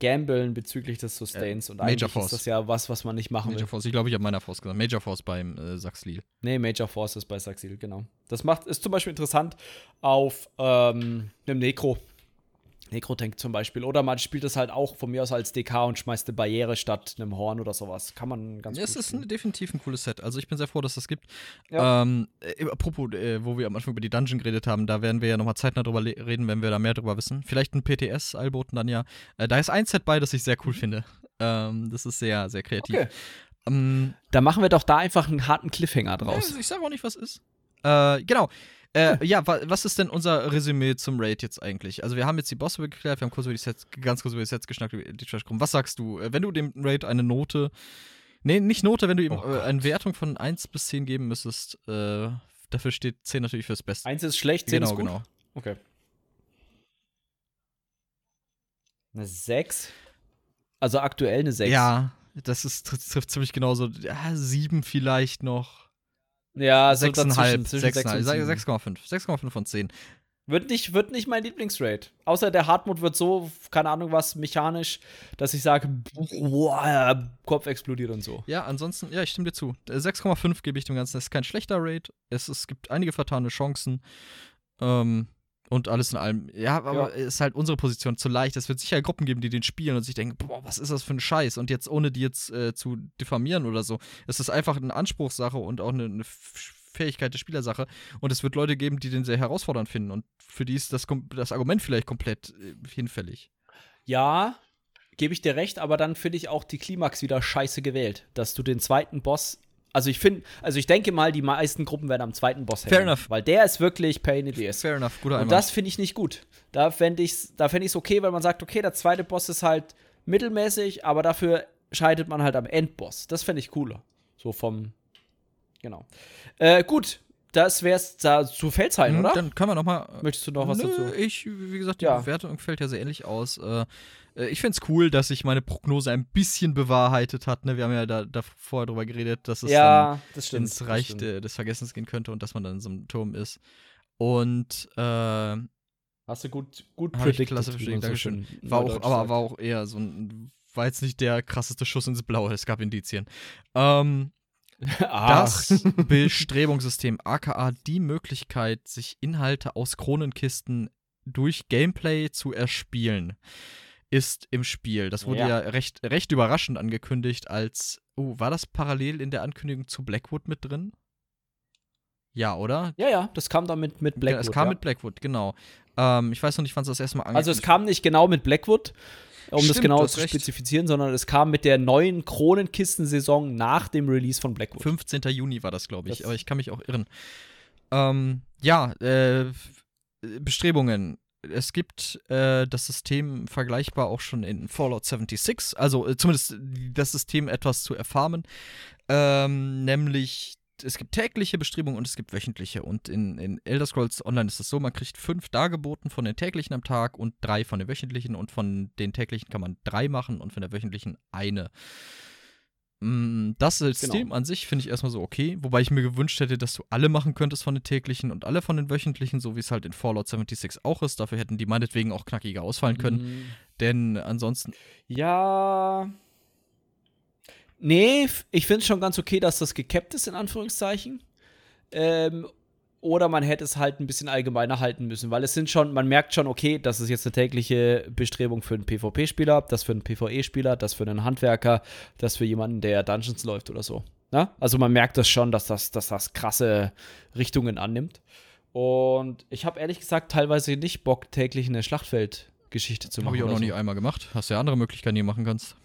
gamblen bezüglich des Sustains. und
Major
eigentlich ist das ja was, was man nicht machen
Major
will.
Force, ich glaube, ich habe meiner Force gesagt. Major Force beim äh, Saxlil.
Nee, Major Force ist bei Saxil, genau. Das macht, ist zum Beispiel interessant auf ähm, einem Necro. Necro-Tank zum Beispiel. Oder man spielt es halt auch von mir aus als DK und schmeißt eine Barriere statt einem Horn oder sowas. Kann man ganz
Ja, es
gut
ist
spielen.
ein, definitiv ein cooles Set. Also ich bin sehr froh, dass das gibt.
Ja.
Ähm, äh, apropos, äh, wo wir am Anfang über die Dungeon geredet haben, da werden wir ja nochmal zeitnah drüber reden, wenn wir da mehr drüber wissen. Vielleicht ein PTS-Alboten dann ja. Äh, da ist ein Set bei, das ich sehr cool finde. Ähm, das ist sehr, sehr kreativ.
Okay.
Ähm,
Da machen wir doch da einfach einen harten Cliffhanger draus.
ja, ich sage auch nicht, was ist. Äh, genau. Äh, ja, wa was ist denn unser Resümee zum Raid jetzt eigentlich? Also wir haben jetzt die Bosse geklärt, wir haben kurz über die Sets, ganz kurz über die Sets geschnackt, über die Trash Was sagst du? Äh, Wenn du dem Raid eine Note, nee, nicht Note, wenn du ihm
Oh
äh, eine Wertung von 1 bis 10 geben müsstest, äh, dafür steht 10 natürlich fürs Beste.
Eins ist schlecht, zehn
genau,
ist gut.
genau.
Okay. Eine 6. Also aktuell eine 6.
Ja, das ist, trifft, trifft ziemlich genauso. Ja, 7 vielleicht noch.
Ja, also
6,5,
dazwischen, zwischen 6
6,5,
und
sag-
7.
6,5. 6,5 von 10.
Wird nicht, wird nicht mein Lieblingsraid. Außer der Hardmode wird so, keine Ahnung was, mechanisch, dass ich sage, boah, Kopf explodiert und so.
Ja, ansonsten, ja, ich stimme dir zu. 6,5 gebe ich dem Ganzen. Es ist kein schlechter Raid. Es, es gibt einige vertane Chancen. Ähm, und alles in allem. Ja, aber ja. ist halt unsere Position zu leicht. Es wird sicher Gruppen geben, die den spielen und sich denken, boah, was ist das für ein Scheiß? Und jetzt, ohne die jetzt äh, zu diffamieren oder so, ist es einfach eine Anspruchssache und auch eine, eine Fähigkeit der Spielersache. Und es wird Leute geben, die den sehr herausfordernd finden. Und für die ist das, das Argument vielleicht komplett äh, hinfällig.
Ja, gebe ich dir recht, aber dann finde ich auch die Klimax wieder scheiße gewählt. Dass du den zweiten Boss. Also ich finde, also ich denke mal, die meisten Gruppen werden am zweiten Boss
Fair enough.
Weil der ist wirklich Pain in the ass.
Fair enough, guter
Und das finde ich nicht gut. Da fände ich es da fänd ich's okay, weil man sagt, okay, der zweite Boss ist halt mittelmäßig, aber dafür scheidet man halt am Endboss. Das fände ich cooler. So vom, Genau. Äh, gut, das wär's da zu Feldzeiten, hm, oder?
Dann können wir noch mal.
Möchtest du noch was
nö,
dazu?
Ich, wie gesagt, die ja. Bewertung fällt ja sehr ähnlich aus. Äh, äh ich finde es cool, dass sich meine Prognose ein bisschen bewahrheitet hat. Ne? Wir haben ja da, da vorher drüber geredet, dass es
ja,
dann ins Reich des Vergessens gehen könnte und dass man dann in so einem Turm ist. Und äh,
Hast du gut, gut
predicted. Klasse verstehen, Dankeschön. So war auch, aber war auch eher so ein, war jetzt nicht der krasseste Schuss ins Blaue, es gab Indizien. Ähm, das Bestrebungssystem, aka die Möglichkeit, sich Inhalte aus Kronenkisten durch Gameplay zu erspielen, ist im Spiel. Das wurde ja, ja recht, recht überraschend angekündigt, als. Oh, war das parallel in der Ankündigung zu Blackwood mit drin? Ja, oder?
Ja, ja, das kam dann mit, mit Blackwood. Ja,
es kam
ja.
mit Blackwood, genau. Ähm, ich weiß noch nicht, wann es das erste Mal
angekündigt Also, es kam nicht genau mit Blackwood, um Stimmt, das genau zu recht. spezifizieren, sondern es kam mit der neuen Kronenkistensaison nach dem Release von Blackwood.
15. Juni war das, glaube ich, das aber ich kann mich auch irren. Ähm, ja, äh, Bestrebungen. Es gibt äh, das System vergleichbar auch schon in Fallout 76, also äh, zumindest das System etwas zu erfarmen, ähm, nämlich es gibt tägliche Bestrebungen und es gibt wöchentliche. Und in, in Elder Scrolls Online ist es so, man kriegt fünf dargeboten von den täglichen am Tag und drei von den wöchentlichen. Und von den täglichen kann man drei machen und von der wöchentlichen eine. Mm, das System genau. an sich finde ich erstmal so okay, wobei ich mir gewünscht hätte, dass du alle machen könntest von den täglichen und alle von den wöchentlichen, so wie es halt in Fallout 76 auch ist. Dafür hätten die meinetwegen auch knackiger ausfallen können. Mhm. Denn ansonsten.
Ja, Nee, ich finde es schon ganz okay, dass das gekappt ist, in Anführungszeichen. Ähm, oder man hätte es halt ein bisschen allgemeiner halten müssen, weil es sind schon, man merkt schon, okay, das ist jetzt eine tägliche Bestrebung für einen PvP-Spieler, das für einen PvE-Spieler, das für einen Handwerker, das für jemanden, der Dungeons läuft oder so. Na? Ne? Also man merkt das schon, dass das, dass das krasse Richtungen annimmt. Und ich habe ehrlich gesagt teilweise nicht Bock, täglich eine Schlachtfeldgeschichte zu machen.
Habe ich auch noch
so.
nie einmal gemacht. Hast ja andere Möglichkeiten, die du machen kannst.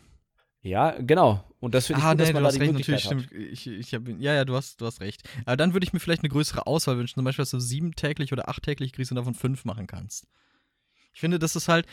Ja, genau. Und das finde ich
ah,
gut,
nee,
dass man
da
die
recht, natürlich, hat. Ich, ich hab, ja, ja, du hast, du hast recht. Aber dann würde ich mir vielleicht eine größere Auswahl wünschen. Zum Beispiel, dass du sieben täglich oder acht täglich kriegst und davon fünf machen kannst. Ich finde, das ist halt,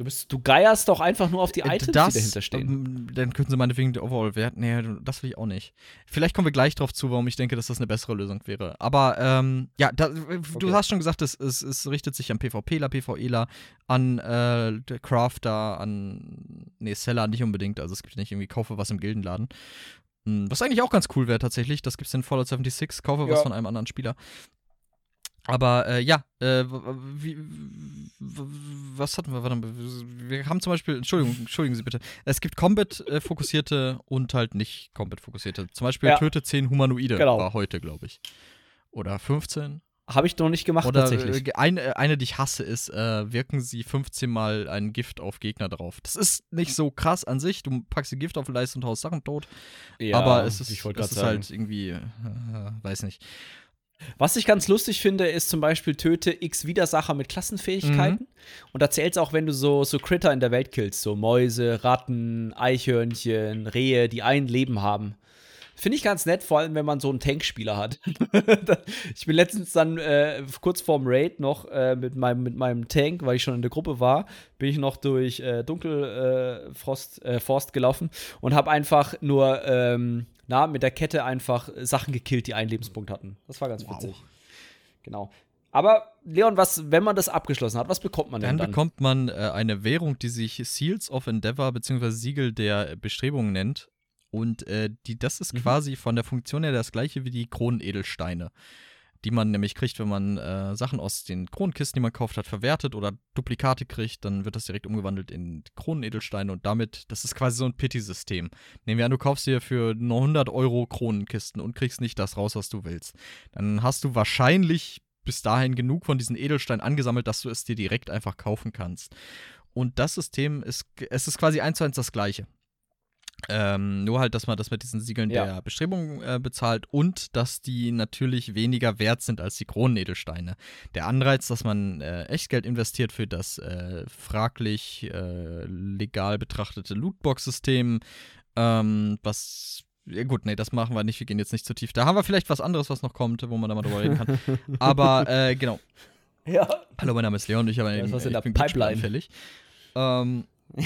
Du, bist, du geierst doch einfach nur auf die äh, Items, das, die dahinter stehen.
Ähm, dann könnten sie meinetwegen die Overall-Wert. Nee, das will ich auch nicht. Vielleicht kommen wir gleich drauf zu, warum ich denke, dass das eine bessere Lösung wäre. Aber ähm, ja, da, okay. du hast schon gesagt, es, es, es, richtet sich an PvPler, PvEler, an äh, Crafter, an. Nee, Seller nicht unbedingt. Also es gibt nicht irgendwie Kaufe was im Gildenladen. Hm, was eigentlich auch ganz cool wäre tatsächlich. Das gibt es in Fallout 76. Kaufe ja. was von einem anderen Spieler. Aber äh, ja, äh, wie, was hatten wir? Warte, wir haben zum Beispiel, Entschuldigung, entschuldigen Sie bitte, es gibt Combat-fokussierte und halt nicht Combat-fokussierte. Zum Beispiel ja. töte 10 Humanoide genau. war heute, glaube ich. Oder 15.
Habe ich noch nicht gemacht,
Oder tatsächlich. Äh, eine, eine, die ich hasse, ist, äh, wirken sie 15 Mal ein Gift auf Gegner drauf. Das ist nicht so krass an sich. Du packst die Gift auf Leiste und haust Sachen tot. Ja, aber es ist, es ist halt irgendwie, äh, weiß nicht.
Was ich ganz lustig finde, ist zum Beispiel töte X Widersacher mit Klassenfähigkeiten. Mhm. Und da zählt es auch, wenn du so, so Critter in der Welt killst, so Mäuse, Ratten, Eichhörnchen, Rehe, die ein Leben haben. Finde ich ganz nett, vor allem wenn man so einen Tankspieler hat. ich bin letztens dann äh, kurz vorm Raid noch äh, mit, meinem, mit meinem Tank, weil ich schon in der Gruppe war, bin ich noch durch äh, Dunkelforst äh, Forst gelaufen und habe einfach nur ähm, na, mit der Kette einfach Sachen gekillt, die einen Lebenspunkt hatten. Das war ganz wow. witzig. Genau. Aber Leon, was, wenn man das abgeschlossen hat, was bekommt man denn
dann?
Dann
bekommt man äh, eine Währung, die sich Seals of Endeavor bzw. Siegel der Bestrebungen nennt. Und äh, die, das ist mhm. quasi von der Funktion her das gleiche wie die Kronenedelsteine. Die man nämlich kriegt, wenn man äh, Sachen aus den Kronenkisten, die man gekauft hat, verwertet oder Duplikate kriegt, dann wird das direkt umgewandelt in Kronenedelsteine und damit, das ist quasi so ein Pity-System. Nehmen wir an, du kaufst dir für nur 100 Euro Kronenkisten und kriegst nicht das raus, was du willst. Dann hast du wahrscheinlich bis dahin genug von diesen Edelsteinen angesammelt, dass du es dir direkt einfach kaufen kannst. Und das System ist, es ist quasi eins zu eins das gleiche. Ähm, nur halt, dass man das mit diesen Siegeln
Ja.
der Bestrebung äh, bezahlt und dass die natürlich weniger wert sind als die Kronenedelsteine. Der Anreiz, dass man äh, Echtgeld investiert für das äh, fraglich äh, legal betrachtete Lootbox-System, ähm, was. Ja gut, nee, das machen wir nicht. Wir gehen jetzt nicht zu tief. Da haben wir vielleicht was anderes, was noch kommt, wo man da mal drüber reden kann. Aber äh, genau.
Ja.
Hallo, mein Name ist Leon. Ich, habe
Da ist was in
ich
der
bin
Pipeline.
anfällig. Ähm,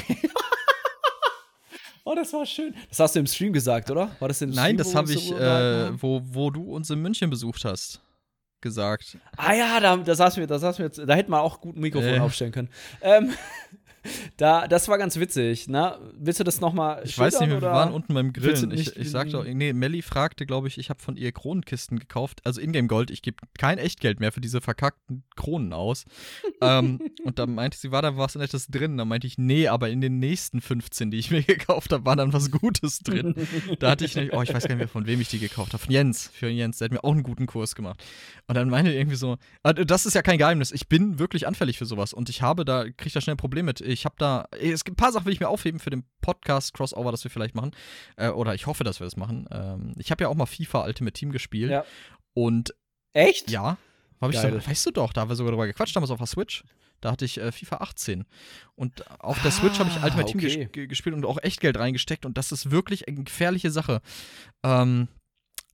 Oh, das war schön. Das hast du im Stream gesagt, oder? War das im
nein,
Stream,
das habe ich, äh, wo, wo du uns in München besucht hast, gesagt.
Ah ja, da, da saß mir, da saß mir, da hätte man auch gut ein Mikrofon
Äh.
aufstellen können. Ähm, da, das war ganz witzig, ne? Willst du das noch mal
Ich weiß nicht mehr, wir waren unten beim Grillen. Ich, ich sagte auch, nee, Melly fragte, glaube ich, ich habe von ihr Kronenkisten gekauft, also Ingame Gold, ich gebe kein Echtgeld mehr für diese verkackten Kronen aus. ähm, und dann meinte sie, war da was Nettes drin? Dann meinte ich, nee, aber in den nächsten 15, die ich mir gekauft habe, war dann was Gutes drin. da hatte ich nämlich, oh, ich weiß gar nicht mehr, von wem ich die gekauft habe. Von Jens, für Jens, der hat mir auch einen guten Kurs gemacht. Und dann meinte er irgendwie so, ah, das ist ja kein Geheimnis, ich bin wirklich anfällig für sowas und ich habe da, kriege da schnell ein Problem mit. Ich habe da, es gibt ein paar Sachen, will ich mir aufheben für den Podcast Crossover, das wir vielleicht machen. Äh, oder ich hoffe, dass wir das machen. Ähm, ich habe ja auch mal FIFA Ultimate Team gespielt.
Ja.
Und
Echt?
ja, hab ich so, weißt du doch, da haben wir sogar drüber gequatscht, damals auf der Switch. Da hatte ich äh, FIFA 18. Und auf der Switch habe ich
Ah,
Ultimate Team
okay.
ges ge- gespielt und auch Echtgeld reingesteckt. Und das ist wirklich eine gefährliche Sache. Ähm,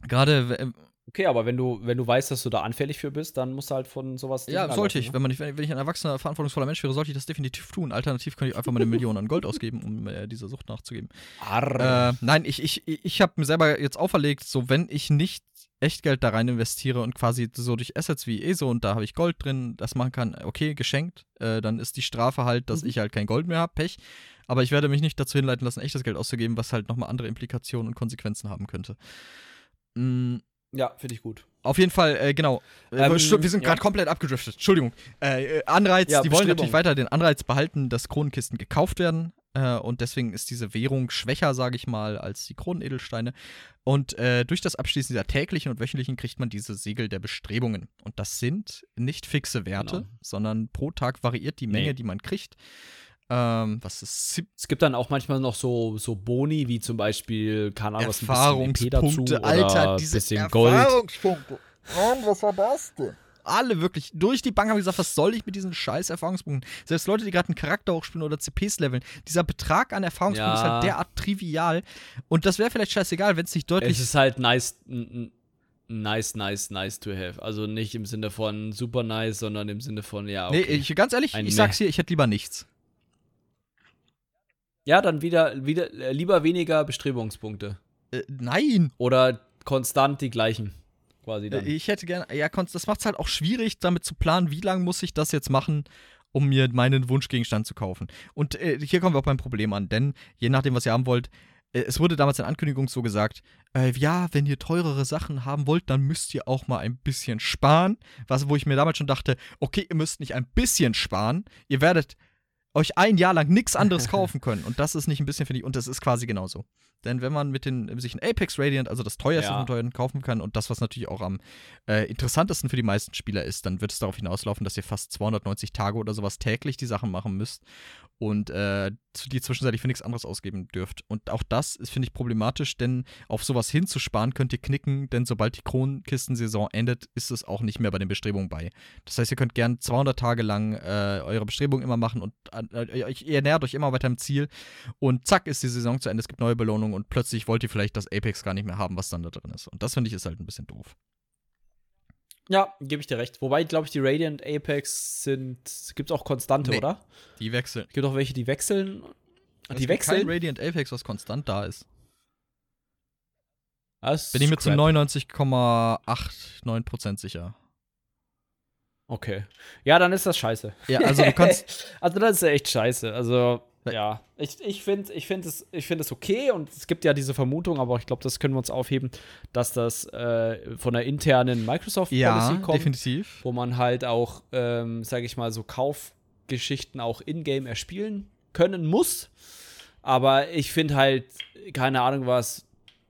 Gerade, äh,
Okay, aber wenn du, wenn du weißt, dass du da anfällig für bist, dann musst du halt von sowas.
ja, sollte ich.
ne?
Wenn, man nicht, wenn ich ein erwachsener, verantwortungsvoller Mensch wäre, sollte ich das definitiv tun. Alternativ könnte ich einfach meine Millionen an Gold ausgeben, um äh, dieser Sucht nachzugeben.
Arr.
Äh, nein, ich, ich, ich habe mir selber jetzt auferlegt, so wenn ich nicht Echtgeld da rein investiere und quasi so durch Assets wie ESO und da habe ich Gold drin, das machen kann, okay, geschenkt, äh, dann ist die Strafe halt, dass
Mhm.
ich halt kein Gold mehr habe, Pech. Aber ich werde mich nicht dazu hinleiten lassen, echtes Geld auszugeben, was halt nochmal andere Implikationen und Konsequenzen haben könnte. Mm,
ja, finde ich gut.
auf jeden Fall, äh, genau. Äh,
Ähm,
wir sind
ja.
gerade komplett abgedriftet. Entschuldigung. Äh, äh, Anreiz,
Ja,
die wollen natürlich weiter den Anreiz behalten, dass Kronenkisten gekauft werden. Äh, und deswegen ist diese Währung schwächer, sage ich mal, als die Kronenedelsteine. Und äh, durch das Abschließen dieser täglichen und wöchentlichen kriegt man diese Siegel der Bestrebungen. Und das sind nicht fixe Werte,
Genau.
sondern pro Tag variiert die Menge,
Nee.
die man kriegt. Ähm, was ist sieb-
Es gibt dann auch manchmal noch so, so Boni, wie zum Beispiel, keine Ahnung, was ein bisschen EP dazu oder
Alter, diese
bisschen Gold.
Erfahrungspunkte. Mann, was war das denn? Alle wirklich durch die Bank haben gesagt, was soll ich mit diesen scheiß Erfahrungspunkten? Selbst Leute, die gerade einen Charakter hochspielen oder CPs leveln, dieser Betrag an Erfahrungspunkten
Ja.
ist halt derart trivial. Und das wäre vielleicht scheißegal, wenn es nicht deutlich
Es ist halt nice, nice, nice, nice to have. Also nicht im Sinne von super nice, sondern im Sinne von, ja, okay.
Nee, ich, ganz ehrlich,
Ein
ich sag's hier, ich hätte lieber nichts.
Ja, dann wieder, wieder äh, lieber weniger Bestrebungspunkte.
Äh, nein!
Oder konstant die gleichen. Quasi dann.
Äh, Ich hätte gerne, ja, das macht's halt auch schwierig, damit zu planen, wie lange muss ich das jetzt machen, um mir meinen Wunschgegenstand zu kaufen. Und äh, hier kommen wir auch beim Problem an, denn je nachdem, was ihr haben wollt, es wurde damals in Ankündigung so gesagt, äh, ja, wenn ihr teurere Sachen haben wollt, dann müsst ihr auch mal ein bisschen sparen. Was, wo ich mir damals schon dachte, okay, ihr müsst nicht ein bisschen sparen, ihr werdet euch ein Jahr lang nichts anderes kaufen können. Und das ist nicht ein bisschen, finde ich, und das ist quasi genauso. Denn wenn man mit den, sich ein Apex Radiant, also das teuerste
Ja.
von teuren, kaufen kann und das, was natürlich auch am äh, interessantesten für die meisten Spieler ist, dann wird es darauf hinauslaufen, dass ihr fast 290 Tage oder sowas täglich die Sachen machen müsst und äh, die zwischenzeitlich für nichts anderes ausgeben dürft. Und auch das ist, finde ich, problematisch, denn auf sowas hinzusparen könnt ihr knicken, denn sobald die Kronenkistensaison endet, ist es auch nicht mehr bei den Bestrebungen bei. Das heißt, ihr könnt gern 200 Tage lang äh, eure Bestrebungen immer machen und äh, euch- ihr nähert euch immer weiter im Ziel und zack ist die Saison zu Ende, es gibt neue Belohnungen und plötzlich wollt ihr vielleicht das Apex gar nicht mehr haben, was dann da drin ist. Und das finde ich ist halt ein bisschen doof.
Ja, gebe ich dir recht. Wobei, glaube ich, die Radiant Apex sind, gibt auch konstante,
Nee.
oder?
Die wechseln.
Es gibt auch welche, die wechseln.
Es
die wechseln?
Kein Radiant Apex, was konstant da ist.
Das
Bin ich mir zu
crap.
99,89% sicher.
Okay. Ja, dann ist das scheiße.
Ja, also du kannst.
also, das ist ja echt scheiße. Also, Ja, ich, ich finde ich find es, find es okay und es gibt ja diese Vermutung, aber ich glaube, das können wir uns aufheben, dass das äh, von der internen Microsoft-Policy
Ja,
kommt,
definitiv.
wo man halt auch, ähm, sage ich mal, so Kaufgeschichten auch in-game erspielen können muss. Aber ich finde halt, keine Ahnung was,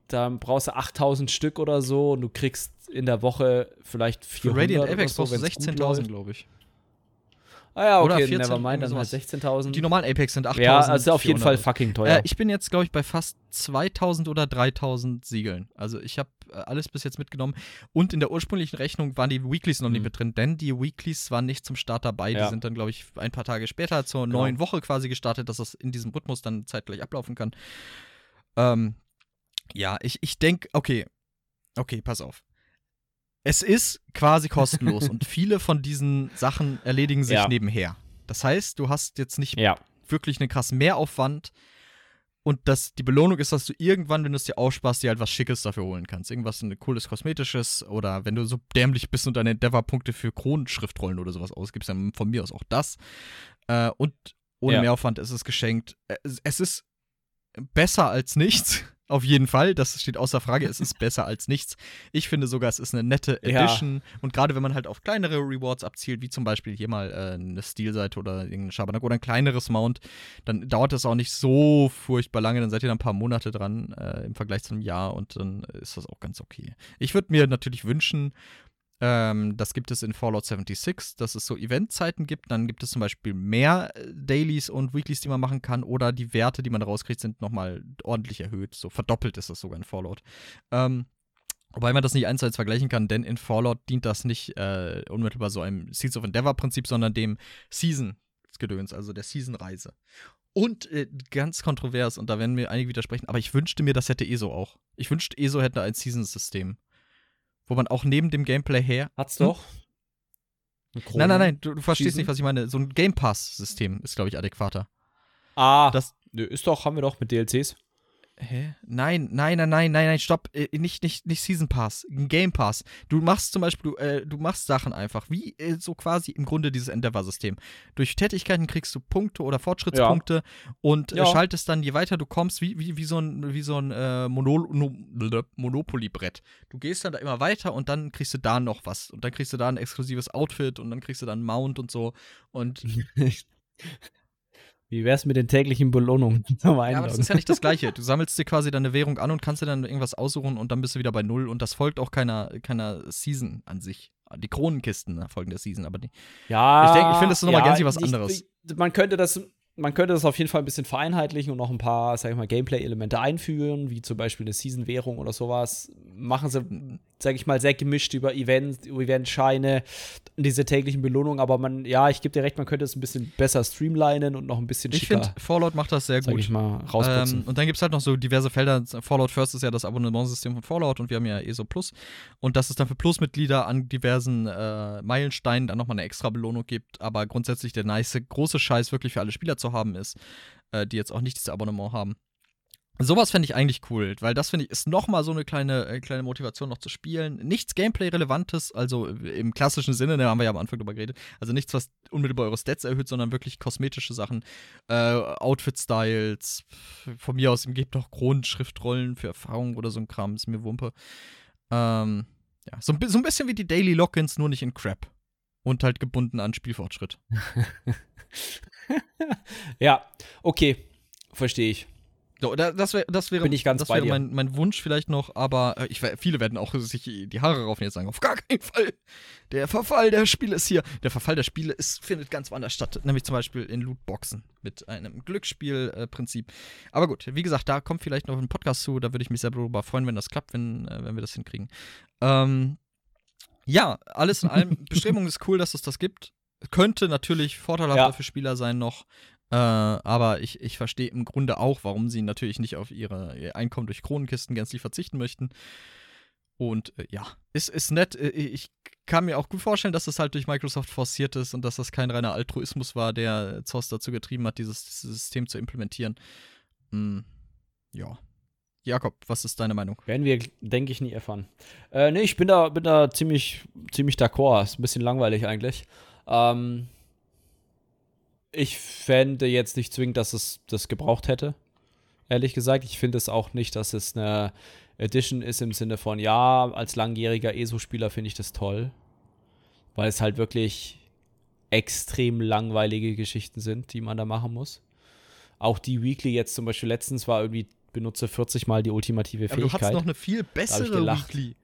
da brauchst du 8000 Stück oder so und du kriegst in der Woche vielleicht
Für
400
Radiant
oder
Apex
so,
brauchst du
wenn's gut
16.000,
läuft.
glaube ich.
Ah ja,
Oder
okay,
14,
nevermind, dann halt
sowas.
16.000.
Die normalen Apex sind 8.000.
Ja, also auf jeden Fall
400.
fucking teuer.
Äh, ich bin jetzt, glaube ich, bei fast 2000 oder 3000 Siegeln. Also ich habe äh, alles bis jetzt mitgenommen. Und in der ursprünglichen Rechnung waren die Weeklies noch nicht
Mhm.
mit drin, denn die Weeklies waren nicht zum Start dabei. Die
Ja.
sind dann, glaube ich, ein paar Tage später zur
Genau.
neuen Woche quasi gestartet, dass das in diesem Rhythmus dann zeitgleich ablaufen kann. Ähm, ja, ich, ich denke, okay, okay, pass auf. Es ist quasi kostenlos und viele von diesen Sachen erledigen sich
Ja.
nebenher. Das heißt, du hast jetzt nicht
ja.
wirklich einen krassen Mehraufwand. Und das, die Belohnung ist, dass du irgendwann, wenn du es dir aussparst, dir halt was Schickes dafür holen kannst. Irgendwas ein cooles Kosmetisches oder wenn du so dämlich bist und deine Endeavor-Punkte für Kronenschriftrollen oder sowas ausgibst, dann von mir aus auch das. Äh, und ohne
Ja.
Mehraufwand ist es geschenkt. Äh, Es, es ist besser als nichts. Auf jeden Fall, das steht außer Frage, es ist besser als nichts. Ich finde sogar, es ist eine nette
Ja.
Edition. Und gerade wenn man halt auf kleinere Rewards abzielt, wie zum Beispiel hier mal äh, eine Stilseite oder irgendein Schabernack oder ein kleineres Mount, dann dauert das auch nicht so furchtbar lange. Dann seid ihr dann ein paar Monate dran äh, im Vergleich zu einem Jahr und dann ist das auch ganz okay. Ich würde mir natürlich wünschen, ähm, das gibt es in Fallout 76, dass es so Eventzeiten gibt. Dann gibt es zum Beispiel mehr äh, Dailies und Weeklies, die man machen kann. Oder die Werte, die man rauskriegt, sind nochmal ordentlich erhöht. So verdoppelt ist das sogar in Fallout. Ähm, wobei man das nicht eins zu eins vergleichen kann, denn in Fallout dient das nicht äh, unmittelbar so einem Seeds of Endeavor-Prinzip, sondern dem Season-Gedöns, also der Season-Reise. Und äh, ganz kontrovers, und da werden mir einige widersprechen, aber ich wünschte mir, das hätte ESO auch. Ich wünschte, ESO hätte ein Season-System. Wo man auch neben dem Gameplay her.
Hat's
Hm?
doch.
Nein, nein, nein, du, du verstehst nicht, was ich meine. So ein Game Pass-System ist, glaube ich, adäquater.
Ah,
Das-
nö, ist doch, haben wir doch mit DLCs.
Hä? Nein, nein, nein, nein, nein, nein, stopp. Äh, nicht, nicht, nicht Season Pass, Game Pass. Du machst zum Beispiel, du, äh, du machst Sachen einfach, wie äh, so quasi im Grunde dieses Endeavor-System. Durch Tätigkeiten kriegst du Punkte oder Fortschrittspunkte und
Ja.
äh, schaltest dann, je weiter du kommst, wie, wie, wie so ein, wie so ein äh, Mono, no, Monopoly-Brett. Du gehst dann da immer weiter und dann kriegst du da noch was. Und dann kriegst du da ein exklusives Outfit und dann kriegst du dann einen Mount und so. Und
Wie wär's mit den täglichen Belohnungen
Ja, aber das ist ja nicht das Gleiche. Du sammelst dir quasi deine Währung an und kannst dir dann irgendwas aussuchen und dann bist du wieder bei Null und das folgt auch keiner, keiner Season an sich. Die Kronenkisten folgen der Season, aber die.
Ja.
Ich denke, ich finde, das ist noch mal ganz was anderes.
ich- Man könnte das. Man könnte das auf jeden Fall ein bisschen vereinheitlichen und noch ein paar, sag ich mal, Gameplay-Elemente einfügen, wie zum Beispiel eine Season-Währung oder sowas. Machen sie, sag ich mal, sehr gemischt über Events, Eventscheine, diese täglichen Belohnungen. Aber man, ja, ich gebe dir recht, man könnte es ein bisschen besser streamlinen und noch ein bisschen
Ich finde, Fallout macht das sehr
sag
gut.
ich mal, rausputzen.
Ähm, und dann gibt es halt noch so diverse Felder. Fallout First ist ja das Abonnementsystem von Fallout und wir haben ja ESO Plus. Und dass es dann für Plus-Mitglieder an diversen äh, Meilensteinen dann nochmal eine extra Belohnung gibt. Aber grundsätzlich der nice große Scheiß wirklich für alle Spieler zu haben ist, äh, die jetzt auch nicht dieses Abonnement haben. Sowas fände ich eigentlich cool, weil das finde ich ist nochmal so eine kleine, äh, kleine Motivation noch zu spielen. Nichts Gameplay-Relevantes, also im klassischen Sinne, da haben wir ja am Anfang drüber geredet. Also nichts, was unmittelbar eure Stats erhöht, sondern wirklich kosmetische Sachen. Äh, Outfit-Styles, von mir aus, gibt auch Kronenschriftrollen für Erfahrung oder so ein Kram, ist mir Wumpe. Ähm, ja, so so ein bisschen wie die Daily Lock-ins, nur nicht in Crap. Und halt gebunden an Spielfortschritt.
ja, okay, verstehe ich.
So, da, das, wär, das wäre,
Bin ich ganz
das wäre mein, mein Wunsch vielleicht noch, aber äh, ich, viele werden auch sich die Haare raufen und jetzt sagen, auf gar keinen Fall. Der Verfall der Spiele ist hier. Der Verfall der Spiele ist, findet ganz woanders statt, nämlich zum Beispiel in Lootboxen mit einem Glücksspielprinzip. aber gut, wie gesagt, da kommt vielleicht noch ein Podcast zu, da würde ich mich sehr darüber freuen, wenn das klappt, wenn, äh, wenn wir das hinkriegen. Ähm, ja, alles in allem, Bestrebung ist cool, dass es das gibt. Könnte natürlich vorteilhafter
Ja.
für Spieler sein noch. Äh, aber ich, ich verstehe im Grunde auch, warum sie natürlich nicht auf ihre, ihr Einkommen durch Kronenkisten gänzlich verzichten möchten. Und äh, ja, ist, ist nett. Äh, Ich kann mir auch gut vorstellen, dass das halt durch Microsoft forciert ist und dass das kein reiner Altruismus war, der ZOS dazu getrieben hat, dieses, dieses System zu implementieren. Hm, ja. Jakob, was ist deine Meinung?
Werden wir, denke ich, nie erfahren. Äh, nee, ich bin da, bin da ziemlich, ziemlich d'accord. Ist ein bisschen langweilig eigentlich. Ähm, ich fände jetzt nicht zwingend, dass es das gebraucht hätte. Ehrlich gesagt. Ich finde es auch nicht, dass es eine Edition ist im Sinne von, ja, als langjähriger ESO-Spieler finde ich das toll. Weil es halt wirklich extrem langweilige Geschichten sind, die man da machen muss. Auch die Weekly jetzt zum Beispiel letztens war irgendwie, benutze 40 Mal die ultimative Fähigkeit. Aber
du hast noch eine viel bessere Weekly.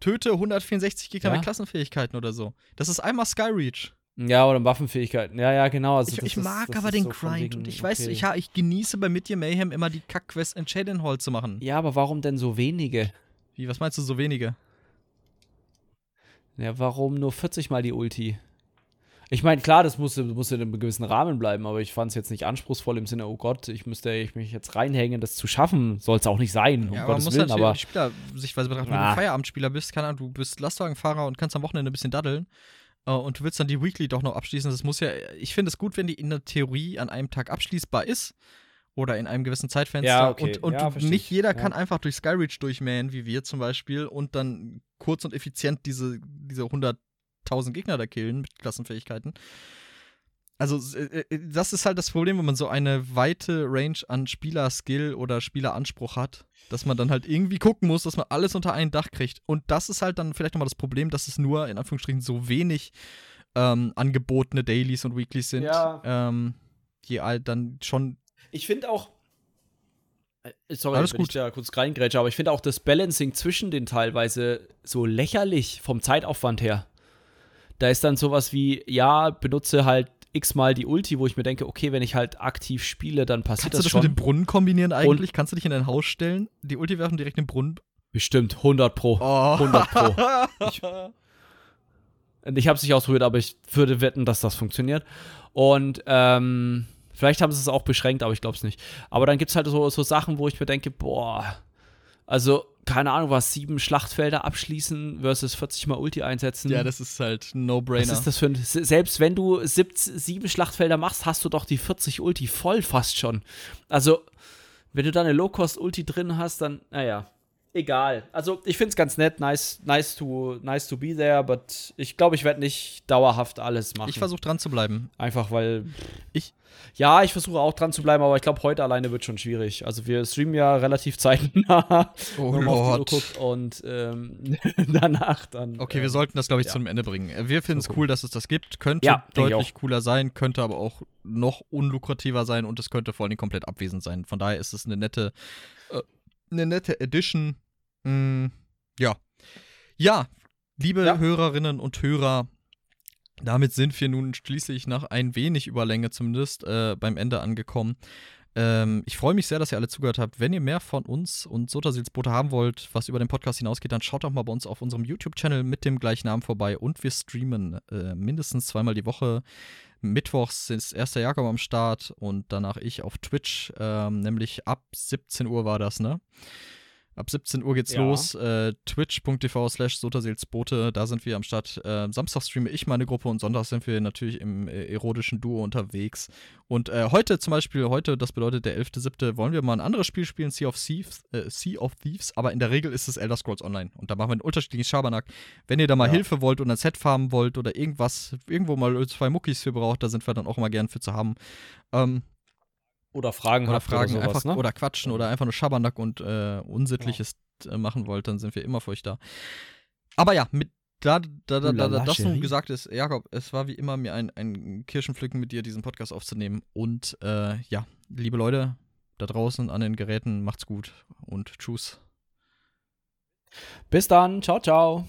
Töte 164 Gegner ja? mit Klassenfähigkeiten oder so. Das ist einmal Skyreach.
Ja, oder Waffenfähigkeiten. Ja, ja, genau.
Also ich, ich mag ist, aber den so Grind. Wegen, und ich weiß, okay. ich, ja, ich genieße bei Midyear Mayhem immer die Kack-Quest in Shaden Hall zu machen.
Ja, aber warum denn so wenige?
Wie, was meinst du, so wenige?
Ja, warum nur 40 mal die Ulti? Ich meine, klar, das muss, muss in einem gewissen Rahmen bleiben, aber ich fand es jetzt nicht anspruchsvoll im Sinne, oh Gott, ich müsste ich mich jetzt reinhängen, das zu schaffen. Soll es auch nicht sein, um ja, Gottes Willen.
Halt aber die Spielersichtweise betrachten, wenn du Feierabendspieler bist, keine Ahnung, du bist Lastwagenfahrer und kannst am Wochenende ein bisschen daddeln äh, und du willst dann die Weekly doch noch abschließen. Das muss ja, ich finde es gut, wenn die in der Theorie an einem Tag abschließbar ist oder in einem gewissen Zeitfenster. Ja, okay. Und, und ja, nicht jeder kann einfach durch Skyreach durchmähen, wie wir zum Beispiel, und dann kurz und effizient diese, diese 100 1000 Gegner da killen mit Klassenfähigkeiten. Also, äh, äh, das ist halt das Problem, wenn man so eine weite Range an Spielerskill oder Spieleranspruch hat, dass man dann halt irgendwie gucken muss, dass man alles unter ein Dach kriegt. Und das ist halt dann vielleicht nochmal das Problem, dass es nur in Anführungsstrichen so wenig ähm, angebotene Dailies und Weeklies sind, ja. ähm, die halt dann schon.
Ich finde auch, äh, Sorry, Alles wenn gut. ich da kurz reingrätsche, aber ich finde auch das Balancing zwischen den teilweise so lächerlich vom Zeitaufwand her. Da ist dann sowas wie, ja, benutze halt x-mal die Ulti, wo ich mir denke, okay, wenn ich halt aktiv spiele, dann passiert
Kannst
das schon.
Kannst du das mit dem Brunnen kombinieren eigentlich? Und Kannst du dich in dein Haus stellen, die Ulti werfen direkt in den Brunnen?
Bestimmt, 100 pro. Oh. 100 pro. Ich, ich habe es nicht ausprobiert, aber ich würde wetten, dass das funktioniert. Und ähm, vielleicht haben sie es auch beschränkt, aber ich glaube es nicht. Aber dann gibt es halt so, so Sachen, wo ich mir denke, boah, also keine Ahnung was, sieben Schlachtfelder abschließen versus 40 mal Ulti einsetzen.
Ja, das ist halt No-Brainer.
Was ist das für ein. Selbst wenn du sieb, sieben Schlachtfelder machst, hast du doch die 40 Ulti voll fast schon. Also, wenn du da eine Low-Cost-Ulti drin hast, dann, naja egal. Also ich finde es ganz nett, nice, nice to, nice to be there, but ich glaube, ich werde nicht dauerhaft alles machen.
Ich versuche dran zu bleiben.
Einfach weil ich. Ja, ich versuche auch dran zu bleiben, aber ich glaube, heute alleine wird schon schwierig. Also wir streamen ja relativ zeitnah.
Oh Lord.
und ähm, danach dann.
Okay, ähm, wir sollten das, glaube ich, ja. zum Ende bringen. Wir finden es cool, dass es das gibt. Könnte ja, deutlich cooler sein, könnte aber auch noch unlukrativer sein und es könnte vor allem komplett abwesend sein. Von daher ist es eine nette, äh, eine nette Edition Mm, ja. Ja, liebe ja. Hörerinnen und Hörer, damit sind wir nun schließlich nach ein wenig Überlänge zumindest äh, beim Ende angekommen. Ähm, ich freue mich sehr, dass ihr alle zugehört habt. Wenn ihr mehr von uns und Sotasilsboote haben wollt, was über den Podcast hinausgeht, dann schaut doch mal bei uns auf unserem YouTube-Channel mit dem gleichen Namen vorbei und wir streamen äh, mindestens zweimal die Woche. Mittwochs ist erster Jakob am Start und danach ich auf Twitch, ähm, nämlich ab 17 Uhr war das, ne? Ab 17 Uhr geht's ja. los. Äh, Twitch.tv slash Sotaseelsbote, da sind wir am Start. Äh, Samstag streame ich meine Gruppe und Sonntag sind wir natürlich im äh, erotischen Duo unterwegs. Und äh, heute zum Beispiel, heute, das bedeutet der 11.7., wollen wir mal ein anderes Spiel spielen, Sea of Thieves, äh, sea of Thieves aber in der Regel ist es Elder Scrolls Online. Und da machen wir einen unterschiedlichen Schabernack. Wenn ihr da mal ja. Hilfe wollt und ein Set farmen wollt oder irgendwas, irgendwo mal zwei Muckis für braucht, da sind wir dann auch immer gern für zu haben. Ähm,
oder Fragen
oder Fragen oder sowas, einfach, ne? oder quatschen oder einfach nur Schabernack und äh, Unsittliches ja. machen wollt, dann sind wir immer für euch da. Aber ja, mit da, da, da, da, das nun gesagt ist, Jakob, es war wie immer mir ein, ein Kirschenpflücken mit dir, diesen Podcast aufzunehmen. Und äh, ja, liebe Leute da draußen an den Geräten, macht's gut und tschüss.
Bis dann, ciao, ciao.